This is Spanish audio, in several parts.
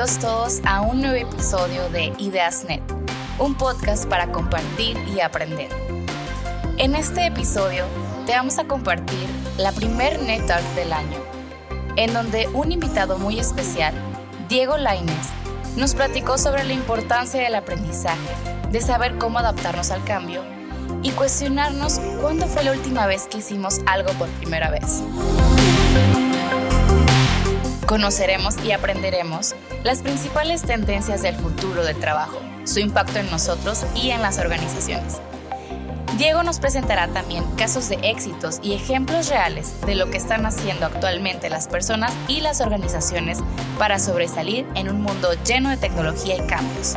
bienvenidos todos a un nuevo episodio de IdeasNet, un podcast para compartir y aprender. En este episodio te vamos a compartir la primer NetArt del año, en donde un invitado muy especial, Diego Laines, nos platicó sobre la importancia del aprendizaje, de saber cómo adaptarnos al cambio y cuestionarnos cuándo fue la última vez que hicimos algo por primera vez. Conoceremos y aprenderemos las principales tendencias del futuro del trabajo, su impacto en nosotros y en las organizaciones. Diego nos presentará también casos de éxitos y ejemplos reales de lo que están haciendo actualmente las personas y las organizaciones para sobresalir en un mundo lleno de tecnología y cambios.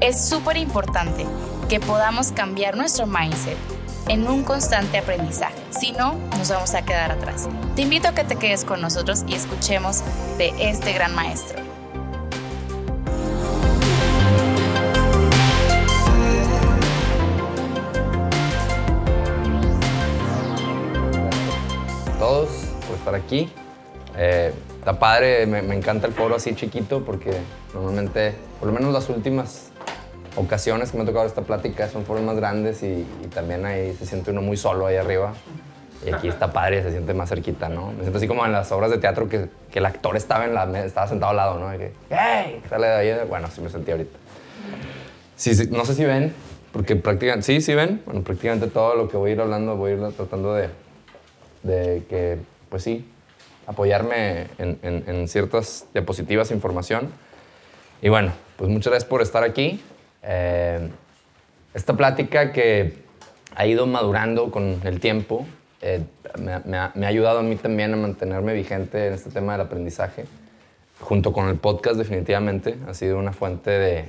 Es súper importante que podamos cambiar nuestro mindset en un constante aprendizaje. Si no, nos vamos a quedar atrás. Te invito a que te quedes con nosotros y escuchemos de este gran maestro. todos por estar aquí. Eh, está padre, me, me encanta el foro así chiquito porque normalmente, por lo menos las últimas ocasiones que me ha tocado esta plática son foros más grandes y, y también ahí se siente uno muy solo ahí arriba. Y aquí está padre, se siente más cerquita, ¿no? Me siento así como en las obras de teatro que, que el actor estaba, en la, estaba sentado al lado, ¿no? De que, ¡hey! Sale de ahí. Bueno, sí me sentí ahorita. Sí, sí, no sé si ven, porque prácticamente, sí, sí ven. Bueno, prácticamente todo lo que voy a ir hablando, voy a ir tratando de, de que, pues sí, apoyarme en, en- en ciertas diapositivas información. Y bueno, pues muchas gracias por estar aquí. Eh, esta plática que ha ido madurando con el tiempo eh, me, me ha, me ha ayudado a mí también a mantenerme vigente en este tema del aprendizaje. Junto con el podcast, definitivamente, ha sido una fuente de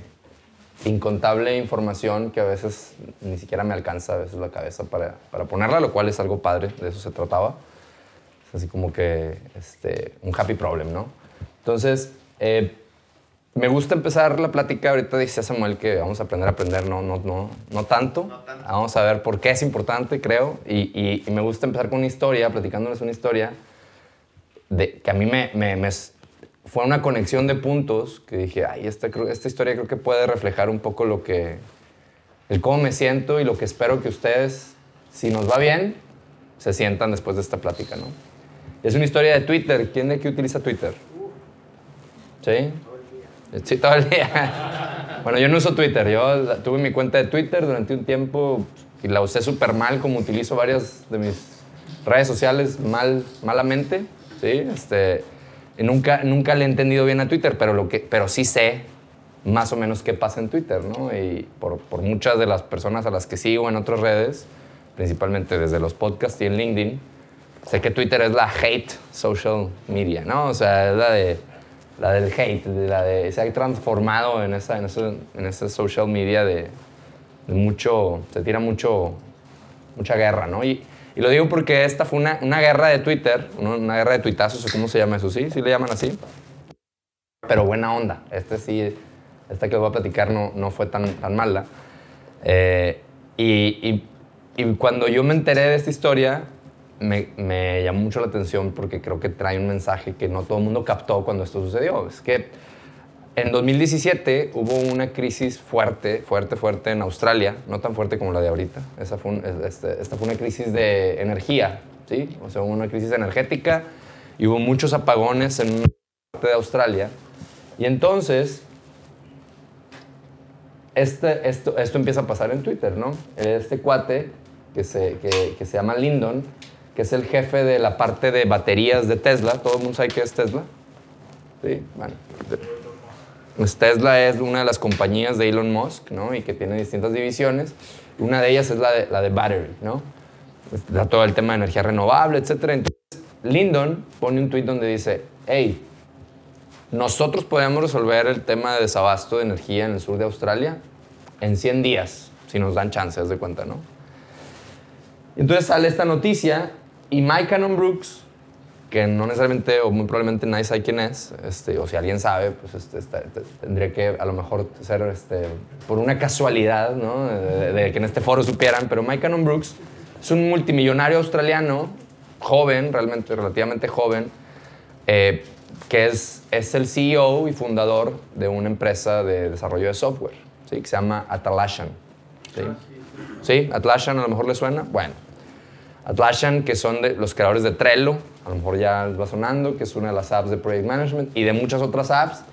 incontable información que a veces ni siquiera me alcanza a veces la cabeza para, para ponerla, lo cual es algo padre, de eso se trataba. Es así como que este, un happy problem, ¿no? Entonces, eh, me gusta empezar la plática. Ahorita dice Samuel que vamos a aprender a aprender, no, no, no, no, tanto. Vamos a ver por qué es importante, creo. Y, y- y me gusta empezar con una historia, platicándoles una historia de, que a mí me, me- me fue una conexión de puntos que dije, ay, esta, esta historia creo que puede reflejar un poco lo que, el cómo me siento y lo que espero que ustedes, si nos va bien, se sientan después de esta plática, ¿no? Es una historia de Twitter. ¿Quién de aquí utiliza Twitter? ¿Sí? Sí, todo el día. Bueno, yo no uso Twitter. Yo tuve mi cuenta de Twitter durante un tiempo y la usé súper mal, como utilizo varias de mis redes sociales mal, malamente. ¿sí? Este, nunca, nunca le he entendido bien a Twitter, pero, lo que, pero sí sé más o menos qué pasa en Twitter, ¿no? Y por, por muchas de las personas a las que sigo en otras redes, principalmente desde los podcasts y en LinkedIn, sé que Twitter es la hate social media, ¿no? O sea, es la de la del hate, de la de se ha transformado en esa en ese, en esa social media de, mucho se tira mucho mucha guerra, ¿no? Y, y lo digo porque esta fue una, una guerra de Twitter, una guerra de tuitazos, o cómo se llama eso, ¿sí? ¿Sí le llaman así? Pero buena onda. Este sí, esta que les voy a platicar no, no fue tan, tan mala. Eh, y- y cuando yo me enteré de esta historia, me, me llamó mucho la atención porque creo que trae un mensaje que no todo el mundo captó cuando esto sucedió. Es que en 2017 hubo una crisis fuerte, fuerte, fuerte en Australia, no tan fuerte como la de ahorita. Esa fue un- este- esta fue una crisis de energía, ¿sí? O sea, hubo una crisis energética y hubo muchos apagones en una parte de Australia. Y entonces, este, esto, esto empieza a pasar en Twitter, ¿no? Este cuate que se, que, que se llama Lyndon, que es el jefe de la parte de baterías de Tesla. ¿Todo el mundo sabe qué es Tesla? Sí, bueno. Pues Tesla es una de las compañías de Elon Musk, ¿no? Y que tiene distintas divisiones. Una de ellas es la de, la de battery, ¿no? Da todo el tema de energía renovable, etc. Entonces, Lyndon pone un tweet donde dice, hey, nosotros podemos resolver el tema de desabasto de energía en el sur de Australia en 100 días, si nos dan chances de cuenta, ¿no? Entonces sale esta noticia y Mike Cannon Brooks, que no necesariamente o muy probablemente nadie sabe quién es, este, o si alguien sabe, pues este, te- tendría que a lo mejor ser este, por una casualidad, ¿no? De, de que en este foro supieran, pero Mike Cannon Brooks es un multimillonario australiano, joven, realmente relativamente joven, eh, que es, es el CEO y fundador de una empresa de desarrollo de software, ¿sí? que se llama Atlassian. ¿sí? ¿Sí? Atlassian a lo mejor le suena. Bueno, Atlassian, que son los creadores de Trello, a lo mejor ya les va sonando, que es una de las apps de Project Management y de muchas otras apps.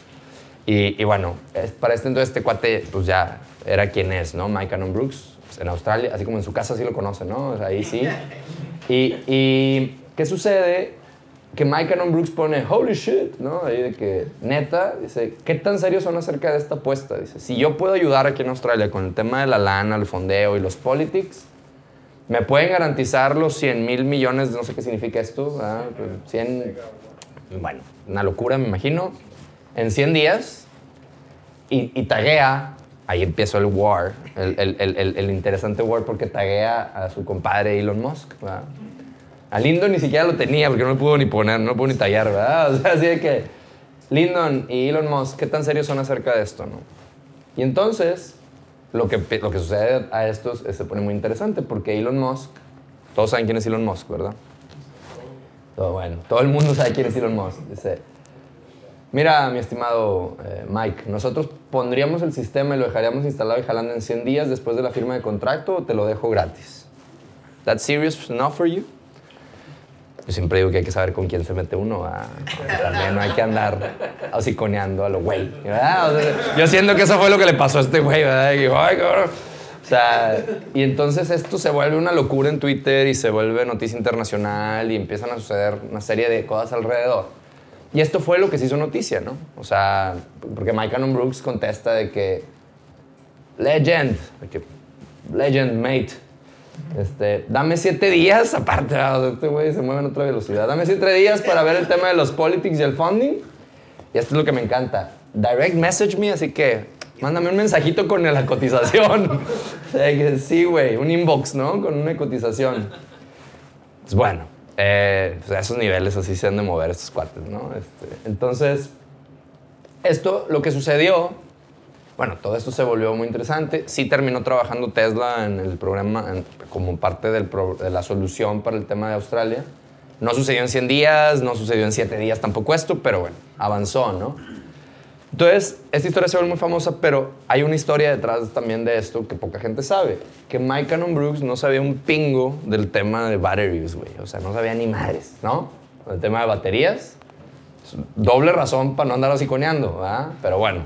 Y, y bueno, para este entonces este cuate pues ya era quien es, ¿no? Mike Cannon Brooks, pues, en Australia, así como en su casa sí lo conocen, ¿no? Ahí sí. Y, y ¿qué sucede? Que Mike Cannon Brooks pone, holy shit, ¿no? Ahí de que, neta, dice, ¿qué tan serios son acerca de esta apuesta? Dice, si yo puedo ayudar aquí en Australia con el tema de la lana, el fondeo y los politics, ¿me pueden garantizar los 100 mil millones, no sé qué significa esto, ¿verdad? 100, bueno, una locura me imagino, en 100 días, y, y taguea, ahí empezó el war, el, el, el, el, interesante war porque taguea a su compadre Elon Musk, ¿verdad? A Lyndon ni siquiera lo tenía porque no lo pudo ni poner, no lo pudo ni tallar, ¿verdad? O sea, así de que Lyndon y Elon Musk, ¿qué tan serios son acerca de esto, no? Y entonces, lo que, lo que sucede a estos se pone muy interesante porque Elon Musk, todos saben quién es Elon Musk, ¿verdad? Todo bueno, todo el mundo sabe quién es Elon Musk. Dice, mira, mi estimado eh, Mike, nosotros pondríamos el sistema y lo dejaríamos instalado y jalando en 100 días después de la firma de contrato o te lo dejo gratis. That's serious enough for you? Yo siempre digo que hay que saber con quién se mete uno. También no hay que andar hociconeando a lo güey. O sea, yo siento que eso fue lo que le pasó a este güey. ¿verdad? Y, Ay. O sea, y entonces esto se vuelve una locura en Twitter y se vuelve noticia internacional y empiezan a suceder una serie de cosas alrededor. Y esto fue lo que se hizo noticia, ¿no? O sea, porque Mike Cannon Brooks contesta de que legend, que legend mate, este, dame siete días, aparte, este güey se mueve en otra velocidad. Dame siete días para ver el tema de los politics y el funding. Y esto es lo que me encanta. Direct message me, así que mándame un mensajito con la cotización. o sea, sí, güey, un inbox, ¿no? Con una cotización. Pues bueno, eh, pues a esos niveles así se han de mover estos cuates, ¿no? Este, entonces, esto, lo que sucedió bueno, todo esto se volvió muy interesante. Sí terminó trabajando Tesla en el programa en, como parte del pro, de la solución para el tema de Australia. No sucedió en 100 días, no sucedió en 7 días tampoco esto, pero bueno, avanzó, ¿no? Entonces, esta historia se vuelve muy famosa, pero hay una historia detrás también de esto que poca gente sabe. Que Mike Cannon Brooks no sabía un pingo del tema de batteries, güey. O sea, no sabía ni madres, ¿no? El tema de baterías. Doble razón para no andar hociconeando, ¿verdad? Pero bueno,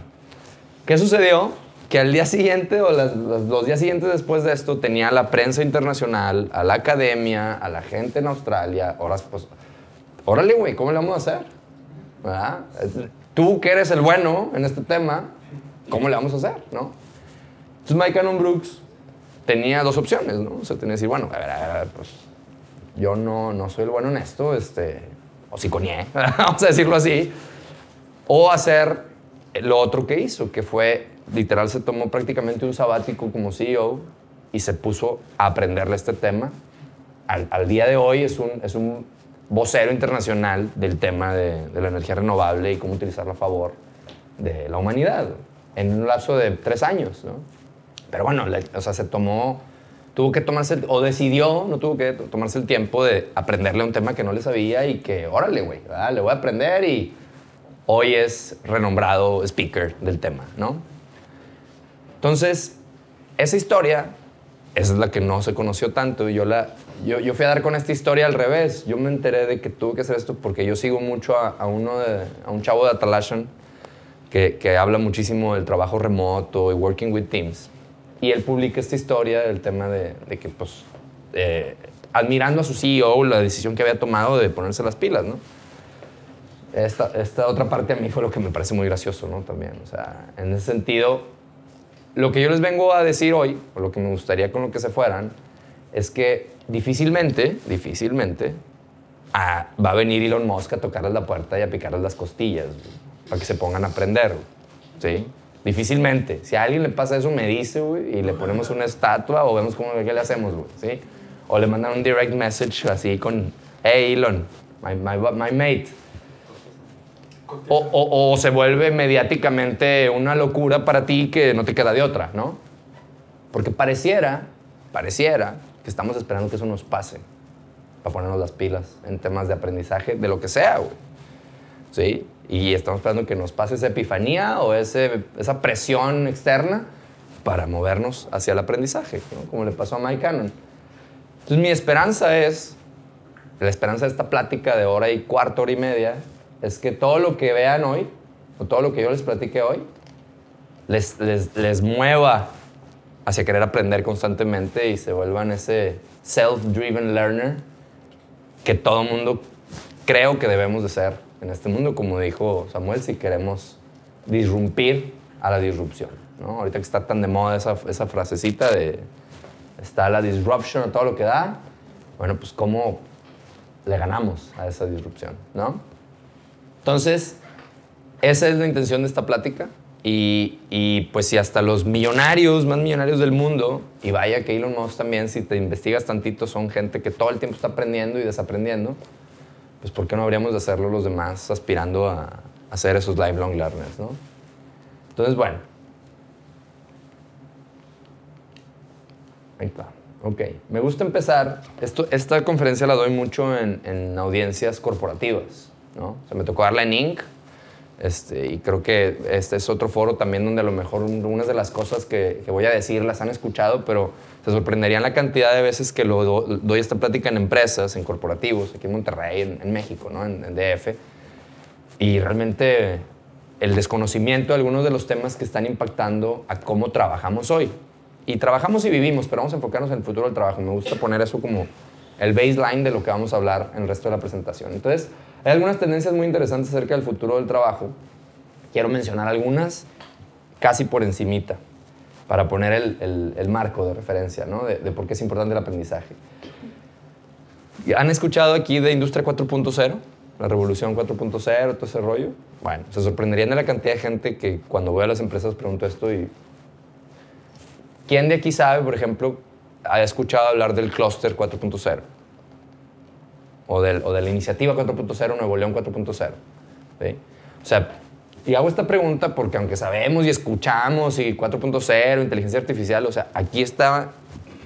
¿Qué sucedió? Que al día siguiente o las, los, los días siguientes después de esto tenía a la prensa internacional, a la academia, a la gente en Australia, horas pues, órale, güey, ¿cómo le vamos a hacer? ¿Verdad? Tú que eres el bueno en este tema, ¿cómo le vamos a hacer? ¿no? Entonces Mike Cannon Brooks tenía dos opciones, ¿no? O sea, tenía que decir, bueno, a ver, a ver, pues yo no, no soy el bueno en esto, este, o psiconeé, vamos a decirlo así, o hacer lo otro que hizo, que fue, literal, se tomó prácticamente un sabático como CEO y se puso a aprenderle este tema. Al, día de hoy es un, es un vocero internacional del tema de, de, la energía renovable y cómo utilizarla a favor de la humanidad en un lapso de tres años. ¿no? Pero bueno, le, o sea, se tomó, tuvo que tomarse, o decidió, no tuvo que tomarse el tiempo de aprenderle un tema que no le sabía y que, órale, güey, le voy a aprender y hoy es renombrado speaker del tema, ¿no? Entonces, esa historia, esa es la que no se conoció tanto. Yo, la, yo, yo, fui a dar con esta historia al revés. Yo me enteré de que tuve que hacer esto porque yo sigo mucho a, uno a un chavo de Atalashan que, que habla muchísimo del trabajo remoto y working with teams. Y él publica esta historia del tema de, de que, pues, eh, admirando a su CEO, la decisión que había tomado de ponerse las pilas, ¿no? Esta, esta, otra parte a mí fue lo que me parece muy gracioso, ¿no? También, o sea, en ese sentido, lo que yo les vengo a decir hoy, o lo que me gustaría con lo que se fueran, es que difícilmente, difícilmente, a, va a venir Elon Musk a tocarles la puerta y a picarles las costillas, para que se pongan a aprender, ¿sí? Difícilmente. Si a alguien le pasa eso, me dice, güey, y le ponemos una estatua o vemos cómo, qué le hacemos, güey, ¿sí? O le mandan un direct message así con, hey, Elon, my, my, my mate, o, se vuelve mediáticamente una locura para ti que no te queda de otra, ¿no? Porque pareciera, pareciera que estamos esperando que eso nos pase para ponernos las pilas en temas de aprendizaje, de lo que sea, güey. ¿Sí? y estamos esperando que nos pase esa epifanía o esa presión externa para movernos hacia el aprendizaje, ¿no? como le pasó a Mike Cannon. Entonces mi esperanza es, la esperanza de esta plática de hora y cuarto, hora y media, es que todo lo que vean hoy, o todo lo que yo les platique hoy, les, les, les mueva hacia querer aprender constantemente y se vuelvan ese self-driven learner que todo mundo creo que debemos de ser en este mundo, como dijo Samuel, si queremos disrumpir a la disrupción. ¿no? Ahorita que está tan de moda esa, esa frasecita de está la disruption a todo lo que da, bueno, pues cómo le ganamos a esa disrupción, ¿no? Entonces, esa es la intención de esta plática. Y, pues si hasta los millonarios, más millonarios del mundo, y vaya que Elon Musk también, si te investigas tantito, son gente que todo el tiempo está aprendiendo y desaprendiendo, pues ¿por qué no habríamos de hacerlo los demás aspirando a, ser esos lifelong learners, ¿no? Entonces, bueno. Ahí está. Ok. Me gusta empezar. Esto, esta conferencia la doy mucho en audiencias corporativas, ¿no? O sea, me tocó darla en Inc., este, y creo que este es otro foro también donde a lo mejor unas de las cosas que, que voy a decir las han escuchado, pero se sorprenderían la cantidad de veces que lo do, doy esta plática en empresas, en corporativos, aquí en Monterrey, en, en México, ¿no? en, en DF. Y realmente el desconocimiento de algunos de los temas que están impactando a cómo trabajamos hoy. Y trabajamos y vivimos, pero vamos a enfocarnos en el futuro del trabajo. Me gusta poner eso como el baseline de lo que vamos a hablar en el resto de la presentación. Entonces, hay algunas tendencias muy interesantes acerca del futuro del trabajo. Quiero mencionar algunas casi por encimita para poner el, el, el marco de referencia ¿no? de, de, por qué es importante el aprendizaje. ¿Han escuchado aquí de Industria 4.0? La revolución 4.0, todo ese rollo. Bueno, se sorprenderían de la cantidad de gente que cuando voy a las empresas pregunto esto y... ¿Quién de aquí sabe, por ejemplo, ha escuchado hablar del Cluster 4.0? O, del, o de la iniciativa 4.0, Nuevo León 4.0. ¿sí? O sea, y hago esta pregunta porque aunque sabemos y escuchamos y 4.0, inteligencia artificial, o sea, aquí está,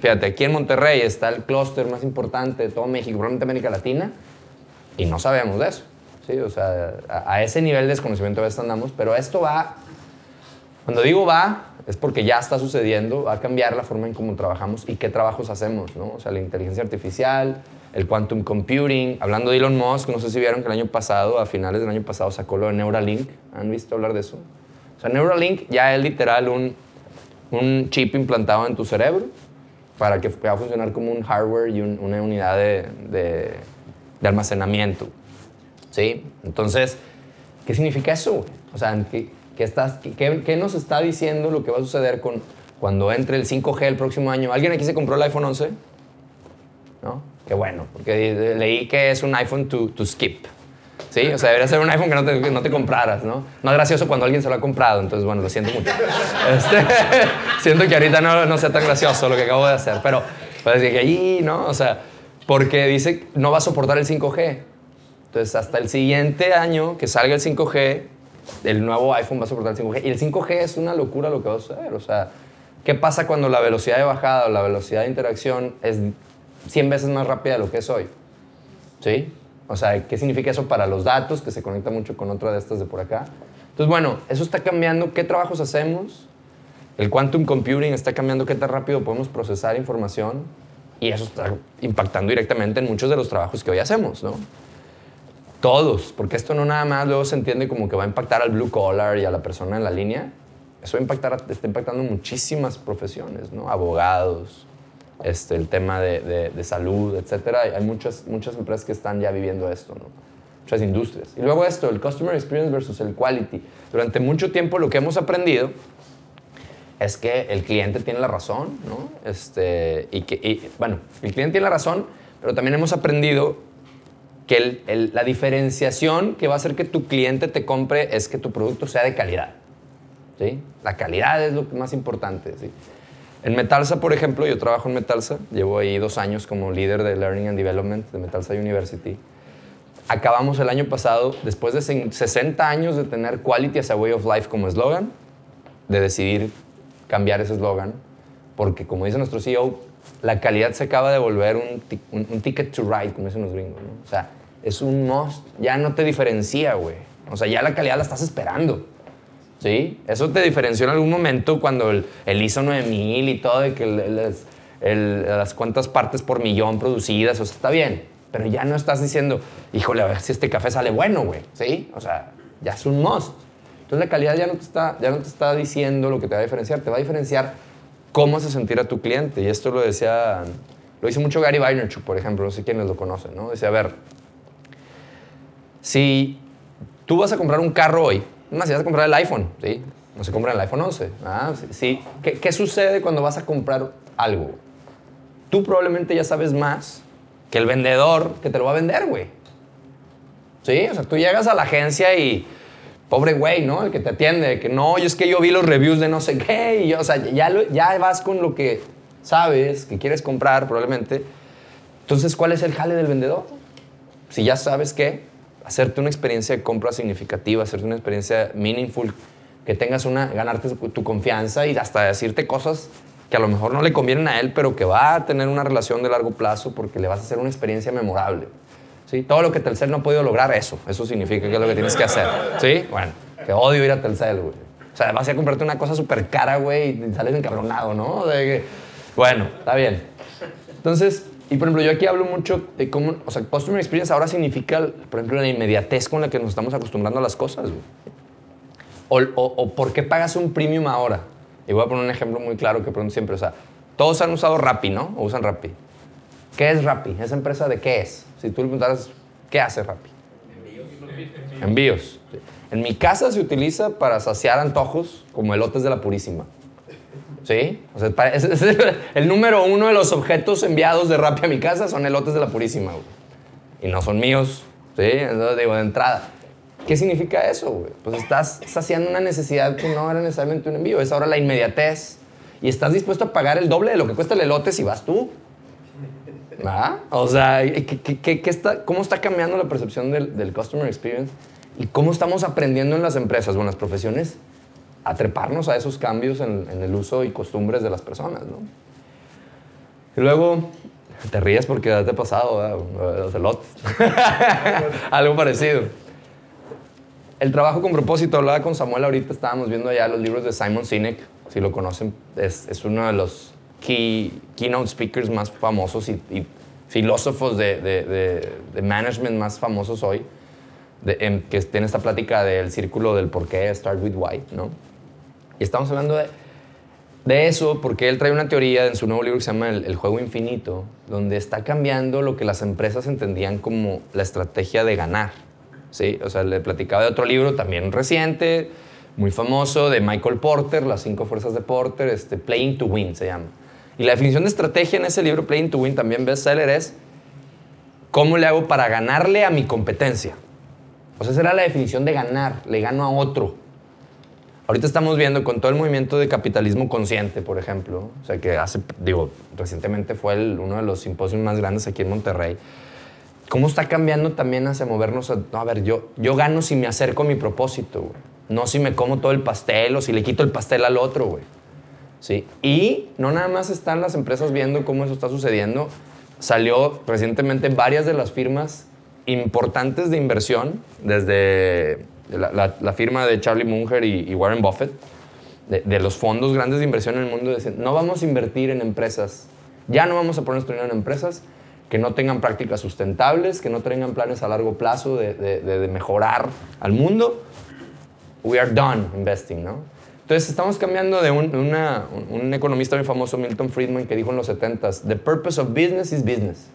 fíjate, aquí en Monterrey está el clúster más importante de todo México, probablemente América Latina, y no sabemos de eso. ¿sí? O sea, a, a ese nivel de desconocimiento a veces andamos, pero esto va, cuando digo va, es porque ya está sucediendo, va a cambiar la forma en cómo trabajamos y qué trabajos hacemos, ¿no? O sea, la inteligencia artificial, el quantum computing. Hablando de Elon Musk, no sé si vieron que el año pasado, a finales del año pasado, sacó lo de Neuralink. ¿Han visto hablar de eso? O sea, Neuralink ya es literal un, un chip implantado en tu cerebro para que pueda funcionar como un hardware y un, una unidad de, de, de, almacenamiento. ¿Sí? Entonces, ¿qué significa eso? O sea, ¿qué, qué, estás, qué, ¿qué nos está diciendo lo que va a suceder con, cuando entre el 5G el próximo año? ¿Alguien aquí se compró el iPhone 11? ¿No? Qué bueno, porque leí que es un iPhone to, to skip. ¿Sí? O sea, debería ser un iPhone que no te, que no te compraras, ¿no? No es gracioso cuando alguien se lo ha comprado, entonces, bueno, lo siento mucho. Este, siento que ahorita no, no sea tan gracioso lo que acabo de hacer, pero pues que ahí, ¿no? O sea, porque dice no va a soportar el 5G. Entonces, hasta el siguiente año que salga el 5G, el nuevo iPhone va a soportar el 5G. Y el 5G es una locura lo que va a suceder. O sea, ¿qué pasa cuando la velocidad de bajada o la velocidad de interacción es 100 veces más rápida de lo que es hoy. ¿Sí? O sea, ¿qué significa eso para los datos? Que se conecta mucho con otra de estas de por acá. Entonces, bueno, eso está cambiando qué trabajos hacemos. El quantum computing está cambiando qué tan rápido podemos procesar información. Y eso está impactando directamente en muchos de los trabajos que hoy hacemos, ¿no? Todos, porque esto no nada más luego se entiende como que va a impactar al blue collar y a la persona en la línea. Eso va está impactando muchísimas profesiones, ¿no? Abogados, este, el tema de, salud, etcétera. Hay muchas, muchas empresas que están ya viviendo esto, ¿no? muchas industrias. Y luego esto, el customer experience versus el quality. Durante mucho tiempo lo que hemos aprendido es que el cliente tiene la razón, ¿no? Este, y que, bueno, el cliente tiene la razón, pero también hemos aprendido que la diferenciación que va a hacer que tu cliente te compre es que tu producto sea de calidad. ¿sí? La calidad es lo más importante. ¿sí? En Metalsa, por ejemplo, yo trabajo en Metalsa, llevo ahí dos años como líder de Learning and Development de Metalsa University. Acabamos el año pasado, después de 60 años de tener Quality as a Way of Life como eslogan, de decidir cambiar ese eslogan, porque como dice nuestro CEO, la calidad se acaba de volver un, un, un ticket to ride, como dicen los gringos. ¿no? O sea, es un must, ya no te diferencia, güey. O sea, ya la calidad la estás esperando. ¿Sí? Eso te diferenció en algún momento cuando el, el ISO 9000 y todo, de que las cuantas partes por millón producidas, o sea, está bien. Pero ya no estás diciendo, híjole, a ver si este café sale bueno, güey. ¿Sí? O sea, ya es un must. Entonces la calidad ya no, te está, ya no te está diciendo lo que te va a diferenciar, te va a diferenciar cómo hace sentir a tu cliente. Y esto lo decía, lo dice mucho Gary Vaynerchuk, por ejemplo, no sé quiénes lo conocen, ¿no? Decía, a ver, si tú vas a comprar un carro hoy, más si vas a comprar el iPhone, ¿sí? No se compra el iPhone 11. ¿ah? Sí. ¿Qué, ¿Qué sucede cuando vas a comprar algo? Tú probablemente ya sabes más que el vendedor que te lo va a vender, güey. Sí, o sea, tú llegas a la agencia y pobre güey, ¿no? El que te atiende, que no, yo es que yo vi los reviews de no sé qué, y yo, o sea, ya, ya vas con lo que sabes, que quieres comprar probablemente. Entonces, ¿cuál es el jale del vendedor? Si ya sabes qué, hacerte una experiencia de compra significativa, hacerte una experiencia meaningful, que tengas una, ganarte tu confianza y hasta decirte cosas que a lo mejor no le convienen a él, pero que va a tener una relación de largo plazo porque le vas a hacer una experiencia memorable. ¿Sí? Todo lo que Telcel no ha podido lograr, eso. Eso significa que es lo que tienes que hacer. ¿Sí? Bueno, que odio ir a Telcel, güey. O sea, vas a comprarte una cosa súper cara, güey, y sales encabronado, ¿no? Bueno, está bien. Entonces, y por ejemplo, yo aquí hablo mucho de cómo, o sea, Customer Experience ahora significa, por ejemplo, la inmediatez con la que nos estamos acostumbrando a las cosas, güey. O, o, por qué pagas un premium ahora. Y voy a poner un ejemplo muy claro que pregunto siempre, o sea, todos han usado Rappi, ¿no? O usan Rappi. ¿Qué es Rappi? ¿Esa empresa de qué es? Si tú le preguntaras, ¿qué hace Rappi? Envíos. Envíos. En mi casa se utiliza para saciar antojos como elotes de la Purísima. ¿Sí? O sea, el número uno de los objetos enviados de Rappi a mi casa son elotes de la Purísima, güey. Y no son míos, ¿sí? Entonces digo, de entrada. ¿Qué significa eso, güey? Pues estás saciando una necesidad que no era necesariamente un envío, es ahora la inmediatez. Y estás dispuesto a pagar el doble de lo que cuesta el elote si vas tú. ¿Ah? O sea, ¿qué, está, ¿cómo está cambiando la percepción del, del, customer experience? ¿Y cómo estamos aprendiendo en las empresas o en las profesiones a treparnos a esos cambios en, el uso y costumbres de las personas, ¿no? Y luego, te ríes porque te ha pasado, los elotes. Algo parecido. El trabajo con propósito, hablaba con Samuel ahorita, estábamos viendo allá los libros de Simon Sinek, si lo conocen, es, es uno de los key, keynote speakers más famosos y, filósofos de, de, de, management más famosos hoy, que tiene esta plática del círculo del por qué, Start with Why, ¿no? Y estamos hablando de, eso porque él trae una teoría en su nuevo libro que se llama el, el, Juego Infinito, donde está cambiando lo que las empresas entendían como la estrategia de ganar. ¿sí? O sea, le platicaba de otro libro también reciente, muy famoso, de Michael Porter, Las cinco fuerzas de Porter, este, Playing to Win se llama. Y la definición de estrategia en ese libro, Playing to Win, también bestseller, es cómo le hago para ganarle a mi competencia. O sea, esa era la definición de ganar, le gano a otro. Ahorita estamos viendo con todo el movimiento de capitalismo consciente, por ejemplo, o sea, que hace, digo, recientemente fue uno de los simposios más grandes aquí en Monterrey, cómo está cambiando también hacia movernos a, a ver, yo, yo gano si me acerco a mi propósito, no si me como todo el pastel o si le quito el pastel al otro, güey. ¿sí? Y no nada más están las empresas viendo cómo eso está sucediendo. Salió recientemente varias de las firmas importantes de inversión, desde la, firma de Charlie Munger y, Warren Buffett, de, los fondos grandes de inversión en el mundo, dicen, no vamos a invertir en empresas, ya no vamos a poner nuestro dinero en empresas que no tengan prácticas sustentables, que no tengan planes a largo plazo de, de mejorar al mundo. We are done investing, ¿no? Entonces estamos cambiando de un, un economista muy famoso, Milton Friedman, que dijo en los 70s, the purpose of business is business.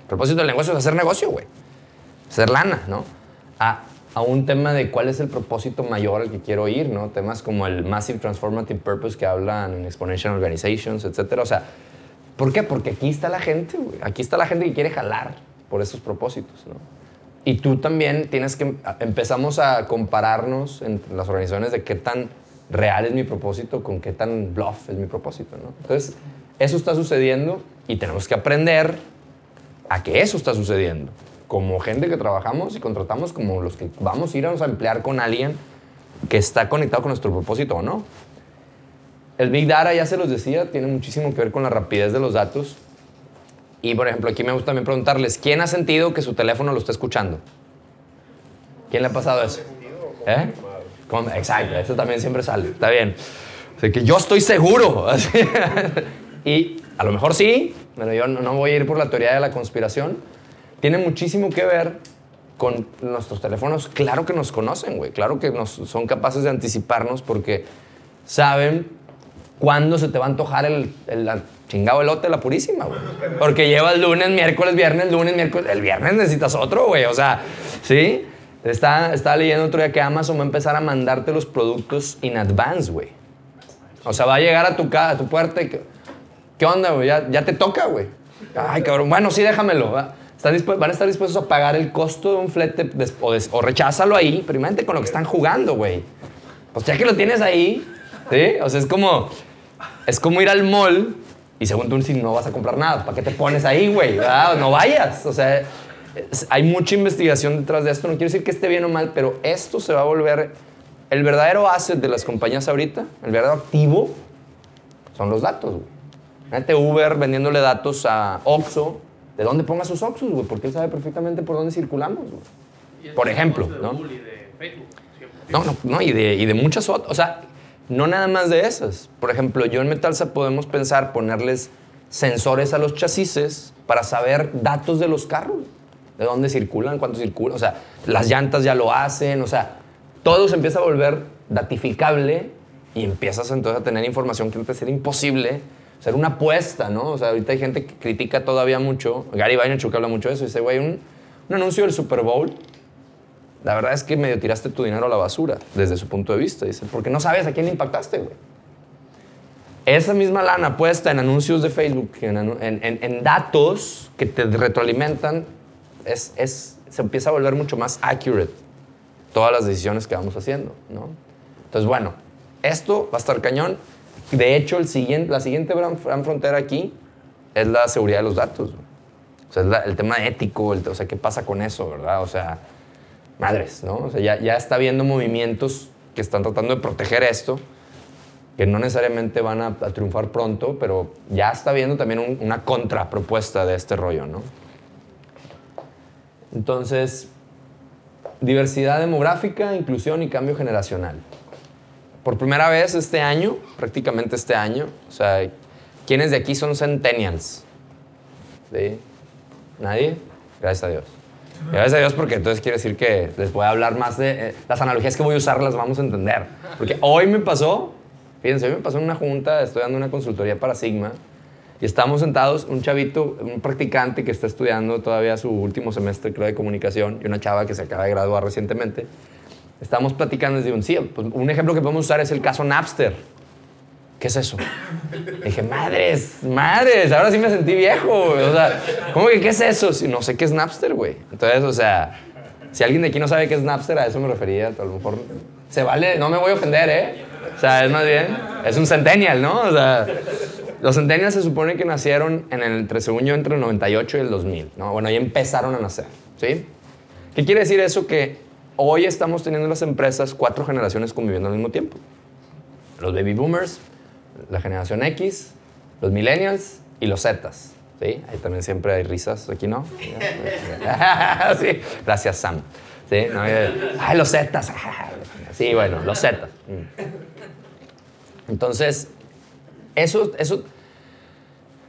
El propósito del negocio es hacer negocio, güey. Hacer lana, ¿no? A, a, un tema de cuál es el propósito mayor al que quiero ir, ¿no? Temas como el Massive Transformative Purpose que hablan en Exponential Organizations, etcétera. O sea, ¿por qué? Porque aquí está la gente, güey. Aquí está la gente que quiere jalar por esos propósitos, ¿no? Y tú también tienes que, empezamos a compararnos en las organizaciones de qué tan real es mi propósito con qué tan bluff es mi propósito, ¿no? Entonces, eso está sucediendo y tenemos que aprender a que eso está sucediendo. Como gente que trabajamos y contratamos, como los que vamos a ir a emplear con alguien que está conectado con nuestro propósito o no. El Big Data, ya se los decía, tiene muchísimo que ver con la rapidez de los datos y, por ejemplo, aquí me gusta también preguntarles, ¿quién ha sentido que su teléfono lo está escuchando? ¿Quién le ha pasado eso? ¿Eh? Exacto, eso también siempre sale. Está bien. Sea, que yo estoy seguro. así. y a lo mejor sí, pero yo no voy a ir por la teoría de la conspiración. Tiene muchísimo que ver con nuestros teléfonos. Claro que nos conocen, güey. Claro que nos, son capaces de anticiparnos porque saben cuándo se te va a antojar el, el chingado elote de la purísima, güey. Porque llevas lunes, miércoles, viernes, lunes, miércoles. El viernes necesitas otro, güey. O sea, ¿sí? Está, estaba leyendo otro día que Amazon va a empezar a mandarte los productos in advance, güey. O sea, va a llegar a tu, ca- a tu puerta y ¿qué onda, güey? Ya, ya te toca, güey. Ay, cabrón. Bueno, sí, déjamelo. ¿va? Están van a estar dispuestos a pagar el costo de un flete o, o recházalo ahí, pero imagínate con lo que están jugando, güey. Pues ya que lo tienes ahí, ¿sí? O sea, es como, es como ir al mall y según tú si no vas a comprar nada, ¿para qué te pones ahí, güey? ¿verdad? No vayas. O sea, es- hay mucha investigación detrás de esto. No quiero decir que esté bien o mal, pero esto se va a volver el verdadero asset de las compañías ahorita, el verdadero activo, son los datos, güey. Uber vendiéndole datos a Oxxo, de dónde ponga sus Oxxos, güey, porque él sabe perfectamente por dónde circulamos, güey. Por ejemplo, de ¿no? Google y de Facebook, 100%. No, no, no, y de, y de muchas otras. O sea, no nada más de esas. Por ejemplo, yo en Metalsa podemos pensar ponerles sensores a los chasis para saber datos de los carros. De dónde circulan, cuánto circulan. O sea, las llantas ya lo hacen. O sea, todo se empieza a volver datificable y empiezas entonces a tener información que antes era imposible. Ser una apuesta, ¿no? O sea, ahorita hay gente que critica todavía mucho. Gary Vaynerchuk habla mucho de eso. Dice, güey, un, un anuncio del Super Bowl la verdad es que medio tiraste tu dinero a la basura, desde su punto de vista. Dice, porque no sabes a quién le impactaste, güey. Esa misma lana puesta en anuncios de Facebook, en, en- datos que te retroalimentan, es, es- se empieza a volver mucho más accurate todas las decisiones que vamos haciendo, ¿no? Entonces, bueno, esto va a estar cañón. De hecho, el siguiente, la siguiente gran, frontera aquí es la seguridad de los datos. O sea, el tema ético, el- o sea, ¿qué pasa con eso, verdad? O sea, madres, ¿no? O sea, ya, está habiendo movimientos que están tratando de proteger esto, que no necesariamente van a, triunfar pronto, pero ya está habiendo también un- una contrapropuesta de este rollo, ¿no? Entonces, diversidad demográfica, inclusión y cambio generacional. Por primera vez este año, prácticamente este año, o sea, ¿quiénes de aquí son centennials? ¿Sí? ¿Nadie? Gracias a Dios. Gracias a Dios porque entonces quiere decir que les voy a hablar más de... eh, las analogías que voy a usar las vamos a entender. Porque hoy me pasó, fíjense, hoy me pasó en una junta, estoy dando una consultoría para Sigma, y estamos sentados, un chavito, un practicante que está estudiando todavía su último semestre, creo, de comunicación, y una chava que se acaba de graduar recientemente. Estamos platicando desde un sí, pues, un ejemplo que podemos usar es el caso Napster. ¿Qué es eso? Dije, madres, madres, ahora sí me sentí viejo. O sea, ¿cómo que qué es eso? Si no sé qué es Napster, güey. Entonces, o sea, si alguien de aquí no sabe qué es Napster, a eso me refería. A lo mejor se vale, no me voy a ofender, ¿eh? O sea, es más bien, es un centennial, ¿no? O sea, los centennials se supone que nacieron en el, entre, según yo, entre el 98 y el 2000, ¿no? Bueno, ahí empezaron a nacer, ¿sí? ¿Qué quiere decir eso? Que hoy estamos teniendo en las empresas cuatro generaciones conviviendo al mismo tiempo. Los baby boomers, la generación X, los millennials y los Zetas. ¿Sí? Ahí también siempre hay risas, aquí no. sí. Gracias, Sam. ¿Sí? No, eh, Ay, los Zetas. Sí, bueno, los Zetas. Mm. Entonces, eso, eso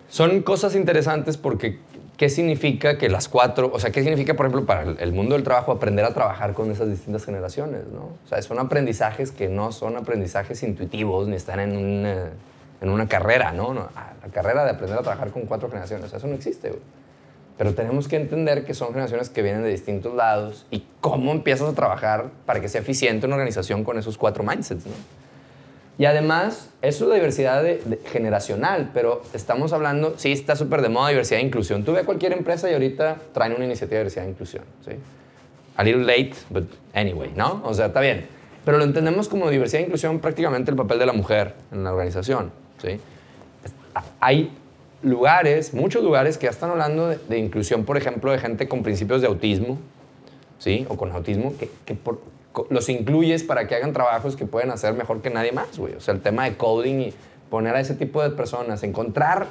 son cosas interesantes porque ¿qué significa que las cuatro, o sea, qué significa, por ejemplo, para el- mundo del trabajo aprender a trabajar con esas distintas generaciones, ¿no? O sea, son aprendizajes que no son aprendizajes intuitivos ni están en una, en una carrera, ¿no? La carrera de aprender a trabajar con cuatro generaciones, o sea, eso no existe, güey. Pero tenemos que entender que son generaciones que vienen de distintos lados y cómo empiezas a trabajar para que sea eficiente una organización con esos cuatro mindsets, ¿no? Y además, es la diversidad de- de- generacional, pero estamos hablando, sí, está súper de moda diversidad e inclusión. Tú ve a cualquier empresa y ahorita traen una iniciativa de diversidad e inclusión, ¿sí? A little late, but anyway, ¿no? O sea, está bien. Pero lo entendemos como diversidad e inclusión prácticamente el papel de la mujer en la organización, ¿sí? Hay lugares, muchos lugares que ya están hablando de, de inclusión, por ejemplo, de gente con principios de autismo, ¿sí? O con autismo, que, que por- los incluyes para que hagan trabajos que pueden hacer mejor que nadie más, güey. O sea, el tema de coding y poner a ese tipo de personas, encontrar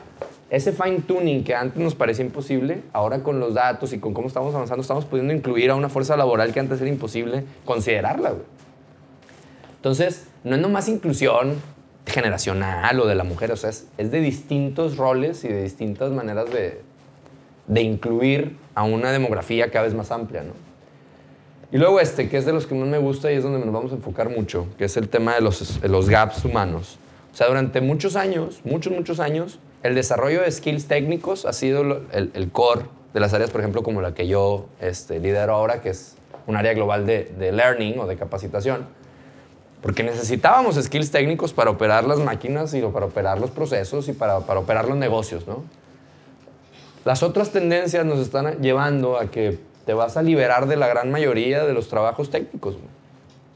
ese fine tuning que antes nos parecía imposible, ahora con los datos y con cómo estamos avanzando, estamos pudiendo incluir a una fuerza laboral que antes era imposible considerarla, güey. Entonces, no es nomás inclusión generacional o de la mujer, o sea, es, es de distintos roles y de distintas maneras de, de incluir a una demografía cada vez más amplia, ¿no? Y luego este, que es de los que más me gusta y es donde nos vamos a enfocar mucho, que es el tema de los, los gaps humanos. O sea, durante muchos años, muchos, muchos años, el desarrollo de skills técnicos ha sido el, el core de las áreas, por ejemplo, como la que yo este, lidero ahora, que es un área global de, de learning o de capacitación. Porque necesitábamos skills técnicos para operar las máquinas y para operar los procesos y para, para operar los negocios, ¿no? Las otras tendencias nos están llevando a que te vas a liberar de la gran mayoría de los trabajos técnicos.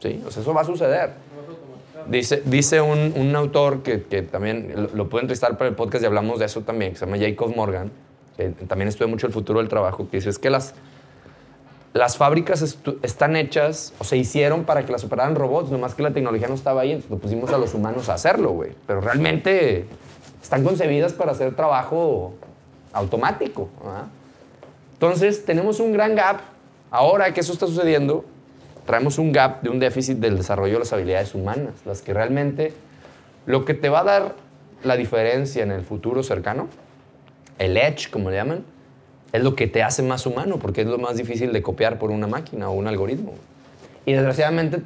¿Sí? O sea, eso va a suceder. Dice, dice un, un autor que, que también lo, lo pueden entrevistar para el podcast y hablamos de eso también, que se llama Jacob Morgan, que también estudia mucho el futuro del trabajo, que dice es que las, las fábricas están hechas o se hicieron para que las operaran robots, nomás que la tecnología no estaba ahí, entonces lo pusimos a los humanos a hacerlo, güey. Pero realmente están concebidas para hacer trabajo automático. ¿verdad? Entonces, tenemos un gran gap. Ahora que eso está sucediendo, traemos un gap de un déficit del desarrollo de las habilidades humanas, las que realmente lo que te va a dar la diferencia en el futuro cercano, el edge, como le llaman, es lo que te hace más humano, porque es lo más difícil de copiar por una máquina o un algoritmo. Y desgraciadamente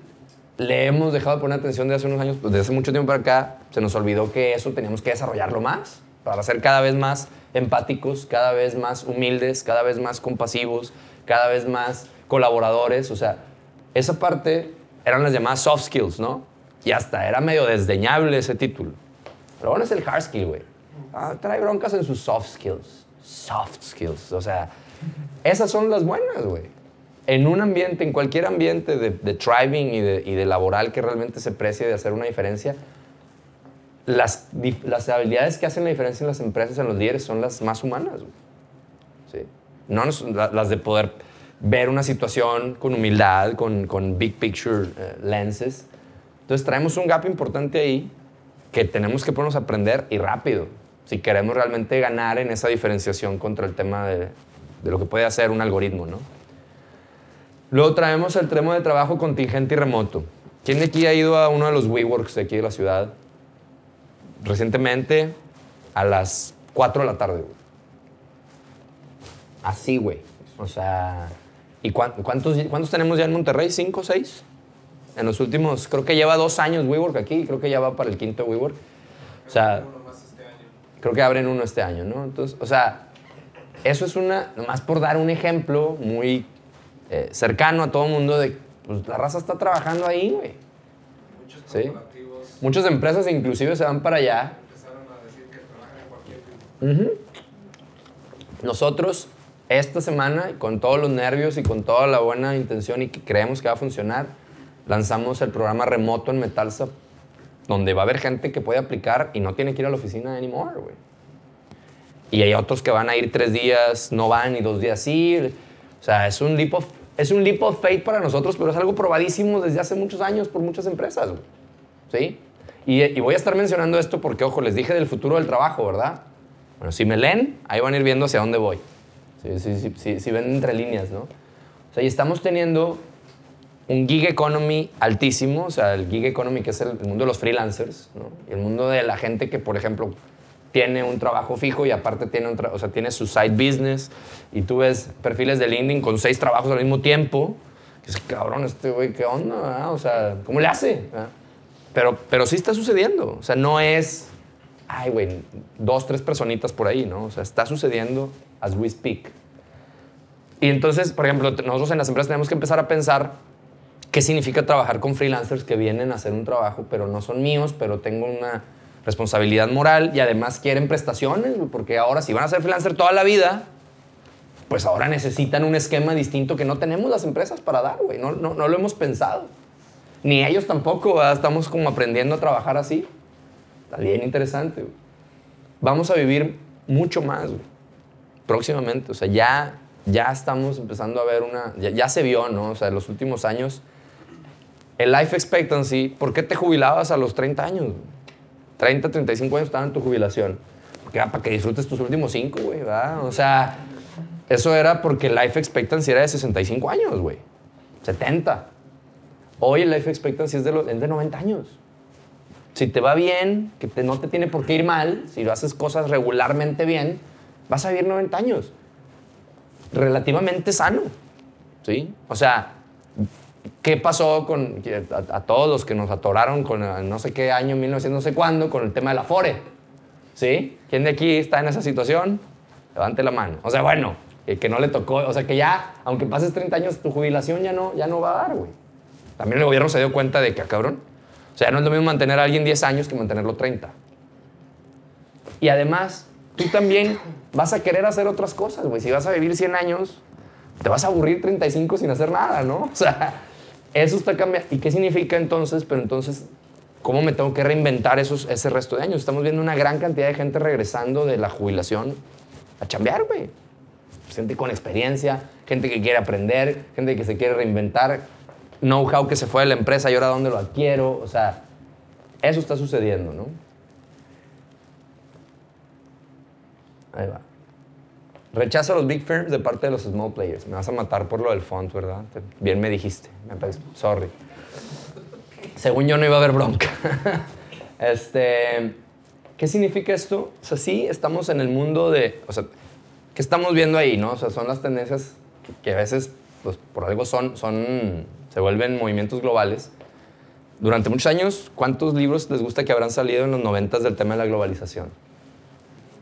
le hemos dejado de poner atención de hace unos años, pues, desde hace mucho tiempo para acá, se nos olvidó que eso teníamos que desarrollarlo más, para ser cada vez más empáticos, cada vez más humildes, cada vez más compasivos, cada vez más colaboradores. O sea, esa parte eran las llamadas soft skills, ¿no? Y hasta era medio desdeñable ese título. Pero bueno, es el hard skill, güey. Ah, trae broncas en sus soft skills. Soft skills. O sea, esas son las buenas, güey. En un ambiente, en cualquier ambiente de, de thriving y de, y de laboral que realmente se precie de hacer una diferencia, las, las habilidades que hacen la diferencia en las empresas, en los líderes, son las más humanas. Sí. No las de poder ver una situación con humildad, con, con big picture eh, lenses. Entonces traemos un gap importante ahí que tenemos que ponernos a aprender y rápido, si queremos realmente ganar en esa diferenciación contra el tema de, de lo que puede hacer un algoritmo, ¿no? Luego traemos el tema de trabajo contingente y remoto. ¿Quién de aquí ha ido a uno de los WeWorks de aquí de la ciudad? Recientemente, a las 4 de la tarde, güey. Así, güey. O sea, ¿y cuán- cuántos, cuántos tenemos ya en Monterrey? ¿Cinco seis? En los últimos, creo que lleva dos años WeWork aquí, creo que ya va para el quinto WeWork. O sea, creo que abren uno este año, ¿no? Entonces, o sea, eso es una, nomás por dar un ejemplo muy eh, cercano a todo el mundo de, pues la raza está trabajando ahí, güey. Muchos Sí. Muchas empresas inclusive se van para allá empezaron a decir que trabajan en cualquier tipo. Nosotros, esta semana, con todos los nervios y con toda la buena intención y que creemos que va a funcionar, lanzamos el programa remoto en Metalsa, donde va a haber gente que puede aplicar y no tiene que ir a la oficina anymore, güey. Y hay otros que van a ir tres días, no van y dos días sí. O sea, es un leap of, es un leap of faith para nosotros, pero es algo probadísimo desde hace muchos años por muchas empresas. ¿Sí? Y, y voy a estar mencionando esto porque, ojo, les dije del futuro del trabajo, ¿verdad? Bueno, si me leen, ahí van a ir viendo hacia dónde voy. Si sí, sí ven entre líneas, ¿no? O sea, y estamos teniendo un gig economy altísimo, o sea, el gig economy que es el, el mundo de los freelancers, ¿no? Y el mundo de la gente que, por ejemplo, tiene un trabajo fijo y aparte tiene, un o sea, tiene su side business y tú ves perfiles de LinkedIn con seis trabajos al mismo tiempo, que es cabrón, este güey, ¿qué onda? verdad? O sea, ¿cómo le hace? verdad? Pero, pero sí está sucediendo, o sea, no es, ay, güey, dos, tres personitas por ahí, ¿no? O sea, está sucediendo as we speak. Y entonces, por ejemplo, nosotros en las empresas tenemos que empezar a pensar qué significa trabajar con freelancers que vienen a hacer un trabajo, pero no son míos, pero tengo una responsabilidad moral y además quieren prestaciones, porque ahora si van a ser freelancer toda la vida, pues ahora necesitan un esquema distinto que no tenemos las empresas para dar, güey. No, no, no lo hemos pensado. Ni ellos tampoco, estamos como aprendiendo a trabajar así. Está bien interesante. Vamos a vivir mucho más, güey próximamente. O sea, ya, ya estamos empezando a ver una. Ya, se vio, ¿no? O sea, en los últimos años. El life expectancy, ¿por qué te jubilabas a los 30 años? güey? 30, 35 años estaba en tu jubilación. porque para que disfrutes tus últimos cinco, güey, ¿verdad? O sea, eso era porque life expectancy era de 65 años, güey. 70. Hoy el life expectancy es de, los- es de 90 años. Si te va bien, que te- no te tiene por qué ir mal, si lo haces cosas regularmente bien, vas a vivir 90 años. Relativamente sano, ¿sí? O sea, ¿qué pasó con que a, a todos los que nos atoraron con no sé qué año, 1900 no sé cuándo, con el tema de la FORE? ¿Sí? ¿Quién de aquí está en esa situación? Levante la mano. O sea, bueno, el que no le tocó, o sea, que ya, aunque pases 30 años, tu jubilación ya no, ya no va a dar, güey. También el gobierno se dio cuenta de que, ah, cabrón, o sea, no es lo mismo mantener a alguien 10 años que mantenerlo 30. Y además, tú también vas a querer hacer otras cosas, güey. Si vas a vivir 100 años, te vas a aburrir 35 sin hacer nada, ¿no? O sea, eso está cambiando. ¿Y qué significa entonces? Pero entonces, ¿cómo me tengo que reinventar esos, ese resto de años? Estamos viendo una gran cantidad de gente regresando de la jubilación a chambear, güey. Gente con experiencia, gente que quiere aprender, gente que se quiere reinventar, know-how que se fue de la empresa y ahora dónde lo adquiero. O sea, eso está sucediendo, ¿no? Ahí va. Rechazo a los big firms de parte de los small players. Me vas a matar por lo del font, ¿verdad? Bien me dijiste. Sorry. Según yo no iba a haber bronca. este, ¿Qué significa esto? O sea, sí estamos en el mundo de... O sea, ¿qué estamos viendo ahí, no? O sea, son las tendencias que, que a veces, pues, por algo son, son... Se vuelven movimientos globales. Durante muchos años, ¿cuántos libros les gusta que habrán salido en los noventas del tema de la globalización?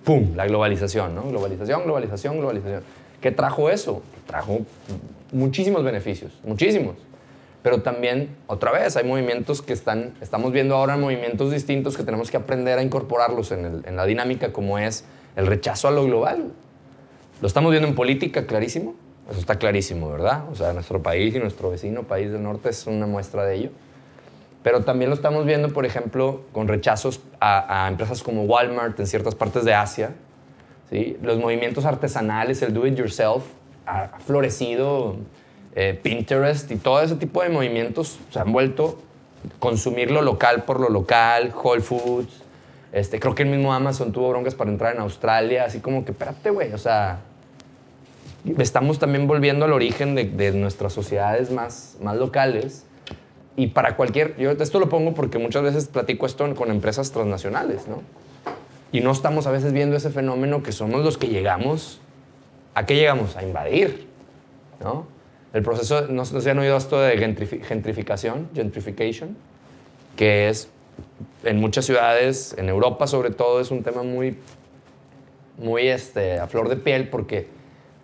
¡pum! La globalización, ¿no? Globalización, globalización, globalización. ¿Qué trajo eso? Trajo muchísimos beneficios, muchísimos. Pero también, otra vez, hay movimientos que están, estamos viendo ahora movimientos distintos que tenemos que aprender a incorporarlos en, el- en la dinámica, como es el rechazo a lo global. Lo estamos viendo en política, clarísimo. Eso está clarísimo, ¿verdad? O sea, nuestro país y nuestro vecino país del norte es una muestra de ello. Pero también lo estamos viendo, por ejemplo, con rechazos a, a empresas como Walmart en ciertas partes de Asia. ¿sí? Los movimientos artesanales, el do it yourself, ha florecido. eh, Pinterest y todo ese tipo de movimientos se han vuelto consumir lo local por lo local, Whole Foods. Este, creo que el mismo Amazon tuvo broncas para entrar en Australia, así como que, espérate, güey, o sea, estamos también volviendo al origen de, de nuestras sociedades más, más locales. Y para cualquier, yo esto lo pongo porque muchas veces platico esto con empresas transnacionales, ¿no? Y no estamos a veces viendo ese fenómeno que somos los que llegamos, ¿a qué llegamos? A invadir, ¿no? El proceso, no sé si han oído esto de gentrifi- gentrificación, gentrification, que es en muchas ciudades, en Europa sobre todo, es un tema muy, muy este, a flor de piel porque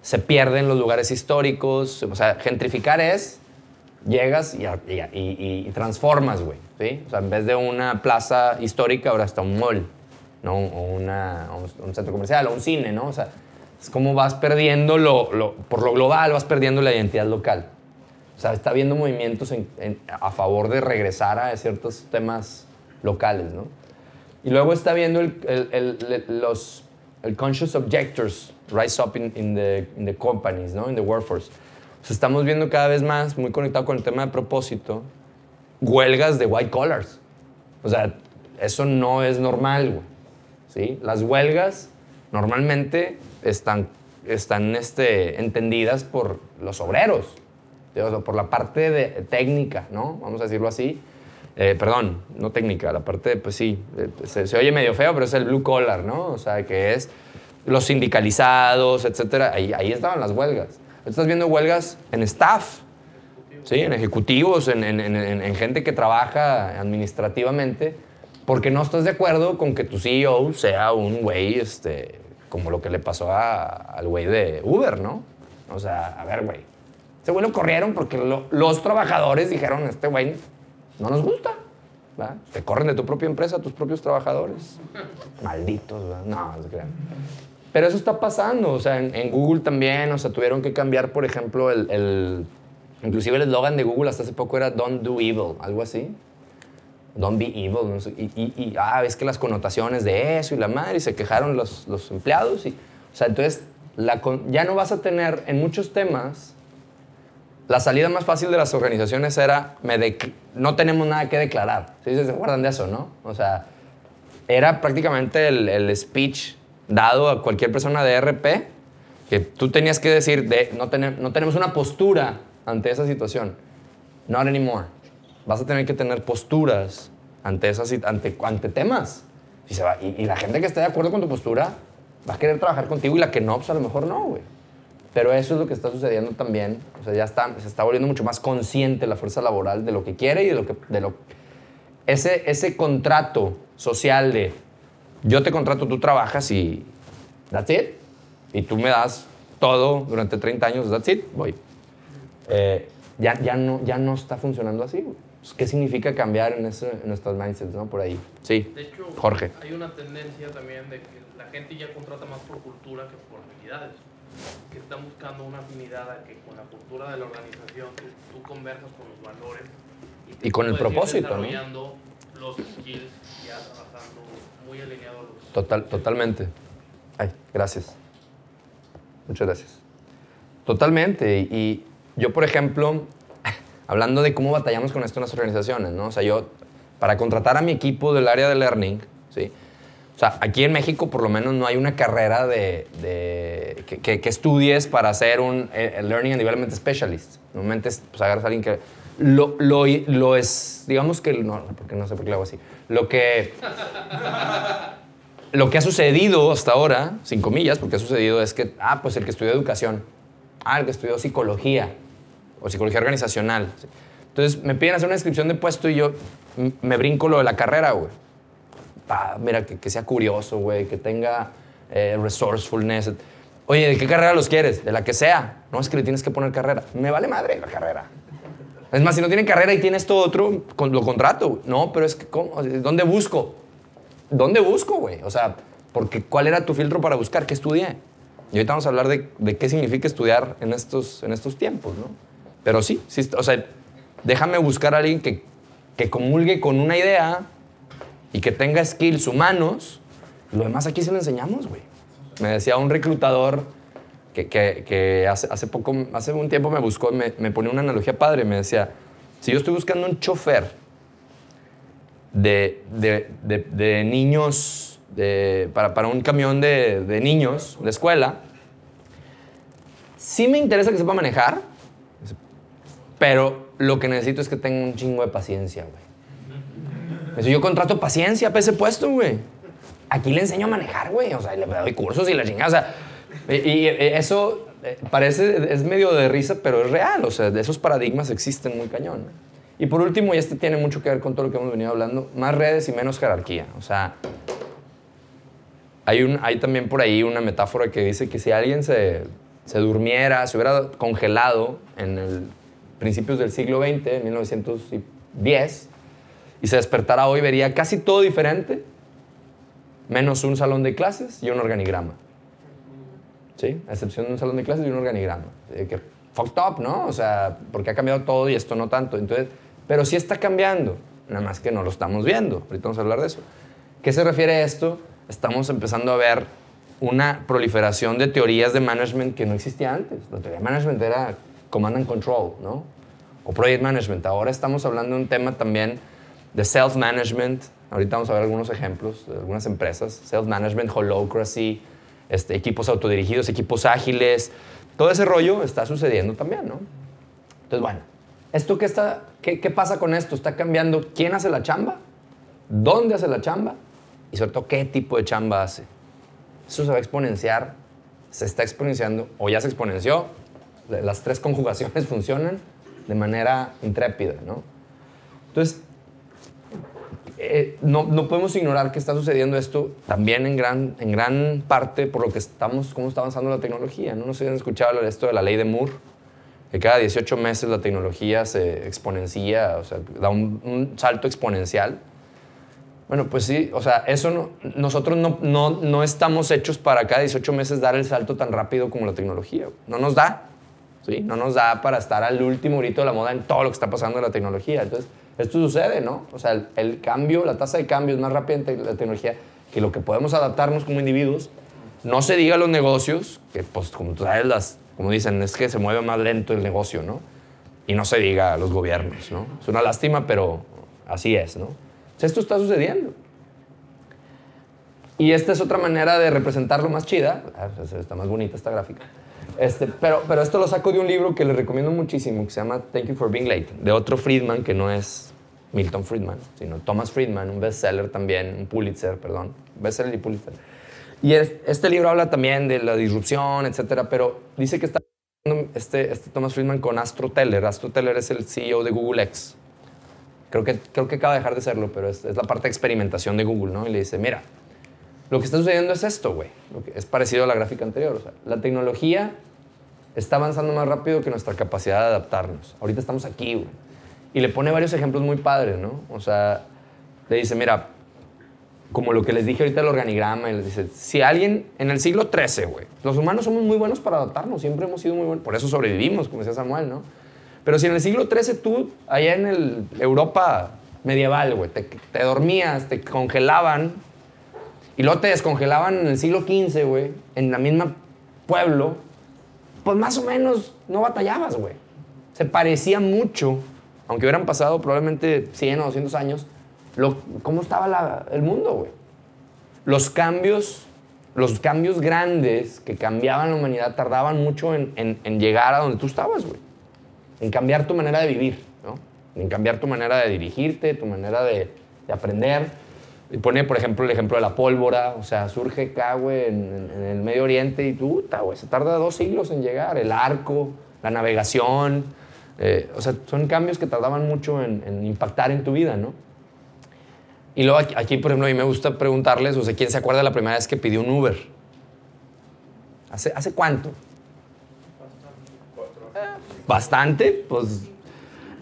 se pierden los lugares históricos. O sea, gentrificar es, llegas y, y y- transformas, güey. ¿sí? O sea, en vez de una plaza histórica, ahora está un mall, ¿no? O un, centro comercial, o un cine, ¿no? O sea, es como vas perdiendo lo, por lo global, vas perdiendo la identidad local. O sea, está habiendo movimientos en- en- a favor de regresar a ciertos temas locales, ¿no? Y luego está viendo los el conscious objectors rise up in, in the, in the companies, ¿no? In the workforce. O sea, estamos viendo cada vez más, muy conectado con el tema de propósito, huelgas de white collars. O sea, eso no es normal, güey. ¿sí? Las huelgas normalmente están, están este, entendidas por los obreros. O sea, por la parte de, técnica, ¿no? Vamos a decirlo así. Eh, perdón, no técnica, la parte, pues sí, eh, se, se oye medio feo, pero es el blue collar, ¿no? O sea, que es los sindicalizados, etcétera. Ahí, ahí estaban las huelgas. Estás viendo huelgas en staff, ¿sí? en ejecutivos, en, en- en- en- en gente que trabaja administrativamente, porque no estás de acuerdo con que tu CEO sea un güey este, como lo que le pasó a- al güey de Uber, ¿no? O sea, a ver, güey. Ese güey lo corrieron porque lo- los trabajadores dijeron, este güey no nos gusta. ¿va? Te corren de tu propia empresa tus propios trabajadores. Malditos, ¿verdad? No, no se crean. Pero eso está pasando, o sea, en, Google también, o sea, tuvieron que cambiar, por ejemplo, el, el- inclusive el eslogan de Google hasta hace poco era Don't do evil, algo así. Don't be evil, no sé, y, y- y, ah, es que las connotaciones de eso y la madre, y se quejaron los, los empleados, y, o sea, entonces la ya no vas a tener en muchos temas, la salida más fácil de las organizaciones era, no tenemos nada que declarar, ¿sí? ¿Se acuerdan de eso, no? O sea, era prácticamente el, el speech dado a cualquier persona de RP, que tú tenías que decir, de, no, tener- no tenemos una postura ante esa situación. Not anymore. Vas a tener que tener posturas ante, esas, ante, ante temas. Y, se va, y, y la gente que esté de acuerdo con tu postura va a querer trabajar contigo y la que no, pues a lo mejor no, güey. Pero eso es lo que está sucediendo también. O sea, ya está, se está volviendo mucho más consciente la fuerza laboral de lo que quiere y de lo que... De lo, ese, ese contrato social de yo te contrato, tú trabajas y that's it. Y tú me das todo durante 30 años, that's it, voy. Eh, ya, ya, no, ya no está funcionando así. Pues, ¿Qué significa cambiar en, ese, en nuestros mindsets, no? Por ahí. Sí. De hecho, Jorge. hay una tendencia también de que la gente ya contrata más por cultura que por habilidades. Que están buscando una afinidad a que con la cultura de la organización tú, tú conversas con los valores te Y con el propósito, ¿no? desarrollando los skills ya trabajando muy alineados a los Total, totalmente. Ay, gracias. Muchas gracias. Totalmente. Y, yo, por ejemplo, hablando de cómo batallamos con esto en las organizaciones, ¿no? O sea, yo, para contratar a mi equipo del área de learning, ¿sí? O sea, aquí en México por lo menos no hay una carrera de, de- que, que- que estudies para ser un eh, Learning and Development Specialist. Normalmente es, pues, agarras a alguien que lo, lo, es, digamos que, no, porque no sé por qué hago así. Lo que, lo que ha sucedido hasta ahora, sin comillas, porque ha sucedido es que, ah, pues el que estudió educación, ah, el que estudió psicología o psicología organizacional. Entonces me piden hacer una descripción de puesto y yo me brinco lo de la carrera, güey. Mira, que, que sea curioso, güey, que tenga eh, resourcefulness. Oye, ¿de qué carrera los quieres? De la que sea. No es que le tienes que poner carrera. Me vale madre la carrera. Es más, si no tiene carrera y tiene esto otro, lo contrato. No, pero es que. ¿Dónde busco? ¿Dónde busco, güey? O sea, porque ¿cuál era tu filtro para buscar? ¿Qué estudié? Y ahorita vamos a hablar de, de qué significa estudiar en estos, en estos tiempos, ¿no? Pero sí, sí, o sea, déjame buscar a alguien que, que comulgue con una idea y que tenga skills humanos. Lo demás aquí se lo enseñamos, güey. Me decía un reclutador que, hace, hace poco, hace un tiempo me buscó me, me ponía una analogía padre. Me decía, si yo estoy buscando un chofer de, de- de- de niños, para, para un camión de, niños de escuela, sí me interesa que sepa manejar, pero lo que necesito es que tenga un chingo de paciencia, güey. Yo contrato paciencia para ese puesto, güey. Aquí le enseño a manejar, güey. O sea, le doy cursos y la chingada. O sea, y, y eso eh, parece, es medio de risa, pero es real. O sea, de esos paradigmas existen muy cañón. Y por último, y este tiene mucho que ver con todo lo que hemos venido hablando, más redes y menos jerarquía. O sea, hay, un, hay también por ahí una metáfora que dice que si alguien se, se durmiera, se hubiera congelado en el principios del siglo XX, en 1910, y se despertara hoy, vería casi todo diferente, menos un salón de clases y un organigrama. ¿Sí? A excepción de un salón de clases y un organigrama. Eh, que fucked up, ¿no? O sea, porque ha cambiado todo y esto no tanto. Entonces, pero sí está cambiando, nada más que no lo estamos viendo. Ahorita vamos a hablar de eso. ¿Qué se refiere a esto? Estamos empezando a ver una proliferación de teorías de management que no existía antes. La teoría de management era command and control, ¿no? O project management. Ahora estamos hablando de un tema también de self-management. Ahorita vamos a ver algunos ejemplos de algunas empresas. Self-management, holocracy, este, equipos autodirigidos, equipos ágiles. Todo ese rollo está sucediendo también, ¿no? Entonces, bueno, ¿esto qué, está, qué, qué pasa con esto? ¿Está cambiando quién hace la chamba? ¿Dónde hace la chamba? Y sobre todo, ¿qué tipo de chamba hace? Eso se va a exponenciar, se está exponenciando o ya se exponenció. Las tres conjugaciones funcionan de manera intrépida, ¿no? Entonces, eh, no, no podemos ignorar que está sucediendo esto también en gran, en gran parte por lo que estamos, cómo está avanzando la tecnología. ¿no? No sé si han escuchado hablar de esto de la ley de Moore, que cada 18 meses la tecnología se exponencia, o sea, da un, un salto exponencial. Bueno, pues sí, o sea, eso no, nosotros no, no, no estamos hechos para cada 18 meses dar el salto tan rápido como la tecnología. No nos da, ¿sí? No nos da para estar al último grito de la moda en todo lo que está pasando en la tecnología. Entonces, esto sucede, ¿no? O sea, el, el cambio, la tasa de cambio es más rápida en la tecnología que lo que podemos adaptarnos como individuos. No se diga los negocios, que pues como tú sabes, las, como dicen, es que se mueve más lento el negocio, ¿no? Y no se diga a los gobiernos, ¿no? Es una lástima, pero así es, ¿no? O sea, esto está sucediendo. Y esta es otra manera de representarlo más chida. Ah, pues, Está más bonita esta gráfica. Este, pero, pero esto lo saco de un libro que les recomiendo muchísimo, que se llama Thank You for Being Late, de otro Friedman que no es Milton Friedman, sino Thomas Friedman, un bestseller también, un Pulitzer, perdón, bestseller y Pulitzer. Y es- este libro habla también de la disrupción, etcétera, pero dice que está este, este Thomas Friedman con Astro Teller. Astro Teller es el CEO de Google X. Creo que, creo que acaba de dejar de serlo, pero es, es la parte de experimentación de Google, ¿no? Y le dice, mira, lo que está sucediendo es esto, güey. Es parecido a la gráfica anterior. O sea, la tecnología está avanzando más rápido que nuestra capacidad de adaptarnos. Ahorita estamos aquí, güey. Y le pone varios ejemplos muy padres, ¿no? O sea, le dice, mira, como lo que les dije ahorita del organigrama, y les dice, si alguien en el siglo XIII, güey, los humanos somos muy buenos para adaptarnos, siempre hemos sido muy buenos, por eso sobrevivimos, como decía Samuel, ¿no? Pero si en el siglo XIII tú, allá en el Europa medieval, güey, te, te dormías, te congelaban, y luego te descongelaban en el siglo XV, güey, en la misma pueblo, pues más o menos no batallabas, güey. Se parecía mucho, aunque hubieran pasado probablemente 100 o 200 años, lo, cómo estaba la- el mundo, güey. Los cambios, los cambios grandes que cambiaban la humanidad tardaban mucho en, en- en llegar a donde tú estabas, güey. En cambiar tu manera de vivir, ¿no? En cambiar tu manera de dirigirte, tu manera de, de aprender. Y pone, por ejemplo, el ejemplo de la pólvora. O sea, surge acá, güey, en, el Medio Oriente y puta, güey, se tarda dos siglos en llegar. El arco, la navegación. eh, o sea, son cambios que tardaban mucho en, en impactar en tu vida, ¿no? Y luego aquí, aquí, por ejemplo, a mí me gusta preguntarles, o sea, ¿quién se acuerda la primera vez que pidió un Uber? ¿Hace, ¿hace cuánto? Bastante, pues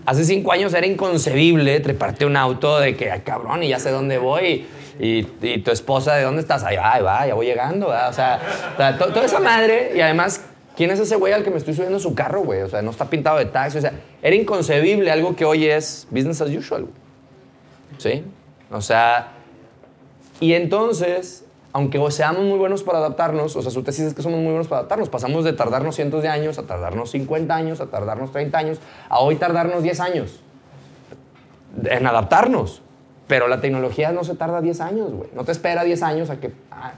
hace cinco años era inconcebible treparte un auto de que, ay, cabrón, y ya sé dónde voy. Y, tu esposa, ¿de dónde estás? Va, ahí va, ya voy llegando, ¿verdad? O sea, toda esa madre, y además, ¿quién es ese güey al que me estoy subiendo su carro, güey? O sea, no está pintado de taxi, o sea, era inconcebible algo que hoy es business as usual. ¿Sí? O sea, y entonces, aunque seamos muy buenos para adaptarnos, o sea, su tesis es que somos muy buenos para adaptarnos, pasamos de tardarnos cientos de años a tardarnos 50 años, a tardarnos 30 años, a hoy tardarnos 10 años en adaptarnos. Pero la tecnología no se tarda 10 años, güey. No te espera 10 años a que... ah,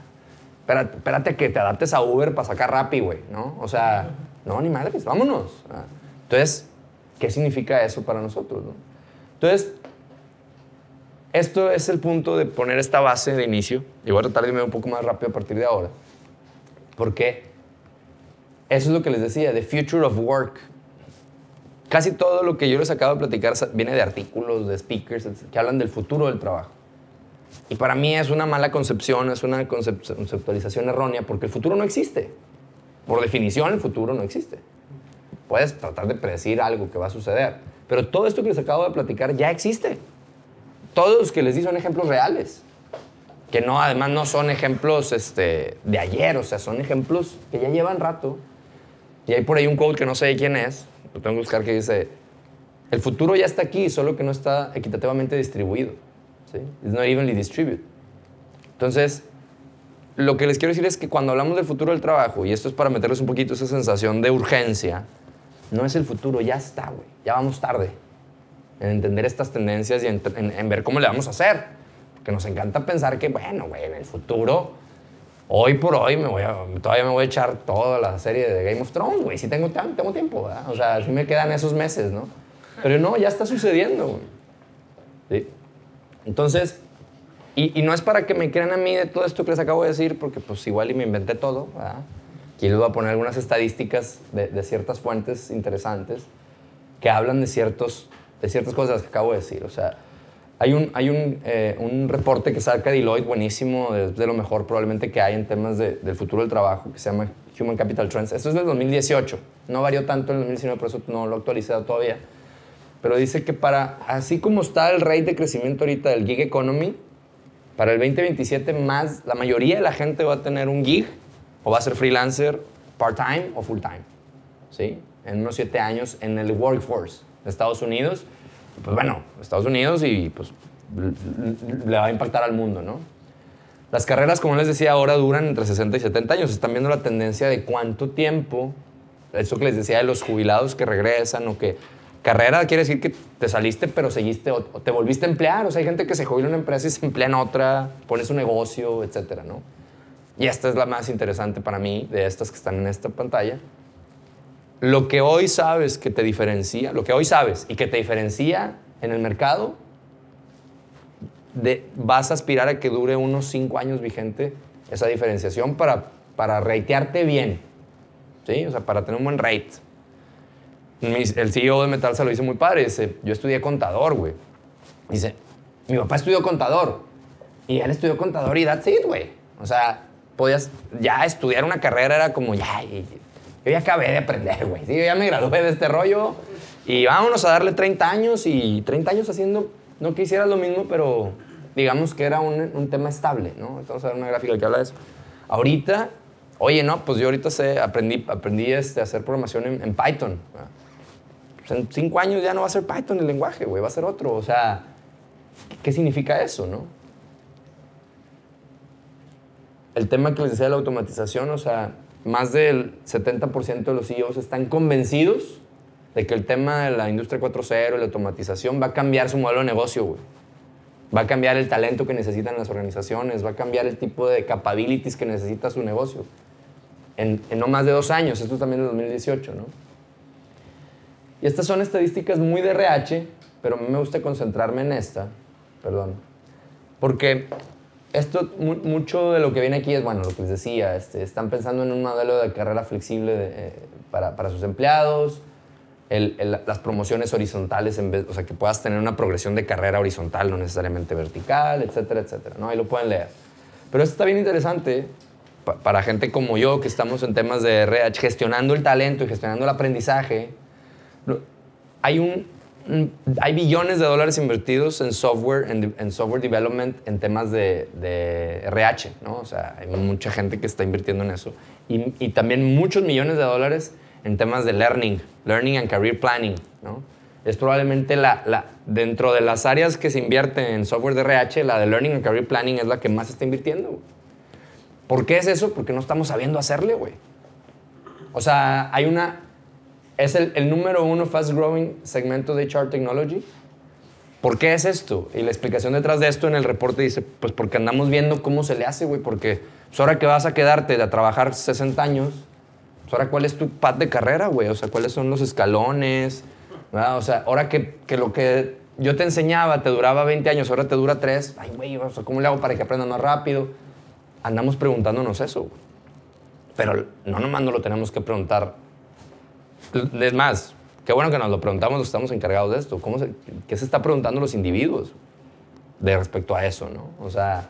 espérate, espérate que te adaptes a Uber para sacar Rappi, güey, ¿no? O sea, no, ni madres, vámonos. Ah, Entonces, ¿qué significa eso para nosotros, no? Entonces, esto es el punto de poner esta base de inicio. Y voy a tratar de irme un poco más rápido a partir de ahora. Porque eso es lo que les decía, the future of work. Casi todo lo que yo les acabo de platicar viene de artículos, de speakers, que hablan del futuro del trabajo. Y para mí es una mala concepción, es una concep- conceptualización errónea, porque el futuro no existe. Por definición, el futuro no existe. Puedes tratar de predecir algo que va a suceder, pero todo esto que les acabo de platicar ya existe todos los que les di son ejemplos reales. Que no, además no son ejemplos este, de ayer, o sea, son ejemplos que ya llevan rato. Y hay por ahí un quote que no sé de quién es, lo tengo que buscar, que dice, el futuro ya está aquí, solo que no está equitativamente distribuido. ¿sí? It's not evenly distributed. Entonces, lo que les quiero decir es que cuando hablamos del futuro del trabajo, y esto es para meterles un poquito esa sensación de urgencia, no es el futuro, ya está, güey, ya vamos tarde en entender estas tendencias y en, en- en ver cómo le vamos a hacer. Porque nos encanta pensar que, bueno, güey, en el futuro, hoy por hoy, me voy a, todavía me voy a echar toda la serie de Game of Thrones, güey. Sí tengo, tengo tiempo, ¿verdad? O sea, sí me quedan esos meses, ¿no? Pero no, ya está sucediendo, güey. ¿Sí? Entonces, y, y no es para que me crean a mí de todo esto que les acabo de decir, porque pues igual y me inventé todo, ¿verdad? Aquí les voy a poner algunas estadísticas de, de ciertas fuentes interesantes que hablan de, ciertos, de ciertas cosas que acabo de decir. O sea, hay un, hay un, eh, un reporte que saca Deloitte buenísimo, de, de lo mejor probablemente que hay en temas de- del futuro del trabajo, que se llama Human Capital Trends. Esto es del 2018. No varió tanto en el 2019, por eso no lo he actualizado todavía. Pero dice que para, así como está el rate de crecimiento ahorita del gig economy, para el 2027 más, la mayoría de la gente va a tener un gig o va a ser freelancer part-time o full-time. ¿Sí? En unos siete años en el workforce de Estados Unidos. Pues bueno, Estados Unidos y pues le va a impactar al mundo, ¿no? Las carreras, como les decía, ahora duran entre 60 y 70 años. Están viendo la tendencia de cuánto tiempo, eso que les decía de los jubilados que regresan o que Carrera quiere decir que te saliste, pero seguiste o te volviste a emplear. O sea, hay gente que se jubila en una empresa y se emplea en otra, pone su negocio, etcétera, ¿no? Y esta es la más interesante para mí de estas que están en esta pantalla. Lo que hoy sabes que te diferencia, lo que hoy sabes y que te diferencia en el mercado, de- vas a aspirar a que dure unos cinco años vigente esa diferenciación para, para ratearte bien. ¿Sí? O sea, para tener un buen rate. El CEO de Metal se lo dice muy padre. Yo estudié contador, güey. Dice, mi papá estudió contador. Y él estudió contador y that's it, güey. O sea, podías ya estudiar una carrera, era como, ya, yo ya acabé de aprender, güey. Sí, ya me gradué de este rollo. Y vámonos a darle 30 años y 30 años haciendo, no que hicieras lo mismo, pero digamos que era un, un tema estable, ¿no? Vamos a ver una gráfica que habla de eso. Ahorita, oye, no, pues yo ahorita sé, aprendí, aprendí este, a hacer programación en, Python. Pues en cinco años ya no va a ser Python el lenguaje, güey, va a ser otro. O sea, ¿qué, qué significa eso, no? El tema que les decía de la automatización, o sea, más del 70% de los CEOs están convencidos de que el tema de la industria 4.0 y la automatización va a cambiar su modelo de negocio, güey. Va a cambiar el talento que necesitan las organizaciones, va a cambiar el tipo de capabilities que necesita su negocio. En, no más de dos años, esto también es 2018, ¿no? Y estas son estadísticas muy de RH, pero me gusta concentrarme en esta, perdón, porque esto, mu- mucho de lo que viene aquí es, bueno, lo que les decía, este, están pensando en un modelo de carrera flexible de, eh, para, para sus empleados, el- el- las promociones horizontales, en vez, o sea, que puedas tener una progresión de carrera horizontal, no necesariamente vertical, etcétera, etcétera, ¿no? Ahí lo pueden leer. Pero esto está bien interesante pa- para gente como yo, que estamos en temas de RH, gestionando el talento y gestionando el aprendizaje. Hay, un- hay billones de dólares invertidos en software, en, en software development, en temas de, de RH, ¿no? O sea, hay mucha gente que está invirtiendo en eso. Y, y también muchos millones de dólares en temas de learning, learning and career planning, ¿no? Es probablemente la, la, dentro de las áreas que se invierten en software de RH, la de learning and career planning es la que más está invirtiendo. ¿Por qué es eso? Porque no estamos sabiendo hacerle, güey. O sea, hay una... Es el, número uno fast growing segmento de HR Technology. ¿Por qué es esto? Y la explicación detrás de esto en el reporte dice, pues porque andamos viendo cómo se le hace, güey, porque pues ahora que vas a quedarte a trabajar 60 años, pues ahora cuál es tu path de carrera, güey, o sea, cuáles son los escalones, ¿verdad? O sea, ahora que, que lo que yo te enseñaba te duraba 20 años, ahora te dura 3, ay, güey, o ¿cómo le hago para que aprendan más rápido? Andamos preguntándonos eso. Pero no nomás no lo tenemos que preguntar es más, qué bueno que nos lo preguntamos, estamos encargados de esto. ¿Cómo se, ¿Qué se está preguntando los individuos de respecto a eso, no? O sea,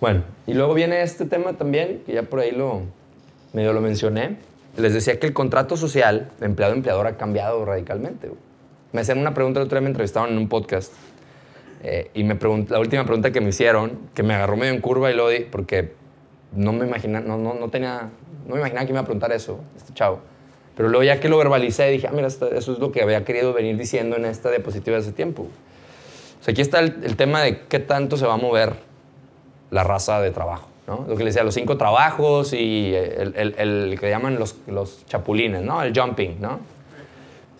bueno, y luego viene este tema también, que ya por ahí lo medio lo mencioné. Les decía que el contrato social empleado-empleador ha cambiado radicalmente. Me hacían una pregunta el otro día me entrevistaban en un podcast. eh, y me la última pregunta que me hicieron, que me agarró medio en curva y lo di, porque no me imagina, no, no, no tenía, no me imaginaba que me iba a preguntar eso, este chavo. Pero luego ya que lo verbalicé, dije, ah, mira, eso es lo que había querido venir diciendo en esta diapositiva de hace tiempo. O sea, aquí está el, tema de qué tanto se va a mover la raza de trabajo, ¿no? Lo que les decía, los cinco trabajos y el, el- que llaman los, los chapulines, ¿no? El jumping, ¿no?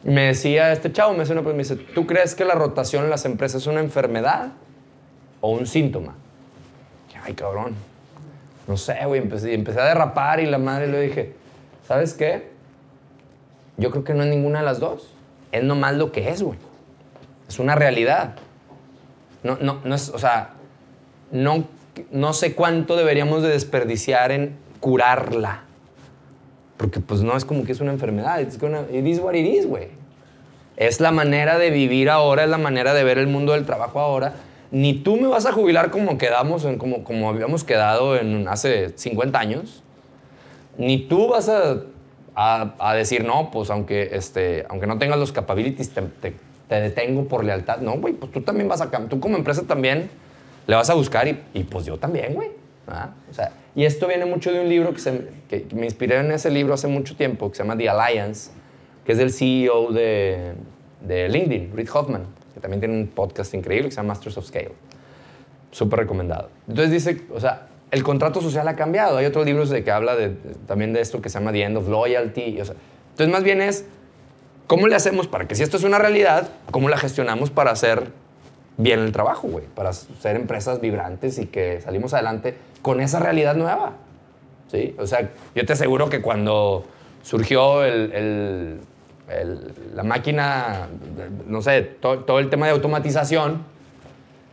Y me decía este chavo, me decía una pregunta, me dice, ¿tú crees que la rotación en las empresas es una enfermedad o un síntoma? Dije, Ay, cabrón. No sé, güey, empecé, empecé a derrapar y la madre le dije, ¿sabes qué? Yo creo que no es ninguna de las dos. Es nomás lo que es, güey. Es una realidad. No, no, no es, o sea, no, no sé cuánto deberíamos de desperdiciar en curarla. Porque pues no es como que es una enfermedad. It's gonna, it is what it is, güey. Es la manera de vivir ahora, es la manera de ver el mundo del trabajo ahora. Ni tú me vas a jubilar como quedamos, en, como, como habíamos quedado en hace 50 años. Ni tú vas a, a- a decir, no, pues aunque, este, aunque no tengas los capabilities, te, te- te detengo por lealtad. No, güey, pues tú también vas a Tú como empresa también le vas a buscar y, y pues yo también, güey. O sea, y esto viene mucho de un libro que, se- que me inspiré en ese libro hace mucho tiempo, que se llama The Alliance, que es del CEO de, de LinkedIn, Reid Hoffman, que también tiene un podcast increíble que se llama Masters of Scale. Súper recomendado. Entonces dice, o sea, el contrato social ha cambiado. Hay otros libros de que habla de, también de esto que se llama The End of Loyalty. o sea, entonces más bien es, ¿Cómo le hacemos para que si esto es una realidad, cómo la gestionamos para hacer bien el trabajo, güey? Para ser empresas vibrantes y que salimos adelante con esa realidad nueva. ¿Sí? O sea, yo te aseguro que cuando surgió el- el- el- la máquina, no sé, to- todo el tema de automatización,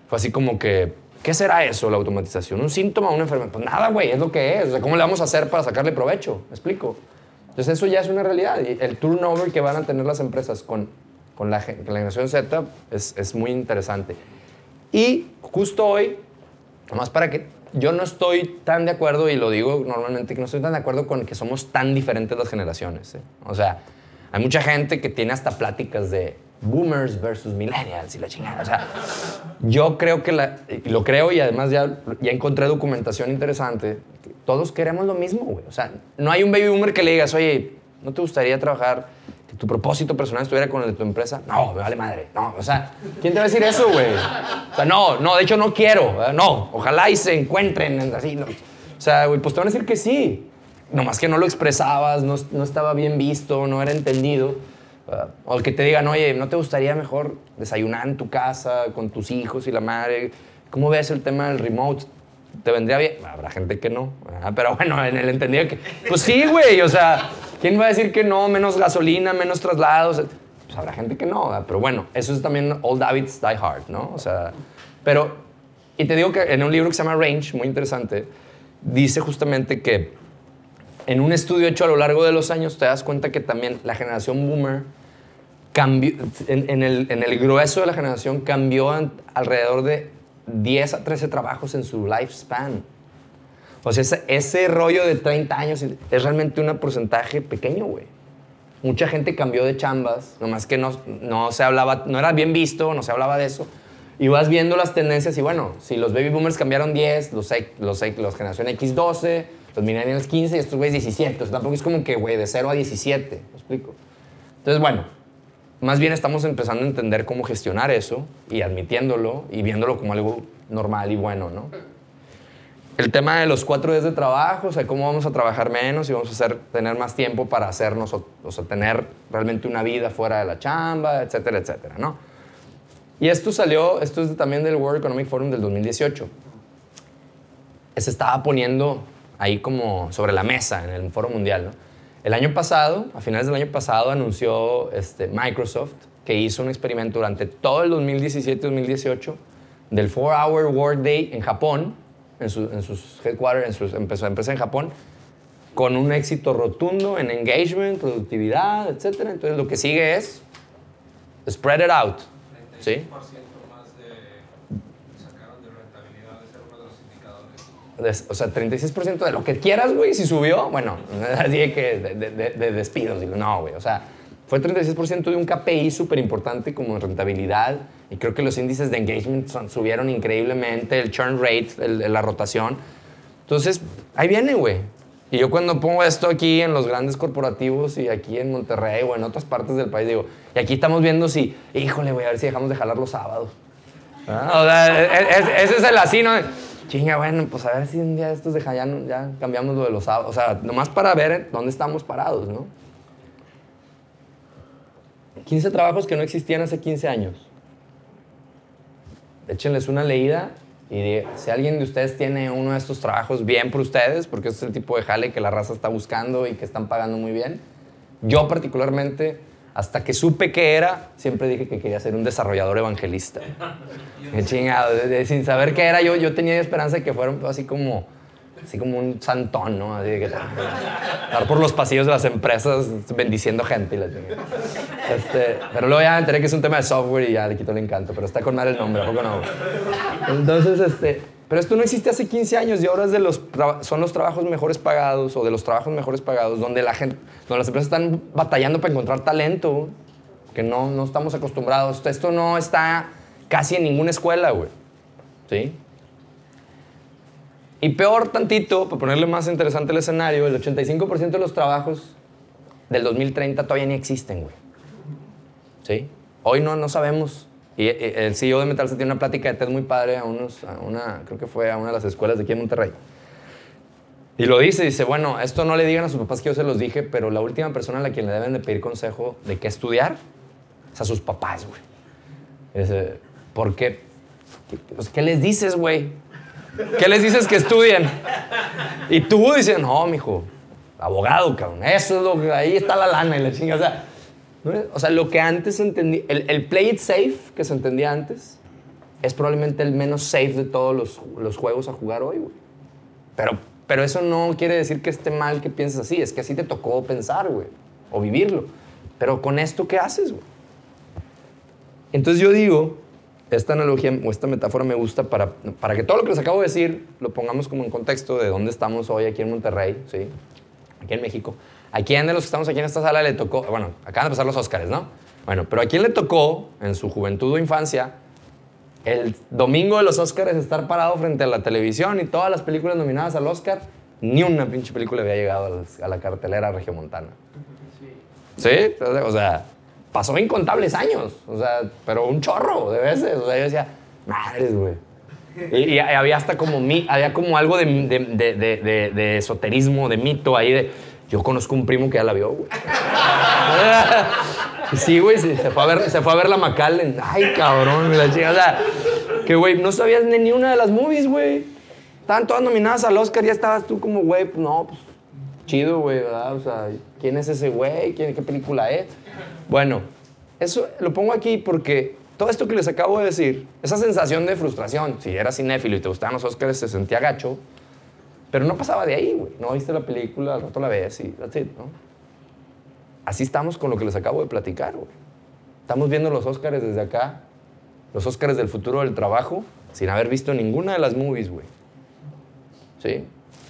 fue así como que, ¿qué será eso, la automatización? ¿Un síntoma, una enfermedad? Pues nada, güey, es lo que es. O sea, ¿cómo le vamos a hacer para sacarle provecho? ¿Me explico? Entonces eso ya es una realidad. Y el turnover que van a tener las empresas con, con, la, con la generación Z es, es muy interesante. Y justo hoy, nomás para que yo no estoy tan de acuerdo, y lo digo normalmente, que no estoy tan de acuerdo con que somos tan diferentes las generaciones. ¿eh? O sea, hay mucha gente que tiene hasta pláticas de boomers versus millennials y la chingada. O sea, yo creo que la, lo creo y además ya, ya encontré documentación interesante. Todos queremos lo mismo, güey. O sea, no hay un baby boomer que le digas, oye, ¿no te gustaría trabajar, que tu propósito personal estuviera con el de tu empresa? No, me vale madre. No, o sea, ¿quién te va a decir eso, güey? O sea, no, no, de hecho no quiero. No, ojalá y se encuentren en- así. no. O sea, güey, pues te van a decir que sí. Nomás que no lo expresabas, no, no estaba bien visto, no era entendido. O que te digan, oye, ¿no te gustaría mejor desayunar en tu casa con tus hijos y la madre? ¿Cómo ves el tema del remote? ¿Te vendría bien? Habrá gente que no. Pero bueno, en el entendido que. Pues sí, güey. O sea, ¿quién va a decir que no? Menos gasolina, menos traslados. Pues habrá gente que no. ¿verdad? Pero bueno, eso es también Old Habits Die Hard, ¿no? O sea, pero. Y te digo que en un libro que se llama Range, muy interesante, dice justamente que en un estudio hecho a lo largo de los años te das cuenta que también la generación boomer cambió, en, en el, en el grueso de la generación cambió en- alrededor de 10 a 13 trabajos en su lifespan. O sea, ese, ese rollo de 30 años es realmente un porcentaje pequeño, güey. Mucha gente cambió de chambas, nomás que no, no se hablaba, no era bien visto, no se hablaba de eso. Y vas viendo las tendencias y bueno, si los baby boomers cambiaron 10, los, los, los generación X 12, los millennials 15 y estos güeyes 17. O sea, tampoco es como que, güey, de 0 a 17, ¿me explico? Entonces, bueno, más bien estamos empezando a entender cómo gestionar eso y admitiéndolo y viéndolo como algo normal y bueno, ¿no? El tema de los cuatro días de trabajo, o sea, cómo vamos a trabajar menos y vamos a hacer, tener más tiempo para hacernos, o, o sea, tener realmente una vida fuera de la chamba, etcétera, etcétera, ¿no? Y esto salió, esto es también del World Economic Forum del 2018. Se estaba poniendo ahí como sobre la mesa en el Foro Mundial, ¿no? El año pasado, a finales del año pasado, anunció este, Microsoft que hizo un experimento durante todo el 2017-2018 del 4-Hour Workday en Japón, en, su- en sus headquarters, en sus empezó empresa en Japón, con un éxito rotundo en engagement, productividad, etc. Entonces lo que sigue es spread it out. ¿Sí? 36% más de sacaron de rentabilidad, ese era uno de los indicadores. Des- O sea, 36% de lo que quieras, güey, si subió, bueno, así de que de, de- de- de despidos, digo, no, güey, o sea, fue 36% de un KPI súper importante como rentabilidad y creo que los índices de engagement son- subieron increíblemente, el churn rate, el- la rotación. Entonces, ahí viene, güey. Y yo cuando pongo esto aquí en los grandes corporativos y aquí en Monterrey o en otras partes del país, digo, y aquí estamos viendo si, híjole, güey, a ver si dejamos de jalar los sábados. Ah, O sea, es- es- ese es el así, ¿no? Chinga, bueno, pues a ver si un día estos de ya, no- ya cambiamos lo de los sábados. O sea, nomás para ver dónde estamos parados, ¿no? 15 trabajos que no existían hace 15 años. Échenles una leída y si alguien de ustedes tiene uno de estos trabajos, bien por ustedes, porque es el tipo de jale que la raza está buscando y que están pagando muy bien. Yo particularmente, hasta que supe que era, siempre dije que quería ser un desarrollador evangelista. Qué chingado, sin saber qué era, yo, yo tenía esperanza de que fuera así como, así como un santón, ¿no? Así de que estar por los pasillos de las empresas bendiciendo gente y la. Este, pero luego ya me enteré que es un tema de software y ya le quito el encanto, pero está con mal el nombre, ¿a poco no? Entonces, este, pero esto no existe hace 15 años y ahora es de los, son los trabajos mejores pagados o de los trabajos mejores pagados donde la gente, donde las empresas están batallando para encontrar talento que no, no estamos acostumbrados. Esto no está casi en ninguna escuela, güey. ¿Sí? Y peor tantito, para ponerle más interesante el escenario, el 85% de los trabajos del 2030 todavía ni existen, güey. ¿Sí? Hoy no, no sabemos. Y el CEO de Metal se tiene una plática de TED muy padre a, unos, a una, creo que fue a una de las escuelas de aquí en Monterrey. Y lo dice, dice, bueno, esto no le digan a sus papás que yo se los dije, pero la última persona a la quien le deben de pedir consejo de qué estudiar es a sus papás, güey. Dice, ¿por qué? ¿Qué, pues, ¿qué les dices, güey? ¿Qué les dices que estudien? Y tú dices, no, mijo, abogado, cabrón. Eso es lo que, ahí está la lana y la chinga. O sea, o sea lo que antes entendí, el, el play it safe que se entendía antes, es probablemente el menos safe de todos los, los juegos a jugar hoy, güey. Pero, pero eso no quiere decir que esté mal que pienses así, es que así te tocó pensar, güey, o vivirlo. Pero con esto, ¿qué haces, güey? Entonces yo digo, esta analogía o esta metáfora me gusta para, para que todo lo que les acabo de decir lo pongamos como en contexto de dónde estamos hoy aquí en Monterrey, ¿sí? Aquí en México. ¿A quién de los que estamos aquí en esta sala le tocó? Bueno, acaban de pasar los Óscares, ¿no? Bueno, pero ¿a quién le tocó en su juventud o infancia el domingo de los Óscares estar parado frente a la televisión y todas las películas nominadas al Óscar? Ni una pinche película había llegado a la cartelera regiomontana. Sí. O sea, pasó incontables años. O sea, pero un chorro de veces. O sea, yo decía, madres, güey. Y, había hasta como, había como algo de esoterismo, de mito ahí de... Yo conozco un primo que ya la vio, güey. Sí, güey, se fue a ver, se fue a ver la McAllen. Ay, cabrón, la chica. O sea, que, güey, no sabías ni una de las movies, güey. Estaban todas nominadas al Oscar, ya estabas tú como, güey, pues no, pues chido, güey, ¿verdad? O sea, ¿quién es ese güey? ¿Quién- ¿Qué película es? Bueno, eso lo pongo aquí porque todo esto que les acabo de decir, esa sensación de frustración, si eras cinéfilo y te gustaban los Oscars, se sentía gacho, pero no pasaba de ahí, güey. No viste la película, al rato la ves y that's it, ¿no? Así estamos con lo que les acabo de platicar, güey. Estamos viendo los Oscars desde acá, los Oscars del futuro del trabajo, sin haber visto ninguna de las movies, güey. ¿Sí?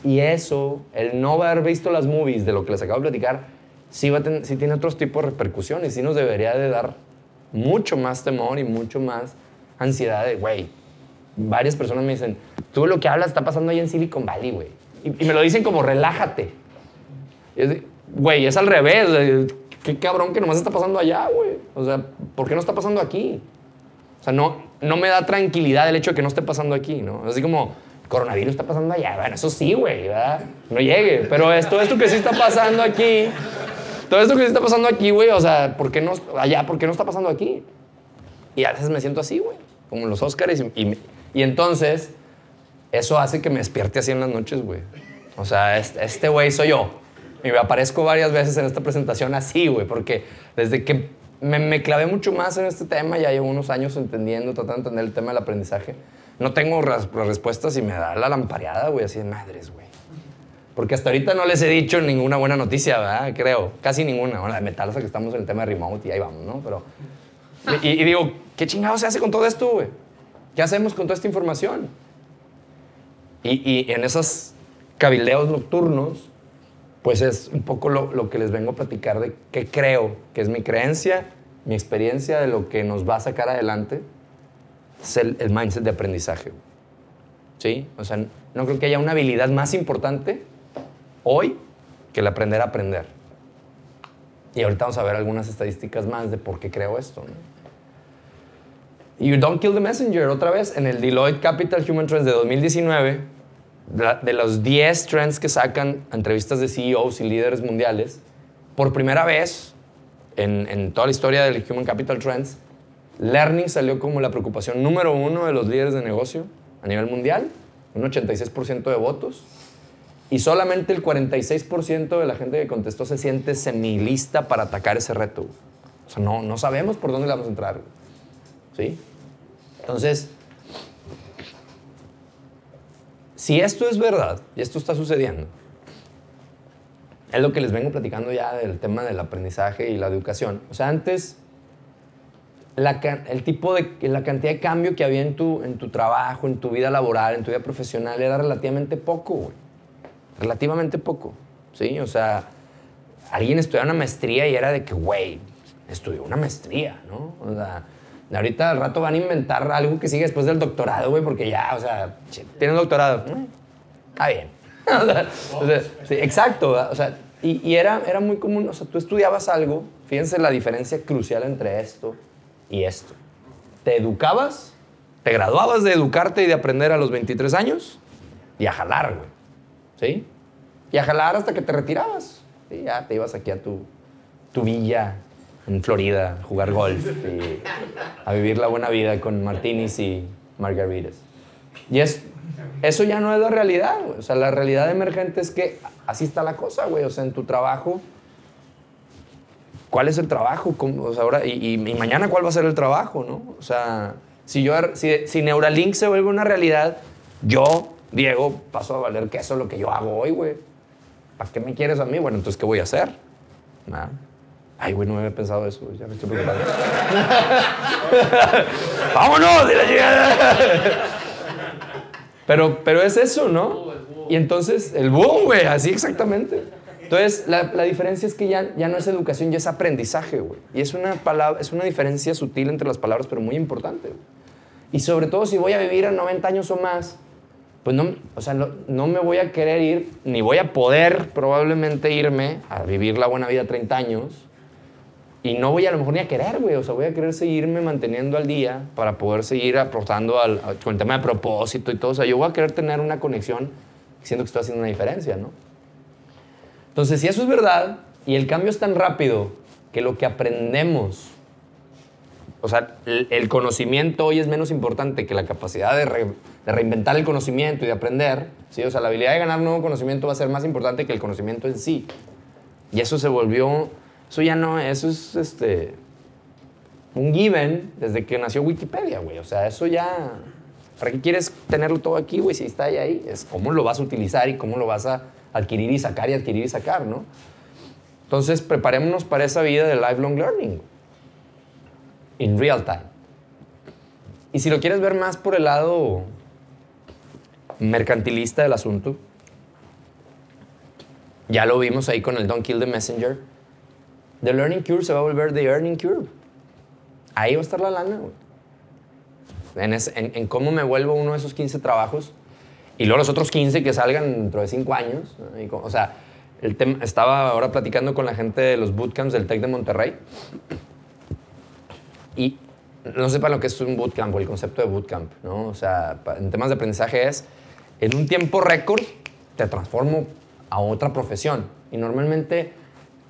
Y eso, el no haber visto las movies de lo que les acabo de platicar, sí, va a ten- sí tiene otros tipos de repercusiones, sí nos debería de dar mucho más temor y mucho más ansiedad de, güey, varias personas me dicen, tú lo que hablas está pasando ahí en Silicon Valley, güey. Y, y me lo dicen como, relájate. Y es Güey, es al revés. Qué cabrón que nomás está pasando allá, güey. O sea, ¿por qué no está pasando aquí? O sea, no, no me da tranquilidad el hecho de que no esté pasando aquí, ¿no? Así como, coronavirus está pasando allá. Bueno, eso sí, güey, ¿verdad? No llegue. Pero es, todo esto que sí está pasando aquí, todo esto que sí está pasando aquí, güey, o sea, ¿por qué no, allá, ¿por qué no está pasando aquí? Y a veces me siento así, güey, como los Óscares. Y, y, y entonces, eso hace que me despierte así en las noches, güey. O sea, este güey soy yo. Y me aparezco varias veces en esta presentación así, güey, porque desde que me, clavé mucho más en este tema, ya llevo unos años entendiendo, tratando de entender el tema del aprendizaje, no tengo las respuestas y me da la lampareada, güey, así de madres, güey. Porque hasta ahorita no les he dicho ninguna buena noticia, ¿verdad? Creo. Casi ninguna. Bueno, de metal hasta que estamos en el tema de remote y ahí vamos, ¿no? Pero... Y, y digo, ¿qué chingado se hace con todo esto, güey? ¿Qué hacemos con toda esta información? Y, en esos cabildeos nocturnos, pues es un poco lo, que les vengo a platicar de qué creo, que es mi creencia, mi experiencia de lo que nos va a sacar adelante, es el, el mindset de aprendizaje. ¿Sí? O sea, no creo que haya una habilidad más importante hoy que el aprender a aprender. Y ahorita vamos a ver algunas estadísticas más de por qué creo esto. ¿no? Y Don't Kill the Messenger, otra vez, en el Deloitte Capital Human Trends de 2019, de, la- de los 10 trends que sacan entrevistas de CEOs y líderes mundiales, por primera vez en, en toda la historia del Human Capital Trends, Learning salió como la preocupación número uno de los líderes de negocio a nivel mundial, un 86% de votos, y solamente el 46% de la gente que contestó se siente semilista para atacar ese reto. O sea, no, no sabemos por dónde le vamos a entrar. Entonces, si esto es verdad y esto está sucediendo, es lo que les vengo platicando ya del tema del aprendizaje y la educación. O sea, antes, la, el tipo de, la cantidad de cambio que había en tu, en tu trabajo, en tu vida laboral, en tu vida profesional, era relativamente poco, güey. Relativamente poco, ¿sí? O sea, alguien estudiaba una maestría y era de que, güey, estudió una maestría, ¿no? O sea, ahorita al rato van a inventar algo que sigue después del doctorado, güey, porque ya, o sea, che, tienes doctorado, mm, está bien. o sea, o sea, sí, exacto, o sea, y, y era, era muy común, o sea, tú estudiabas algo, fíjense la diferencia crucial entre esto y esto. Te educabas, te graduabas de educarte y de aprender a los 23 años y a jalar, güey. ¿Sí? y a jalar hasta que te retirabas. Y ya te ibas aquí a tu, tu villa en Florida jugar golf y a vivir la buena vida con martinis y margaritas. Y es, eso ya no es la realidad. O sea, la realidad emergente es que así está la cosa, güey. O sea, en tu trabajo, ¿cuál es el trabajo? ¿Cómo- o sea, ahora, y, y- y mañana cuál va a ser el trabajo, ¿no? O sea, si, yo, si, si Neuralink se vuelve una realidad, yo, Diego, paso a valer que eso es lo que yo hago hoy, güey. ¿Para qué me quieres a mí? Bueno, entonces, ¿qué voy a hacer? Nada. Ay, güey, no me había pensado eso, ya me estoy preocupando. ¡Vámonos! de la llegada! Pero, pero es eso, ¿no? Y entonces, el boom, güey, así exactamente. Entonces, la, la diferencia es que ya, ya no es educación, ya es aprendizaje, güey. Y es una, palabra, es una diferencia sutil entre las palabras, pero muy importante. Y sobre todo si voy a vivir a 90 años o más, pues no, o sea, no, no me voy a querer ir, ni voy a poder probablemente irme a vivir la buena vida a 30 años. Y no voy a lo mejor ni a querer, güey. O sea, voy a querer seguirme manteniendo al día para poder seguir aportando al, a- con el tema de propósito y todo. O sea, yo voy a querer tener una conexión siendo que estoy haciendo una diferencia, ¿no? Entonces, si eso es verdad y el cambio es tan rápido que lo que aprendemos, o sea, el, el conocimiento hoy es menos importante que la capacidad de, re- de reinventar el conocimiento y de aprender, ¿sí? O sea, la habilidad de ganar nuevo conocimiento va a ser más importante que el conocimiento en sí. Y eso se volvió, eso ya no, eso es este, un given desde que nació Wikipedia, güey. O sea, eso ya, ¿para qué quieres tenerlo todo aquí, güey? Si está ahí, ahí, es cómo lo vas a utilizar y cómo lo vas a adquirir y sacar y adquirir y sacar, ¿no? Entonces, preparémonos para esa vida de lifelong learning, in real time. Y si lo quieres ver más por el lado mercantilista del asunto, ya lo vimos ahí con el Don't Kill the Messenger. The Learning Curve se va a volver The Earning Curve. Ahí va a estar la lana, güey. En, en- en cómo me vuelvo uno de esos 15 trabajos y luego los otros 15 que salgan dentro de 5 años. ¿no? Y co- o sea, el tema, estaba ahora platicando con la gente de los bootcamps del TEC de Monterrey y no sepan lo que es un bootcamp o el concepto de bootcamp, ¿no? O sea, en temas de aprendizaje es, en un tiempo récord te transformo a otra profesión. Y normalmente,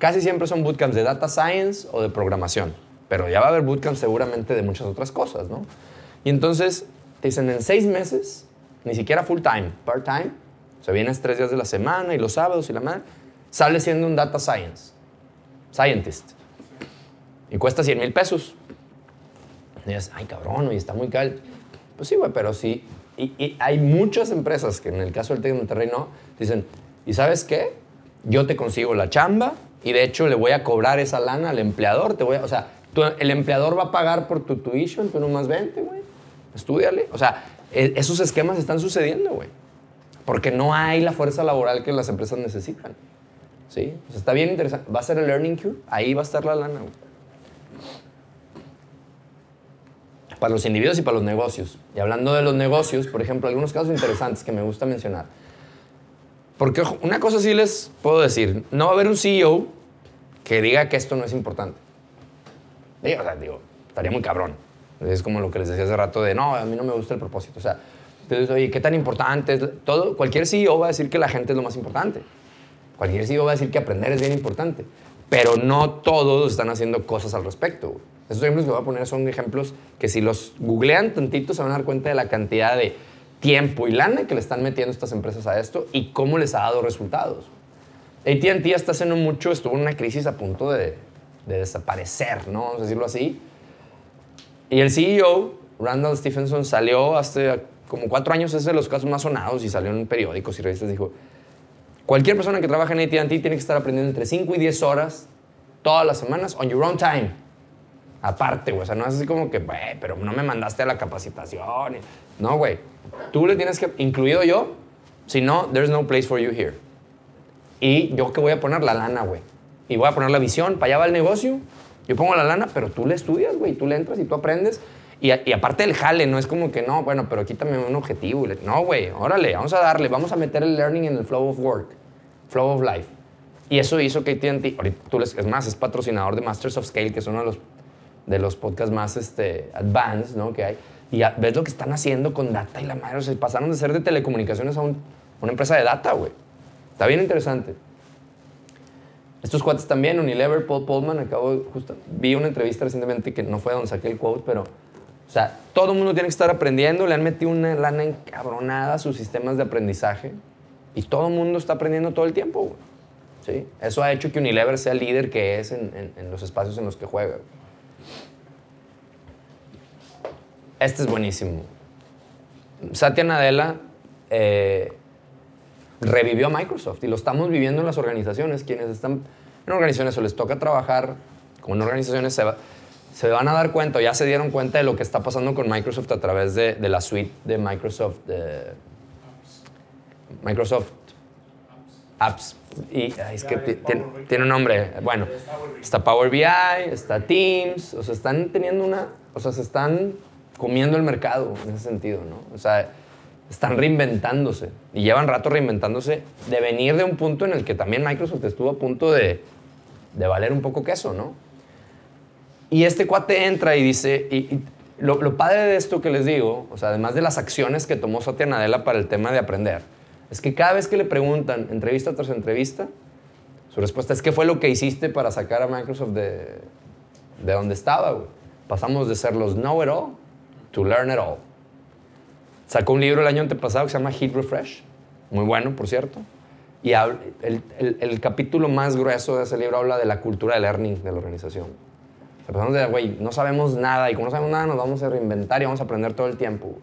casi siempre son bootcamps de data science o de programación. Pero ya va a haber bootcamps seguramente de muchas otras cosas, ¿no? Y entonces te dicen, en seis meses, ni siquiera full time, part time, o sea, vienes tres días de la semana y los sábados y la madre, sales siendo un data science, scientist. Y cuesta 100 mil pesos. Y dices, ay, cabrón, oye, está muy caro. Pues sí, güey, pero sí. Y, y hay muchas empresas que en el caso del TEC de Monterrey dicen, ¿y sabes qué? Yo te consigo la chamba y de hecho le voy a cobrar esa lana al empleador. Te voy a- o sea, el empleador va a pagar por tu tuition, tú nomás vente, güey. Estúdiale. O sea, e- esos esquemas están sucediendo, güey. Porque no hay la fuerza laboral que las empresas necesitan. ¿Sí? Está bien interesante. Va a ser el Learning Curve, ahí va a estar la lana, güey. para los individuos y para los negocios. Y hablando de los negocios, por ejemplo, algunos casos interesantes que me gusta mencionar. Porque ojo, una cosa sí les puedo decir, no va a haber un CEO que diga que esto no es importante. Digo, o sea, digo, estaría muy cabrón. Es como lo que les decía hace rato de, no, a mí no me gusta el propósito. O sea, entonces, oye, ¿qué tan importante es? Todo, cualquier CEO va a decir que la gente es lo más importante. Cualquier CEO va a decir que aprender es bien importante. Pero no todos están haciendo cosas al respecto. Esos ejemplos que voy a poner son ejemplos que si los googlean tantito se van a dar cuenta de la cantidad de tiempo y lana que le están metiendo estas empresas a esto y cómo les ha dado resultados. AT&T ya está haciendo mucho, estuvo en una crisis a punto de, de desaparecer, ¿no? Vamos a decirlo así. Y el CEO, Randall Stephenson, salió hace como cuatro años, es de los casos más sonados y salió en periódicos y revistas, dijo, cualquier persona que trabaja en AT&T tiene que estar aprendiendo entre 5 y 10 horas todas las semanas on your own time. Aparte, güey, o sea, no es así como que, güey, pero no me mandaste a la capacitación. No, güey, tú le tienes que, incluido yo, si no, there's no place for you here. Y yo que voy a poner la lana, güey. Y voy a poner la visión, para allá va el negocio. Yo pongo la lana, pero tú le estudias, güey. Tú le entras y tú aprendes. Y, a- y aparte el jale, no es como que, no, bueno, pero quítame un objetivo. No, güey, órale, vamos a darle. Vamos a meter el learning en el flow of work, flow of life. Y eso hizo que AT&T, ahorita tú les, es más, es patrocinador de Masters of Scale, que es uno de los, de los podcasts más este, advanced, ¿no? Que hay. Y ya ves lo que están haciendo con data y la madre. O sea, pasaron de ser de telecomunicaciones a un- una empresa de data, güey. Está bien interesante. Estos cuates también, Unilever, Paul Polman, acabo justo, vi una entrevista recientemente que no fue donde saqué el quote, pero, o sea, todo el mundo tiene que estar aprendiendo, le han metido una lana encabronada a sus sistemas de aprendizaje y todo el mundo está aprendiendo todo el tiempo, güey. ¿Sí? Eso ha hecho que Unilever sea el líder que es en, en- en los espacios en los que juega. güey. Este es buenísimo. Satya Nadella eh, revivió a Microsoft y lo estamos viviendo en las organizaciones. Quienes están en organizaciones o les toca trabajar con organizaciones se, va- se van a dar cuenta, o ya se dieron cuenta de lo que está pasando con Microsoft a través de, de la suite de Microsoft, de Microsoft Apps. Y ay, es que ti- tiene, tiene un nombre. Bueno, está Power BI, está Teams, o sea, están teniendo una, o sea, se están comiendo el mercado en ese sentido, ¿no? O sea, están reinventándose y llevan rato reinventándose de venir de un punto en el que también Microsoft estuvo a punto de, de valer un poco queso, ¿no? Y este cuate entra y dice, y, y lo, lo padre de esto que les digo, o sea, además de las acciones que tomó Satya Nadella para el tema de aprender, es que cada vez que le preguntan, entrevista tras entrevista, su respuesta es, ¿qué fue lo que hiciste para sacar a Microsoft de, de donde estaba? güey? Pasamos de ser los know-it-all to learn it all. Sacó un libro el año antepasado que se llama Heat Refresh, muy bueno, por cierto. Y el, el- el capítulo más grueso de ese libro habla de la cultura de learning de la organización. O sea, pasamos de, güey, no sabemos nada y como no sabemos nada nos vamos a reinventar y vamos a aprender todo el tiempo.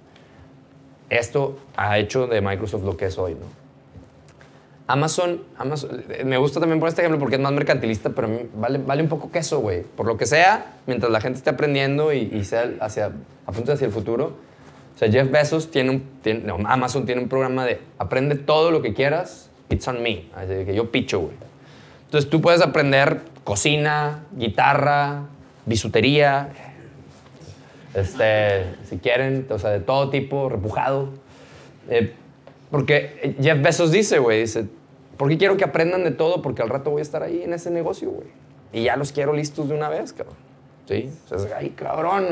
Esto ha hecho de Microsoft lo que es hoy, ¿no? Amazon, Amazon, eh, me gusta también por este ejemplo porque es más mercantilista, pero a mí vale, vale un poco queso, güey. Por lo que sea, mientras la gente esté aprendiendo y, y sea hacia, hacia el futuro. O sea, Jeff Bezos tiene un, tiene- Amazon tiene un programa de aprende todo lo que quieras, it's on me. Así que yo picho, güey. Entonces tú puedes aprender cocina, guitarra, bisutería, este, si quieren, o sea, de todo tipo, repujado. Eh, porque Jeff Bezos dice, güey, dice, ¿por qué quiero que aprendan de todo? Porque al rato voy a estar ahí en ese negocio, güey. Y ya los quiero listos de una vez, cabrón. ¿Sí? O sea, ay, cabrón,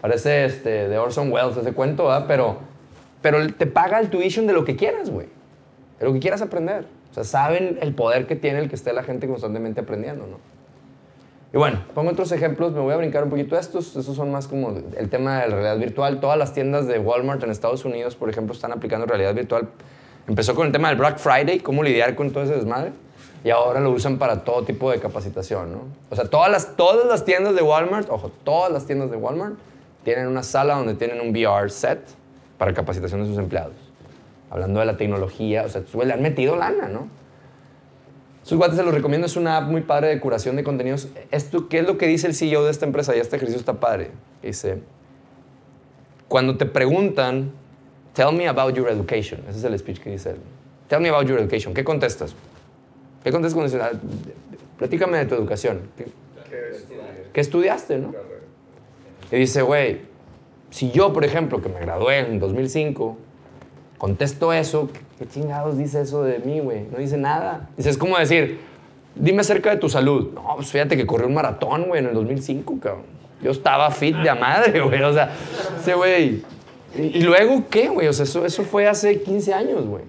parece este, de Orson Welles ese cuento, ¿verdad? Pero, pero te paga el tuition de lo que quieras, güey. De lo que quieras aprender. O sea, saben el poder que tiene el que esté la gente constantemente aprendiendo, ¿no? Y bueno, pongo otros ejemplos, me voy a brincar un poquito estos, estos son más como el tema de la realidad virtual. Todas las tiendas de Walmart en Estados Unidos, por ejemplo, están aplicando realidad virtual. Empezó con el tema del Black Friday, cómo lidiar con todo ese desmadre, y ahora lo usan para todo tipo de capacitación, ¿no? O sea, todas las, todas las tiendas de Walmart, ojo, todas las tiendas de Walmart tienen una sala donde tienen un VR set para capacitación de sus empleados. Hablando de la tecnología, o sea, le han metido lana, ¿no? Sus guantes se los recomiendo, es una app muy padre de curación de contenidos. Esto, ¿Qué es lo que dice el CEO de esta empresa? Y este ejercicio está padre. Dice, cuando te preguntan, tell me about your education. Ese es el speech que dice él. Tell me about your education. ¿Qué contestas? ¿Qué contestas cuando dicen, "Ah, platícame de tu educación? ¿Qué, qué estudiaste, no? Y dice, güey, si yo, por ejemplo, que me gradué en 2005, contesto eso, ¿qué, chingados dice eso de mí, güey? No dice nada. Dice, es como decir, dime acerca de tu salud. No, pues fíjate que corrí un maratón, güey, en el 2005, cabrón. Yo estaba fit de a madre, güey. O sea, ese güey. ¿Y, luego qué, güey? O sea, eso, eso fue hace 15 años, güey.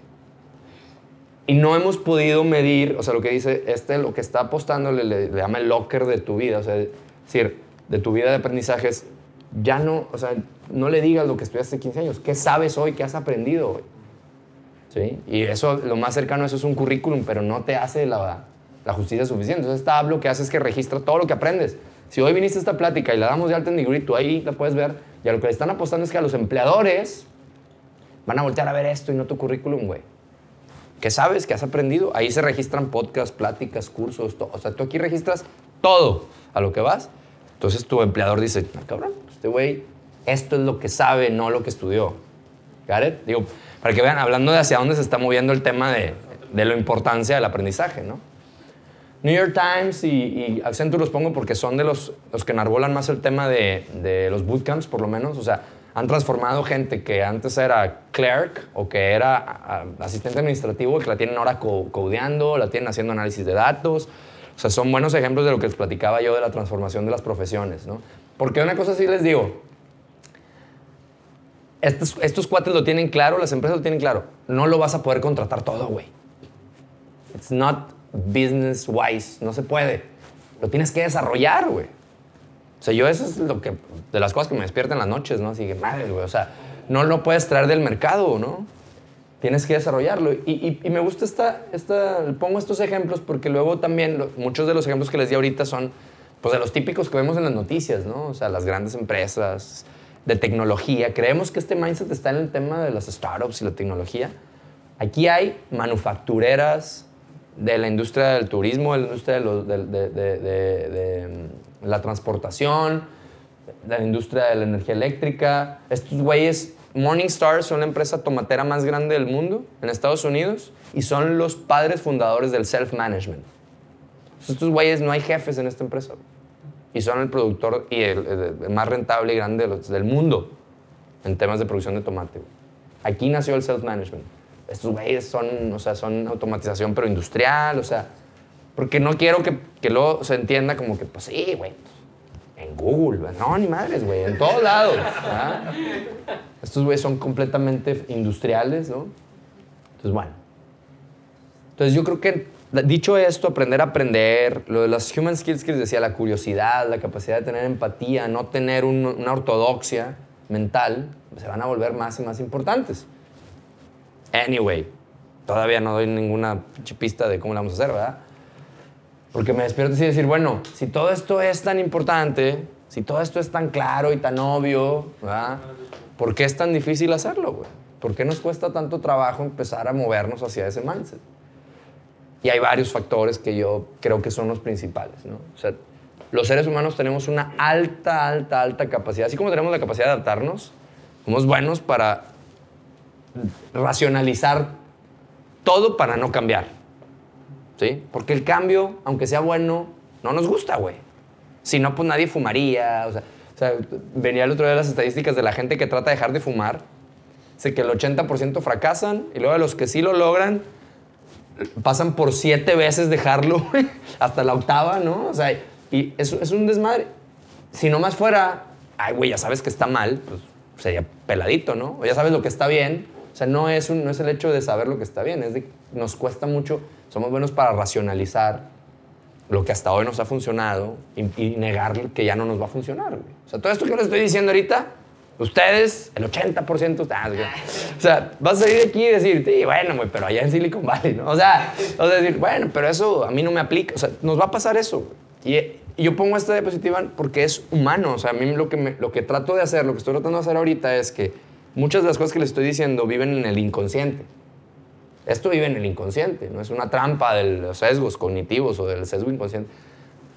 Y no hemos podido medir, o sea, lo que dice, este, lo que está apostando, le, llama el locker de tu vida, o sea, decir, de tu vida de aprendizajes, ya no, o sea, no le digas lo que estudiaste hace 15 años, ¿qué sabes hoy? ¿Qué has aprendido hoy? ¿Sí? Y eso, lo más cercano a eso es un currículum, pero no te hace la, la justicia suficiente. Entonces, esta lo que hace es que registra todo lo que aprendes. Si hoy viniste a esta plática y la damos de alta en degree, tú ahí la puedes ver, y a lo que le están apostando es que a los empleadores van a voltear a ver esto y no tu currículum, güey. ¿Qué sabes? ¿Qué has aprendido? Ahí se registran podcasts, pláticas, cursos, todo. O sea, tú aquí registras todo a lo que vas. Entonces tu empleador dice, ah, cabrón, este güey, esto es lo que sabe, no lo que estudió. ¿Got it? Digo, para que vean, hablando de hacia dónde se está moviendo el tema de, de la importancia del aprendizaje, ¿no? New York Times y, y Accenture los pongo porque son de los, los que enarbolan más el tema de, de los bootcamps, por lo menos. O sea, han transformado gente que antes era clerk o que era asistente administrativo, que la tienen ahora co- codeando, la tienen haciendo análisis de datos. O sea, son buenos ejemplos de lo que les platicaba yo de la transformación de las profesiones, ¿no? Porque una cosa sí les digo, estos, estos cuates lo tienen claro, las empresas lo tienen claro. No lo vas a poder contratar todo, güey. It's not business wise. No se puede. Lo tienes que desarrollar, güey. O sea, yo eso es lo que, de las cosas que me despiertan las noches, ¿no? Así que, madre, güey, o sea, no lo puedes traer del mercado, ¿no? Tienes que desarrollarlo. Y, me gusta esta, esta, pongo estos ejemplos porque luego también, muchos de los ejemplos que les di ahorita son, pues, de los típicos que vemos en las noticias, ¿no? O sea, las grandes empresas de tecnología. Creemos que este mindset está en el tema de las startups y la tecnología. Aquí hay manufactureras de la industria del turismo, de la industria de, mm, la transportación, de la industria de la energía eléctrica. Estos güeyes, Morningstar son la empresa tomatera más grande del mundo en Estados Unidos y son los padres fundadores del self-management. Estos güeyes no hay jefes en esta empresa. Y son el productor y el, más rentable y grande del mundo en temas de producción de tomate. Aquí nació el self-management. Estos güeyes son, o sea, son automatización pero industrial, o sea, porque no quiero que, que luego se entienda como que, pues sí, güey, en Google, no, ni madres, güey, en todos lados. ¿verdad? Estos güeyes son completamente industriales, ¿no? Entonces, bueno. Entonces, yo creo que, dicho esto, aprender a aprender, lo de las human skills que les decía, la curiosidad, la capacidad de tener empatía, no tener un- una ortodoxia mental, se van a volver más y más importantes. Anyway, todavía no doy ninguna pista de cómo la vamos a hacer, ¿verdad? Porque me despierto así y decir, bueno, si todo esto es tan importante, si todo esto es tan claro y tan obvio, ¿verdad? ¿Por qué es tan difícil hacerlo, güey? ¿Por qué nos cuesta tanto trabajo empezar a movernos hacia ese mindset? Y hay varios factores que yo creo que son los principales, ¿no? O sea, los seres humanos tenemos una alta, alta, alta capacidad. Así como tenemos la capacidad de adaptarnos, somos buenos para racionalizar todo para no cambiar. ¿Sí? Porque el cambio, aunque sea bueno, no nos gusta, güey. Si no, pues nadie fumaría. O sea, o sea, venía el otro día las estadísticas de la gente que trata de dejar de fumar. Sé que el 80% fracasan y luego de los que sí lo logran, pasan por siete veces dejarlo, güey, hasta la octava, ¿no? O sea, y es, es un desmadre. Si nomás fuera, ay, güey, ya sabes que está mal, pues sería peladito, ¿no? O ya sabes lo que está bien. O sea, no es, un, no es el hecho de saber lo que está bien, es de nos cuesta mucho, somos buenos para racionalizar lo que hasta hoy nos ha funcionado y, y negar que ya no nos va a funcionar, güey. O sea, todo esto que les estoy diciendo ahorita, ustedes, el 80%, ah, o sea, vas a de aquí y decir, sí, bueno, güey, pero allá en Silicon Valley, ¿no? O sea, vas a decir, bueno, pero eso a mí no me aplica. O sea, nos va a pasar eso. Y, y yo pongo esta diapositiva porque es humano. O sea, a mí lo que, me- lo que trato de hacer, lo que estoy tratando de hacer ahorita es que muchas de las cosas que les estoy diciendo viven en el inconsciente. Esto vive en el inconsciente, no es una trampa de los sesgos cognitivos o del sesgo inconsciente.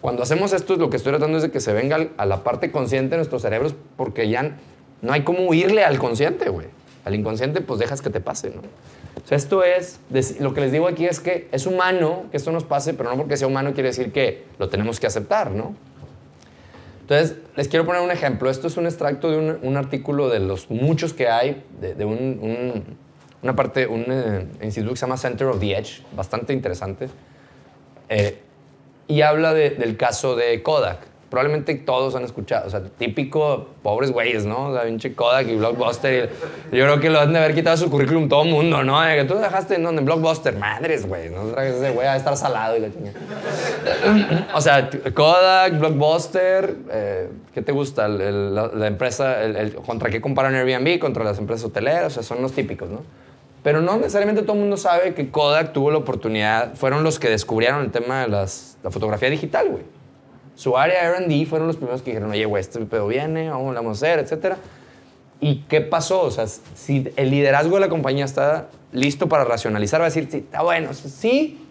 Cuando hacemos esto, lo que estoy tratando es de que se venga a la parte consciente de nuestros cerebros porque ya no hay cómo huirle al consciente, güey. Al inconsciente, pues dejas que te pase, ¿no? Esto es, lo que les digo aquí es que es humano que esto nos pase, pero no porque sea humano quiere decir que lo tenemos que aceptar, ¿no? Entonces, les quiero poner un ejemplo. Esto es un extracto de un, artículo de los muchos que hay, de, un, un- una parte, un eh, instituto que se llama Center of the Edge, bastante interesante. Eh, y habla de- del caso de Kodak. Probablemente todos han escuchado, o sea, típico pobres güeyes, ¿no? O sea, pinche Kodak y Blockbuster. y yo creo que lo han de haber quitado su currículum todo el mundo, ¿no? De que tú dejaste en donde en Blockbuster, madres, güey, no traes ese güey a estar salado y la chingada. o sea, Kodak, Blockbuster, eh, ¿qué te gusta? La, empresa, ¿contra qué comparan Airbnb? Contra las empresas hoteleras, o sea, son los típicos, ¿no? Pero no necesariamente todo el mundo sabe que Kodak tuvo la oportunidad, fueron los que descubrieron el tema de la fotografía digital, güey. Su área R&D fueron los primeros que dijeron, oye, güey, este pedo viene, vamos, vamos a hacer, etcétera. ¿Y qué pasó? O sea, si el liderazgo de la compañía está listo para racionalizar, va a decir, sí, está bueno, sí,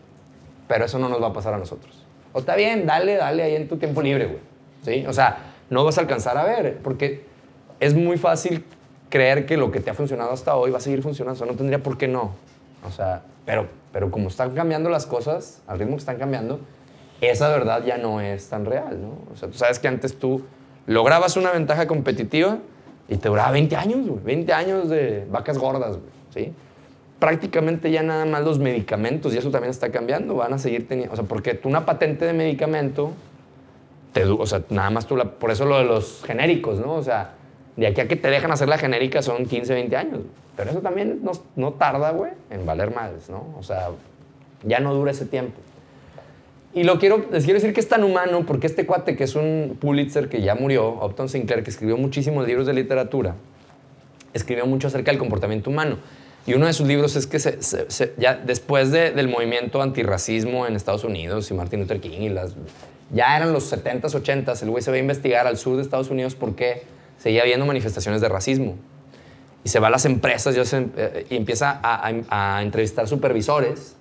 pero eso no nos va a pasar a nosotros. O está bien, dale, dale ahí en tu tiempo libre, güey. ¿Sí? O sea, no vas a alcanzar a ver, porque es muy fácil creer que lo que te ha funcionado hasta hoy va a seguir funcionando. No tendría por qué no. O sea, pero, pero como están cambiando las cosas, al ritmo que están cambiando, esa verdad ya no es tan real, ¿no? O sea, tú sabes que antes tú lograbas una ventaja competitiva y te duraba 20 años, güey. 20 años de vacas gordas, güey. ¿Sí? Prácticamente ya nada más los medicamentos, y eso también está cambiando, van a seguir teniendo. O sea, porque tú una patente de medicamento, te, o sea, nada más tú la. Por eso lo de los genéricos, ¿no? O sea, de aquí a que te dejan hacer la genérica son 15, 20 años. Pero eso también no, no tarda, güey, en valer madres, ¿no? O sea, Ya no dura ese tiempo. Y lo quiero, les quiero decir que es tan humano porque este cuate, que es un Pulitzer que ya murió, Upton Sinclair, que escribió muchísimos libros de literatura, escribió mucho acerca del comportamiento humano. Y uno de sus libros es que se- se- se- ya después de- del movimiento antirracismo en Estados Unidos y Martin Luther King y las... Ya eran los 70s, 80s, el güey se va a investigar al sur de Estados Unidos por qué seguía habiendo manifestaciones de racismo. Y se va a las empresas y, se- eh, y empieza a, a- a entrevistar supervisores.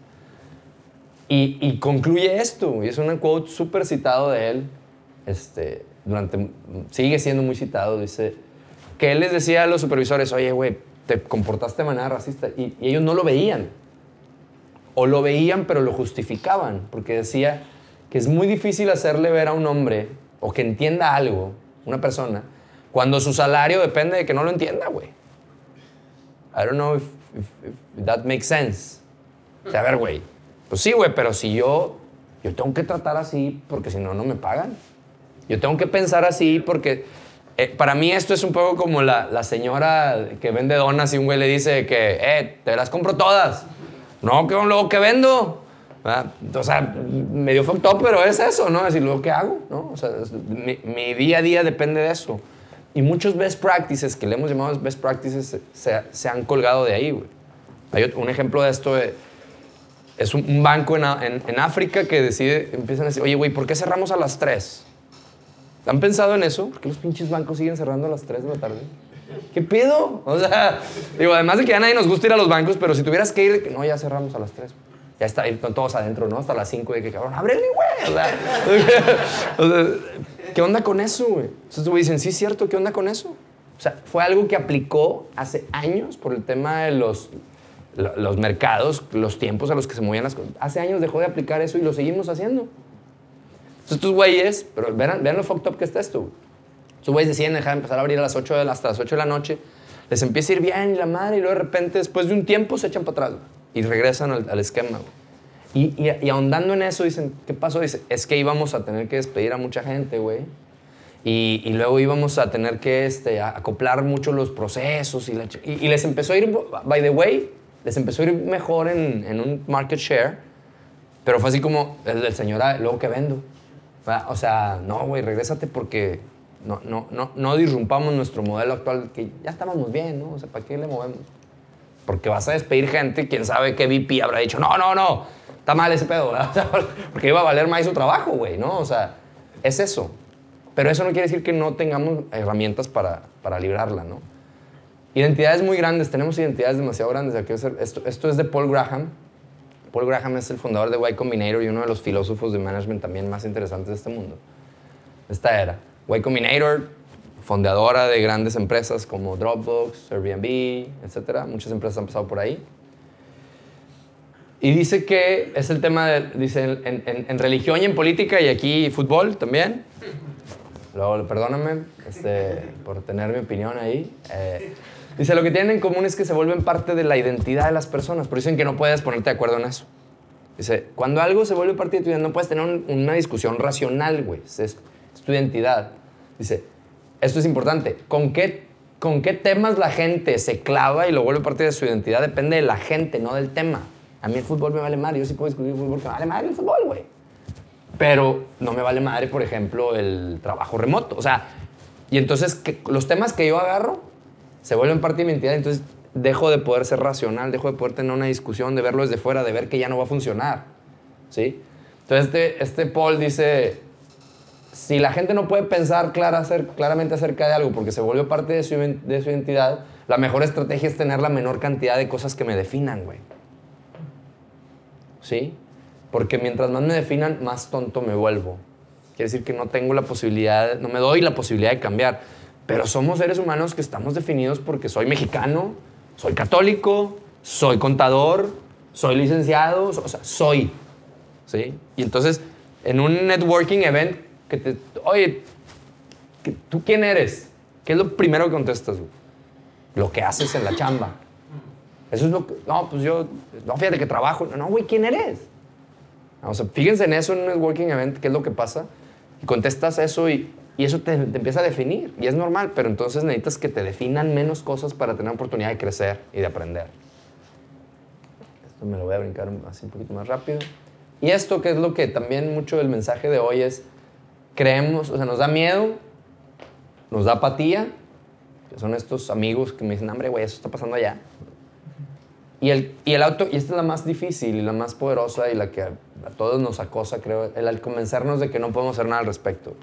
Y, y concluye esto, y es un quote súper citado de él, este, durante, sigue siendo muy citado, dice, que él les decía a los supervisores, oye, güey, te comportaste de manera racista, y, y ellos no lo veían, o lo veían pero lo justificaban, porque decía que es muy difícil hacerle ver a un hombre, o que entienda algo, una persona, cuando su salario depende de que no lo entienda, güey. I don't know if, if- if that makes sense. O sea, a ver, güey. Pues sí, güey, pero si yo, yo tengo que tratar así porque si no, no me pagan. Yo tengo que pensar así porque eh, para mí esto es un poco como la, la señora que vende donas y un güey le dice que, eh, te las compro todas. No, que luego que vendo. ¿verdad? O sea, medio fucked up, pero es eso, ¿no? Es decir, luego, ¿qué hago? ¿No? O sea, es- mi, mi día a día depende de eso. Y muchos best practices, que le hemos llamado best practices, se, se- han colgado de ahí, güey. Hay un ejemplo de esto de- es un, banco en, a- en- en África que decide, empiezan a decir, oye, güey, ¿por qué cerramos a las 3? ¿Han pensado en eso? ¿Por qué los pinches bancos siguen cerrando a las 3 de la tarde? ¿Qué pedo? O sea, digo, además de que ya nadie nos gusta ir a los bancos, pero si tuvieras que ir, no, ya cerramos a las 3. Ya está, están todos adentro, ¿no? Hasta las 5 de que, cabrón, ábrele, güey. O sea, ¿qué onda con eso, güey? Entonces, güey, dicen, sí, cierto, ¿qué onda con eso? O sea, fue algo que aplicó hace años por el tema de los, lo- los mercados, los tiempos a los que se movían las cosas. Hace años dejó de aplicar eso y lo seguimos haciendo. Entonces, estos güeyes, pero vean, vean lo fucked up que está esto. Estos güeyes deciden dejar de empezar a abrir a las 8 de hasta las 8 de la noche. Les empieza a ir bien y la madre, y luego de repente, después de un tiempo, se echan para atrás y regresan al, al esquema. Y, y- y ahondando en eso, dicen, ¿qué pasó? Dice, es que íbamos a tener que despedir a mucha gente, güey. Y, y luego íbamos a tener que este, acoplar mucho los procesos. Y, la y les empezó a ir, by the way, les empezó a ir mejor en, en un market share. Pero fue así como el del señor, ah, luego que vendo. ¿verdad? O sea, no, güey, regrésate porque no, no, no, no disrumpamos nuestro modelo actual, que ya estábamos bien, ¿no? O sea, ¿para qué le movemos? Porque vas a despedir gente quién sabe qué VP habrá dicho, no, no, no, está mal ese pedo, ¿verdad? Porque iba a valer más su trabajo, güey, ¿no? O sea, es eso. Pero eso no quiere decir que no tengamos herramientas para, para librarla, ¿no? Identidades muy grandes, tenemos identidades demasiado grandes. Aquí Esto, es de Paul Graham. Paul Graham es el fundador de Y Combinator y uno de los filósofos de management también más interesantes de este mundo. Esta era. Y Combinator, fundadora de grandes empresas como Dropbox, Airbnb, etc. Muchas empresas han pasado por ahí. Y dice que es el tema, de, dice, en religión y en política y aquí fútbol también. Luego, perdóname este, por tener mi opinión ahí. Eh, dice, lo que tienen en común es que se vuelven parte de la identidad de las personas, pero dicen que no puedes ponerte de acuerdo en eso. Dice, cuando algo se vuelve parte de tu identidad, no puedes tener un- una discusión racional, güey. Es, es tu identidad. Dice, esto es importante. ¿Con qué, ¿Con qué temas la gente se clava y lo vuelve parte de su identidad? Depende de la gente, no del tema. A mí el fútbol me vale madre. Yo sí puedo discutir fútbol, que me vale madre el fútbol, güey. Pero no me vale madre, por ejemplo, el trabajo remoto. O sea, y entonces los temas que yo agarro se vuelven parte de mi identidad. Entonces dejo de poder ser racional, dejo de poder tener una discusión, de verlo desde fuera, de ver que ya no va a funcionar. ¿Sí? Entonces este, este Paul dice, si la gente no puede pensar clara, acer- claramente acerca de algo porque se vuelve parte de su, de su identidad, la mejor estrategia es tener la menor cantidad de cosas que me definan, güey. ¿Sí? Porque mientras más me definan, más tonto me vuelvo. Quiere decir que no tengo la posibilidad, no me doy la posibilidad de cambiar. Pero somos seres humanos que estamos definidos porque soy mexicano, soy católico, soy contador, soy licenciado, o sea, soy. ¿Sí? Y entonces, en un networking event, que te, oye, ¿qué- ¿tú quién eres? ¿Qué es lo primero que contestas? Lo que haces en la chamba. Eso es lo que, no, pues yo, no, fíjate que trabajo. No, güey, ¿quién eres? O sea, fíjense en eso en un networking event, qué es lo que pasa. Y contestas eso y, y eso te, te empieza a definir. Y es normal, pero entonces necesitas que te definan menos cosas para tener oportunidad de crecer y de aprender. Esto me lo voy a brincar así un poquito más rápido. Y esto que es lo que también mucho del mensaje de hoy es, creemos, o sea, nos da miedo, nos da apatía, que son estos amigos que me dicen, hombre, güey, eso está pasando allá. Y el, y el auto, y esta es la más difícil y la más poderosa y la que a, a todos nos acosa, creo, el al convencernos de que no podemos hacer nada al respecto.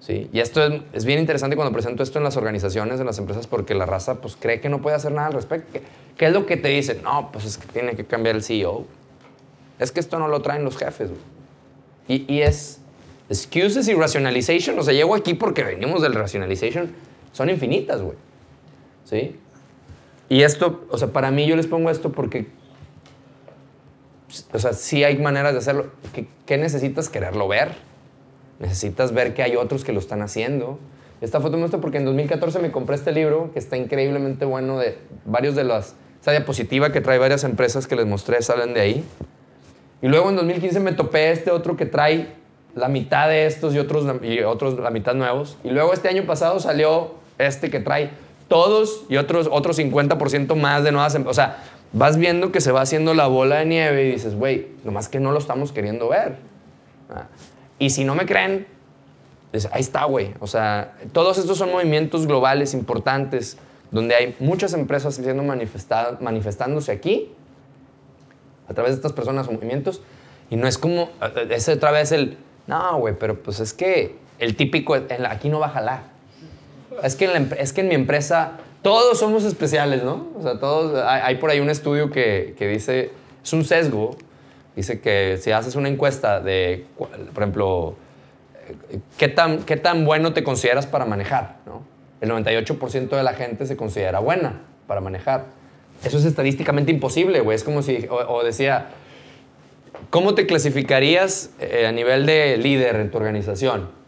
¿Sí? Y esto es, es bien interesante cuando presento esto en las organizaciones, en las empresas, porque la raza pues cree que no puede hacer nada al respecto. ¿Qué, qué es lo que te dicen? No, pues es que tiene que cambiar el CEO. Es que esto no lo traen los jefes. Y, y es excuses y rationalization. O sea, llego aquí porque venimos del rationalization. Son infinitas, güey. ¿Sí? Y esto, o sea, para mí yo les pongo esto porque, o sea, sí hay maneras de hacerlo. ¿Qué, qué necesitas quererlo ver? Necesitas ver que hay otros que lo están haciendo. Esta foto me gusta porque en 2014 me compré este libro que está increíblemente bueno de varios de las... Esa diapositiva que trae varias empresas que les mostré salen de ahí. Y luego en 2015 me topé este otro que trae la mitad de estos y otros, y otros la mitad nuevos. Y luego este año pasado salió este que trae todos y otros, otros 50% más de nuevas empresas. O sea, vas viendo que se va haciendo la bola de nieve y dices, güey, nomás que no lo estamos queriendo ver. Y si no me creen, dices, ahí está, güey. O sea, todos estos son movimientos globales importantes donde hay muchas empresas siendo manifestándose aquí a través de estas personas o movimientos. Y no es como, ese otra vez el, no, güey, pero pues es que el típico, aquí no va a jalar. Es que, en la es que en mi empresa todos somos especiales, ¿no? O sea, todos, hay, hay por ahí un estudio que, que dice, es un sesgo, dice que si haces una encuesta de, por ejemplo, eh, ¿qué tan, qué tan bueno te consideras para manejar? El 98% de la gente se considera buena para manejar. Eso es estadísticamente imposible, güey. Es como si, o, o decía, ¿cómo te clasificarías eh, a nivel de líder en tu organización?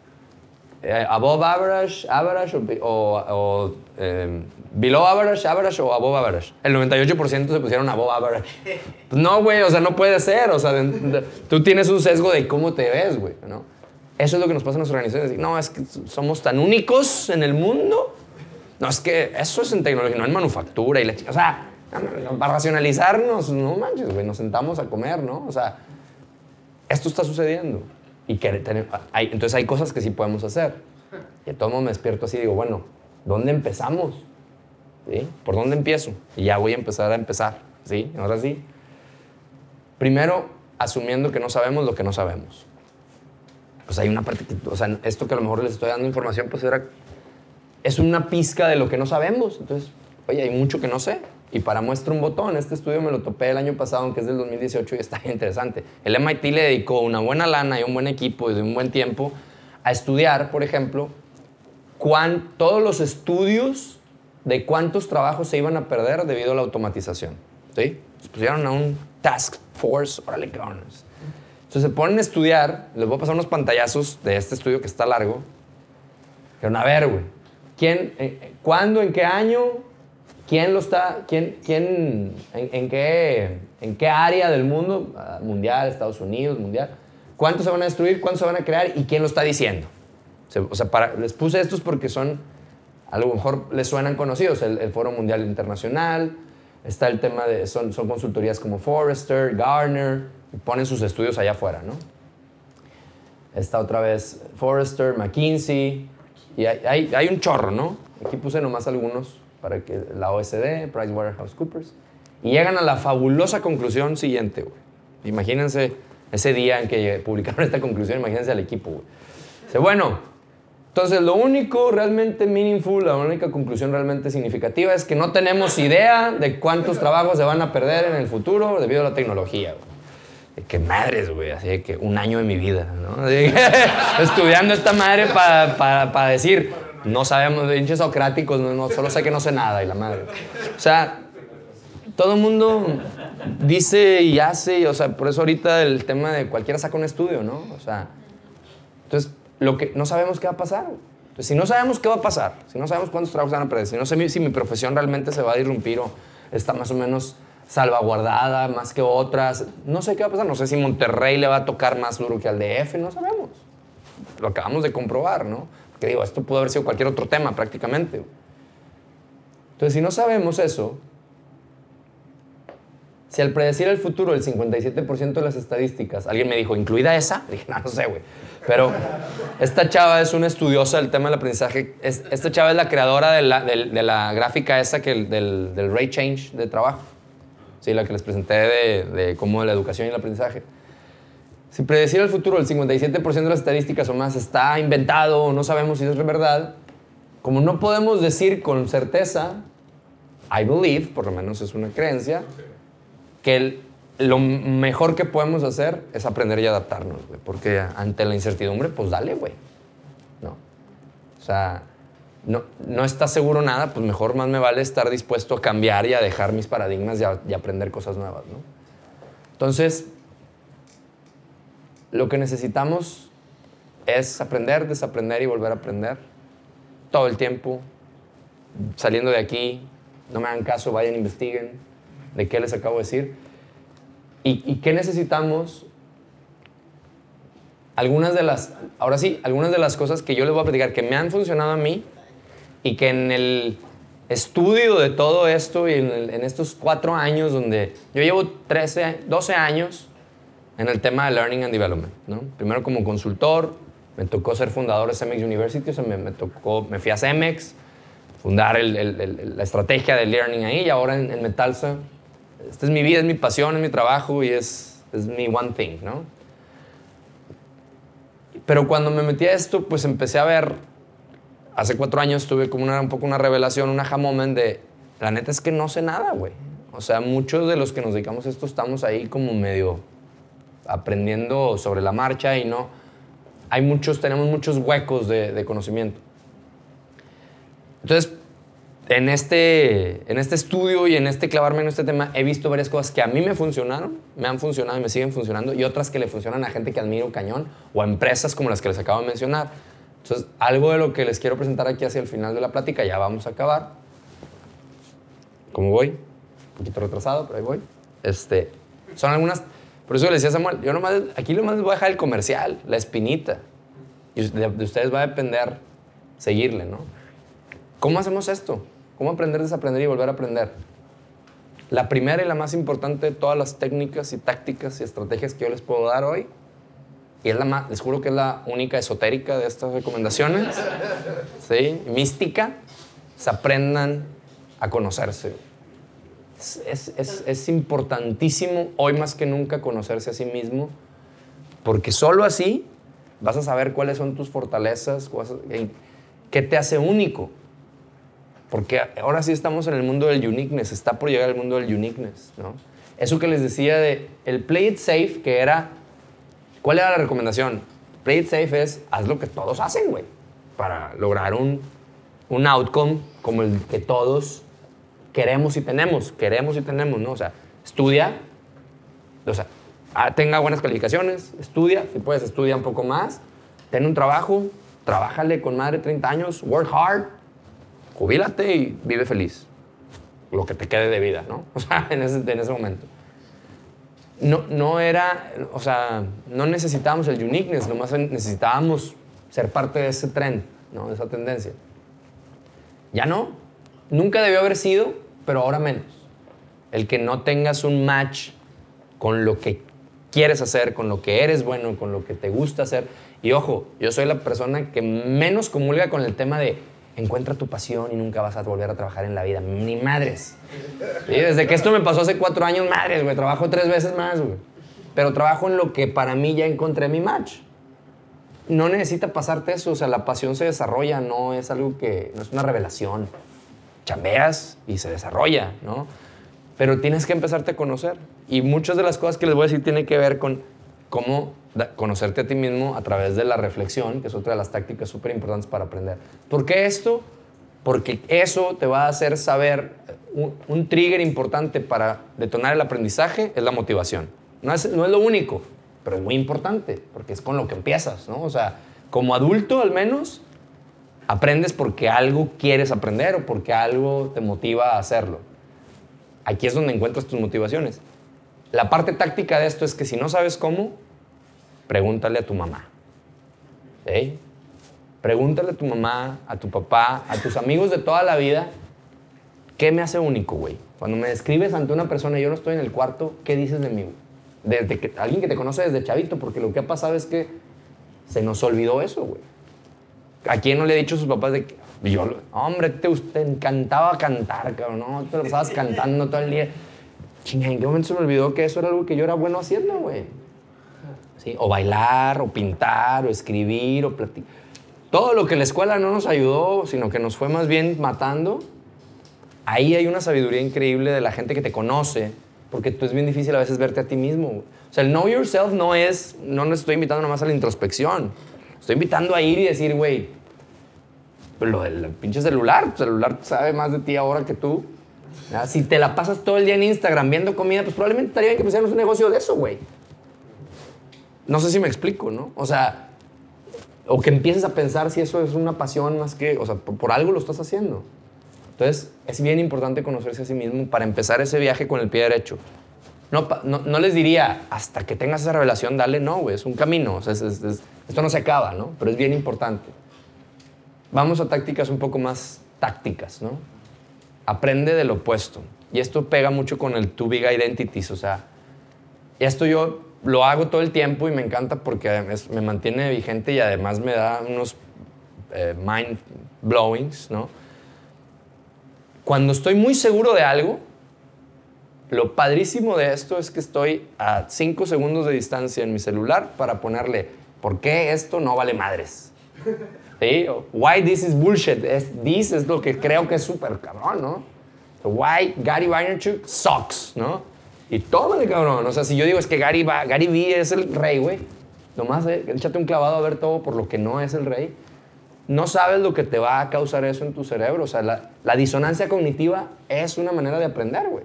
Eh, above average, average o, o- o, eh, below average, average o above average. El 98% se pusieron above average. No, güey, o sea, no puede ser. O sea, de- de- tú tienes un sesgo de cómo te ves, güey, ¿no? Eso es lo que nos pasa en las organizaciones. No, es que somos tan únicos en el mundo. No, es que eso es en tecnología, no en manufactura. Y la o sea, para racionalizarnos, no manches, güey, nos sentamos a comer, ¿no? O sea, esto está sucediendo. Y que hay, entonces hay cosas que sí podemos hacer. Y de todo modo me despierto así y digo, bueno, ¿dónde empezamos? ¿Sí? ¿Por dónde empiezo? Y ya voy a empezar a empezar. ¿Sí? Ahora sí. Primero, asumiendo que no sabemos lo que no sabemos. Pues hay una parte que, o sea, esto que a lo mejor les estoy dando información, pues era, es una pizca de lo que no sabemos. Entonces, oye, hay mucho que no sé. Y para muestra un botón, este estudio me lo topé el año pasado, aunque es del 2018 y está interesante. El MIT le dedicó una buena lana y un buen equipo y un buen tiempo a estudiar, por ejemplo, cuán, todos los estudios de cuántos trabajos se iban a perder debido a la automatización. ¿sí? Se pusieron a un task force, órale, cabrones. Entonces se ponen a estudiar, les voy a pasar unos pantallazos de este estudio que está largo. Pero a ver, güey, ¿quién, eh, cuándo, en qué año, quién lo está, quién, quién, en, qué, en qué área del mundo, ah, mundial, Estados Unidos, mundial, cuántos se van a destruir, cuántos se van a crear y quién lo está diciendo? O sea, para- les puse estos porque son, a lo mejor les suenan conocidos, el, Foro Mundial Internacional, está el tema de, son, son consultorías como Forrester, Gartner, y ponen sus estudios allá afuera, ¿no? Está otra vez Forrester, McKinsey, y hay, hay, hay un chorro, ¿no? Aquí puse nomás algunos para que la OSD, PricewaterhouseCoopers, y llegan a la fabulosa conclusión siguiente, güey. Imagínense ese día en que publicaron esta conclusión, imagínense al equipo, güey. Dice, bueno, entonces lo único realmente meaningful, la única conclusión realmente significativa es que no tenemos idea de cuántos trabajos se van a perder en el futuro debido a la tecnología, güey. Que madres, güey, así de que un año de mi vida, ¿no? Que, estudiando esta madre para decir, no sabemos, hinches socráticos, no, no, solo sé que no sé nada y la madre. O sea, todo el mundo dice y hace, y, o sea, por eso ahorita el tema de cualquiera saca un estudio, ¿no? O sea, entonces, lo que no sabemos qué va a pasar. Entonces, si no sabemos qué va a pasar, si no sabemos cuántos trabajos van a perder, si no sé si mi profesión realmente se va a irrumpir o está más o menos salvaguardada más que otras, no sé qué va a pasar. No sé si Monterrey le va a tocar más duro que al DF, no sabemos. Lo acabamos de comprobar, ¿no? Porque digo, esto pudo haber sido cualquier otro tema prácticamente. Entonces, si no sabemos eso, Si al predecir el futuro el 57% de las estadísticas, alguien me dijo, ¿incluida esa? Dije, no, no sé, güey. Pero esta chava es una estudiosa del tema del aprendizaje. Es- esta chava es la creadora de la, del- de la gráfica esa que, el- del, del rate change de trabajo. Sí, la que les presenté de, de cómo la educación y el aprendizaje. Si predecir el futuro el 57% de las estadísticas o más está inventado o no sabemos si es verdad, como no podemos decir con certeza, I believe, por lo menos es una creencia, que el- lo mejor que podemos hacer es aprender y adaptarnos, güey, porque ante la incertidumbre, pues dale, güey. No. O sea, no, no estás seguro nada, pues mejor más me vale estar dispuesto a cambiar y a dejar mis paradigmas y, a- y aprender cosas nuevas, ¿no? Entonces, lo que necesitamos es aprender, desaprender y volver a aprender todo el tiempo, saliendo de aquí, no me hagan caso, vayan, investiguen de qué les acabo de decir. ¿Y, y qué necesitamos? Algunas de las, ahora sí, algunas de las cosas que yo les voy a platicar que me han funcionado a mí y que en el estudio de todo esto y en, el- en estos cuatro años donde yo llevo 13, 12 años en el tema de Learning and Development, ¿no? Primero como consultor, me tocó ser fundador de CEMEX University, o sea, me, me tocó, me fui a CEMEX, fundar el- el- el- la estrategia de Learning ahí y ahora en, en Metalsa. Esta es mi vida, es mi pasión, es mi trabajo y es, es mi one thing, ¿no? Pero cuando me metí a esto, pues empecé a ver, hace cuatro años tuve como una, un poco una revelación, un aha moment de, la neta es que no sé nada, güey. O sea, muchos de los que nos dedicamos a esto estamos ahí como medio aprendiendo sobre la marcha y no, hay muchos, tenemos muchos huecos de, de conocimiento. Entonces, en este, en este estudio y en este clavarme en este tema, he visto varias cosas que a mí me funcionaron, me han funcionado y me siguen funcionando, y otras que le funcionan a gente que admiro cañón o a empresas como las que les acabo de mencionar. Entonces, algo de lo que les quiero presentar aquí hacia el final de la plática, ya vamos a acabar. ¿Cómo voy? Un poquito retrasado, pero ahí voy. Este, son algunas, por eso le decía a Samuel, yo nomás, aquí nomás les voy a dejar el comercial, la espinita. Y de, de ustedes va a depender seguirle, ¿no? ¿Cómo hacemos esto? ¿Cómo aprender, desaprender y volver a aprender? La primera y la más importante de todas las técnicas y tácticas y estrategias que yo les puedo dar hoy, y es la más, les juro que es la única esotérica de estas recomendaciones, ¿sí? mística, se aprendan a conocerse. Es, es- importantísimo hoy más que nunca conocerse a sí mismo, porque solo así vas a saber cuáles son tus fortalezas, qué te hace único. Porque ahora sí estamos en el mundo del uniqueness, está por llegar el mundo del uniqueness, ¿no? Eso que les decía de el play it safe, que era, ¿cuál era la recomendación? Play it safe es, haz lo que todos hacen, güey, para lograr un, un outcome como el que todos queremos y tenemos, queremos y tenemos, ¿no? O sea, estudia, o sea, ah, tenga buenas calificaciones, estudia, si puedes estudia un poco más, ten un trabajo, trabájale con madre 30 años, work hard, jubílate y vive feliz. Lo que te quede de vida, ¿no? O sea, en ese, en ese momento. No, no era, o sea, no necesitábamos el uniqueness, nomás necesitábamos ser parte de ese trend, ¿no? De esa tendencia. Ya no. Nunca debió haber sido, pero ahora menos. El que no tengas un match con lo que quieres hacer, con lo que eres bueno, con lo que te gusta hacer. Y ojo, yo soy la persona que menos comulga con el tema de encuentra tu pasión y nunca vas a volver a trabajar en la vida. Ni madres. Desde que esto me pasó hace cuatro años, madres, güey, trabajo tres veces más, güey. Pero trabajo en lo que para mí ya encontré mi match. No necesita pasarte eso, o sea, la pasión se desarrolla, no es algo que, no es una revelación. Chambeas y se desarrolla, ¿no? Pero tienes que empezarte a conocer. Y muchas de las cosas que les voy a decir tienen que ver con cómo conocerte a ti mismo a través de la reflexión, que es otra de las tácticas súper importantes para aprender. ¿Por qué esto? Porque eso te va a hacer saber eh, un, un trigger importante para detonar el aprendizaje es la motivación. No es, no es lo único, pero es muy importante, porque es con lo que empiezas, ¿no? O sea, como adulto al menos, aprendes porque algo quieres aprender o porque algo te motiva a hacerlo. Aquí es donde encuentras tus motivaciones. La parte táctica de esto es que si no sabes cómo, pregúntale a tu mamá. ¿Sí? Pregúntale a tu mamá, a tu papá, a tus amigos de toda la vida ¿qué me hace único, güey? Cuando me describes ante una persona y yo no estoy en el cuarto, ¿qué dices de mí? Desde que, alguien que te conoce desde chavito, porque lo que ha pasado es que se nos olvidó eso, güey. ¿A quién no le ha dicho a sus papás de que, hombre, te, te encantaba cantar, cabrón, no? Te lo estabas cantando todo el día. Chinga, ¿en qué momento se me olvidó que eso era algo que yo era bueno haciendo, güey? ¿Sí? O bailar, o pintar, o escribir, o platicar. Todo lo que la escuela no nos ayudó, sino que nos fue más bien matando, ahí hay una sabiduría increíble de la gente que te conoce, porque tú es bien difícil a veces verte a ti mismo. O sea, el know yourself no es, no nos estoy invitando nomás a la introspección. Estoy invitando a ir y decir, güey, pues lo del pinche celular, el celular sabe más de ti ahora que tú. ¿verdad? Si te la pasas todo el día en Instagram viendo comida, pues probablemente estaría bien que pusiéramos un negocio de eso, güey. No sé si me explico, ¿no? O sea, o que empieces a pensar si eso es una pasión más que, o sea, por, por algo lo estás haciendo. Entonces, es bien importante conocerse a sí mismo para empezar ese viaje con el pie derecho. No, les diría, hasta que tengas esa revelación, dale, no, güey, es un camino. O sea, es- es- es- esto no se acaba, ¿no? Pero es bien importante. Vamos a tácticas un poco más tácticas, ¿no? Aprende del opuesto. Y esto pega mucho con el Two Big Identities, o sea, esto yo lo hago todo el tiempo y me encanta porque me mantiene vigente y además me da unos eh, mind blowings, ¿no? Cuando estoy muy seguro de algo, lo padrísimo de esto es que estoy a 5 segundos de distancia en mi celular para ponerle, ¿por qué esto no vale madres? ¿Sí? Why this is bullshit. Es, this es lo que creo que es súper cabrón, ¿no? Why Gary Vaynerchuk sucks, ¿no? Y tómale, cabrón. O sea, si yo digo es que Gary, Va- Gary Vee es el rey, güey. Nomás eh, échate un clavado a ver todo por lo que no es el rey. No sabes lo que te va a causar eso en tu cerebro. O sea, la, la disonancia cognitiva es una manera de aprender, güey.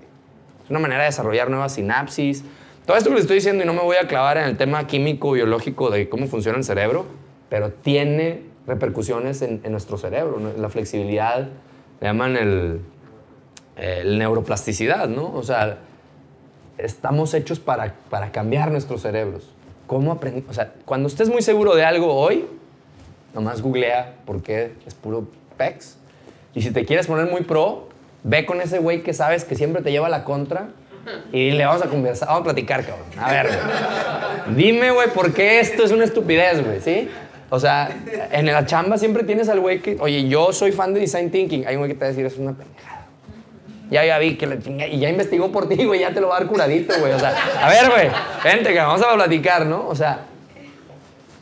Es una manera de desarrollar nuevas sinapsis. Todo esto que les estoy diciendo, y no me voy a clavar en el tema químico, biológico de cómo funciona el cerebro, pero tiene repercusiones en, nuestro cerebro. La flexibilidad, le llaman el, el neuroplasticidad, ¿no? O sea, estamos hechos para, para cambiar nuestros cerebros. ¿Cómo aprender? O sea, cuando estés muy seguro de algo hoy, nomás googlea por qué es puro pex. Y si te quieres poner muy pro, ve con ese güey que sabes que siempre te lleva la contra y le vamos a conversar, vamos a platicar, cabrón. A ver, güey. Dime, güey, por qué esto es una estupidez, güey, ¿sí? O sea, en la chamba siempre tienes al güey que, oye, yo soy fan de design thinking. Hay un güey que te va a decir, es una pendejada. Ya, ya vi que la y ya investigó por ti, güey, ya te lo va a dar curadito, güey. O sea, a ver, güey, vente, que vamos a platicar, ¿no? O sea,